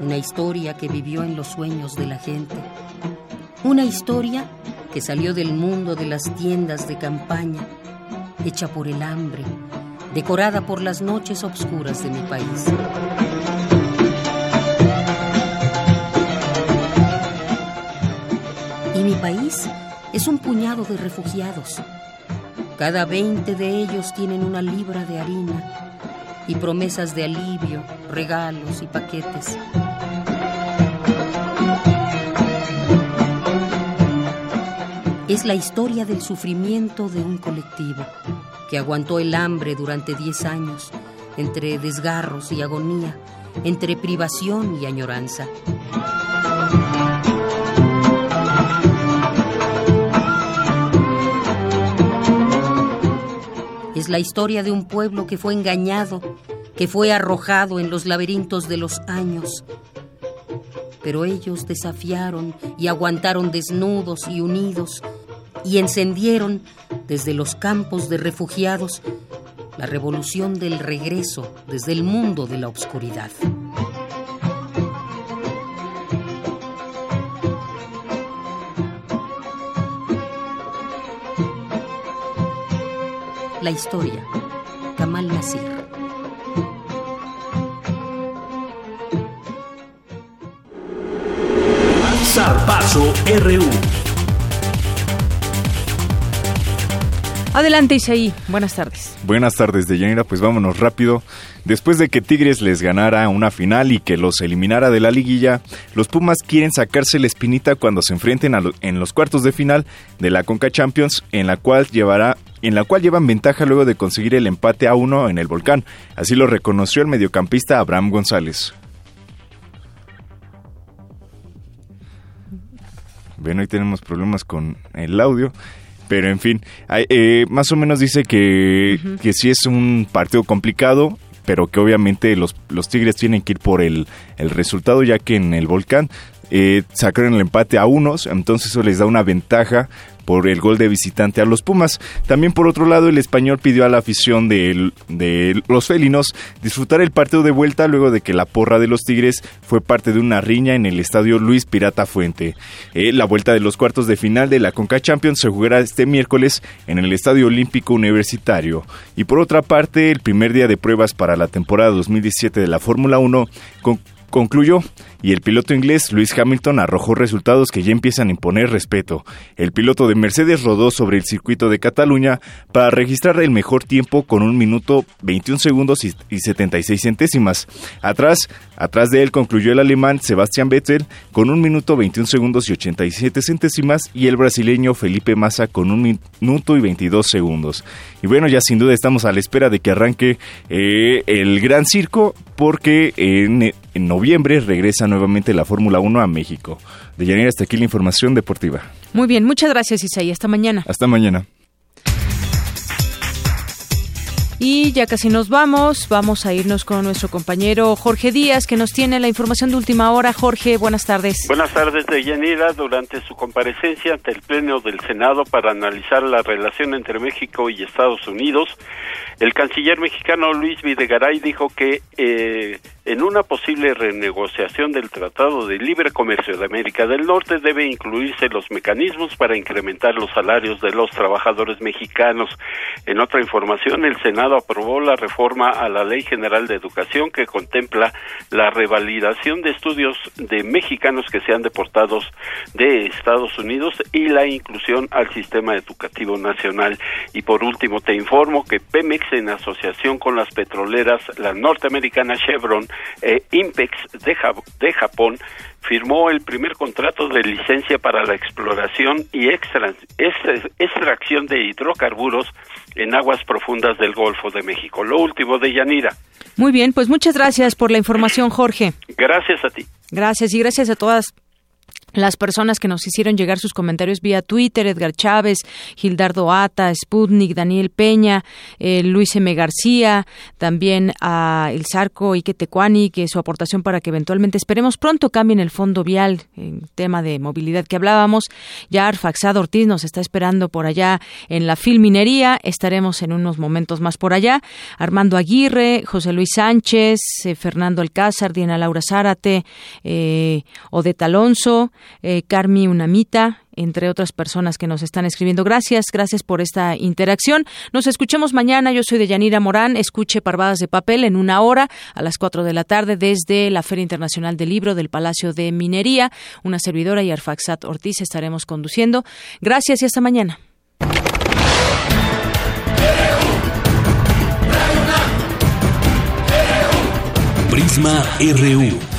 [SPEAKER 30] una historia que vivió en los sueños de la gente, una historia que salió del mundo de las tiendas de campaña, hecha por el hambre, decorada por las noches oscuras de mi país. Y mi país es un puñado de refugiados. Cada 20 de ellos tienen una libra de harina y promesas de alivio, regalos y paquetes. Es la historia del sufrimiento de un colectivo que aguantó el hambre durante 10 años, entre desgarros y agonía, entre privación y añoranza. Es la historia de un pueblo que fue engañado, que fue arrojado en los laberintos de los años. Pero ellos desafiaron y aguantaron desnudos y unidos y encendieron desde los campos de refugiados la revolución del regreso desde el mundo de la oscuridad. La historia, Kamal Nasir.
[SPEAKER 42] Zarpazo RU.
[SPEAKER 1] Adelante, Isaí. Buenas tardes.
[SPEAKER 25] Buenas tardes, Deyanira. Pues vámonos rápido. Después de que Tigres les ganara una final y que los eliminara de la liguilla, los Pumas quieren sacarse la espinita cuando se enfrenten en los cuartos de final de la Conca Champions, en la cual llevará en la cual llevan ventaja luego de conseguir el empate a uno en el volcán. Así lo reconoció el mediocampista Abraham González. Bueno, hoy tenemos problemas con el audio. Pero en fin, eh, más o menos dice que, que sí es un partido complicado, pero que obviamente los, los Tigres tienen que ir por el, el resultado, ya que en el volcán eh, sacaron el empate a unos, entonces eso les da una ventaja por el gol de visitante a los Pumas. También por otro lado el español pidió a la afición de, los felinos disfrutar el partido de vuelta luego de que la porra de los Tigres fue parte de una riña en el estadio Luis Pirata Fuente. Eh, la vuelta de los cuartos de final de la Conca Champions se jugará este miércoles en el Estadio Olímpico Universitario. Y por otra parte, el primer día de pruebas para la temporada 2017 de la Fórmula 1 con concluyó y el piloto inglés Lewis Hamilton arrojó resultados que ya empiezan a imponer respeto. El piloto de Mercedes rodó sobre el circuito de Cataluña para registrar el mejor tiempo con un minuto 21 segundos y 76 centésimas. Atrás, atrás de él concluyó el alemán Sebastian Vettel con un minuto 21 segundos y 87 centésimas y el brasileño Felipe Massa con un minuto y 22 segundos. Y bueno, ya sin duda estamos a la espera de que arranque eh, el gran circo porque en, noviembre regresa nuevamente la Fórmula 1 a México. De Yanira hasta aquí la información deportiva.
[SPEAKER 1] Muy bien, muchas gracias Isaí. Hasta mañana.
[SPEAKER 25] Hasta mañana.
[SPEAKER 1] Y ya casi nos vamos, vamos a irnos con nuestro compañero Jorge Díaz, que nos tiene la información de última hora. Jorge, buenas tardes.
[SPEAKER 9] Buenas tardes, Deyanira. Durante su comparecencia ante el Pleno del Senado para analizar la relación entre México y Estados Unidos, el canciller mexicano Luis Videgaray dijo que eh, en una posible renegociación del Tratado de Libre Comercio de América del Norte debe incluirse los mecanismos para incrementar los salarios de los trabajadores mexicanos. En otra información, el Senado aprobó la reforma a la Ley General de Educación que contempla la revalidación de estudios de mexicanos que sean deportados de Estados Unidos y la inclusión al sistema educativo nacional. Y por último, te informo que Pemex, en asociación con las petroleras, la norteamericana Chevron, eh, Impex de, de Japón firmó el primer contrato de licencia para la exploración y extracción de hidrocarburos en aguas profundas del Golfo de México. Lo último de Yanira.
[SPEAKER 1] Muy bien, pues muchas gracias por la información, Jorge.
[SPEAKER 9] Gracias a ti.
[SPEAKER 1] Gracias y gracias a todas las personas que nos hicieron llegar sus comentarios vía Twitter, Edgar Chávez, Gildardo Ata, Sputnik, Daniel Peña, eh, Luis M. García, también a El Zarco Ike Tecuani, que su aportación para que eventualmente esperemos pronto cambien el fondo vial en tema de movilidad que hablábamos. Ya Arfaxado Ortiz nos está esperando por allá en la filminería, estaremos en unos momentos más por allá. Armando Aguirre, José Luis Sánchez, eh, Fernando Alcázar, Diana Laura Zárate, eh, Odeta Alonso, eh, Carmi Unamita, entre otras personas que nos están escribiendo. Gracias, gracias por esta interacción. Nos escuchamos mañana. Yo soy de Yanira Morán. Escuche Parvadas de Papel en una hora a las 4 de la tarde desde la Feria Internacional del Libro del Palacio de Minería. Una servidora y Arfaxat Ortiz estaremos conduciendo. Gracias y hasta mañana.
[SPEAKER 42] Prisma RU.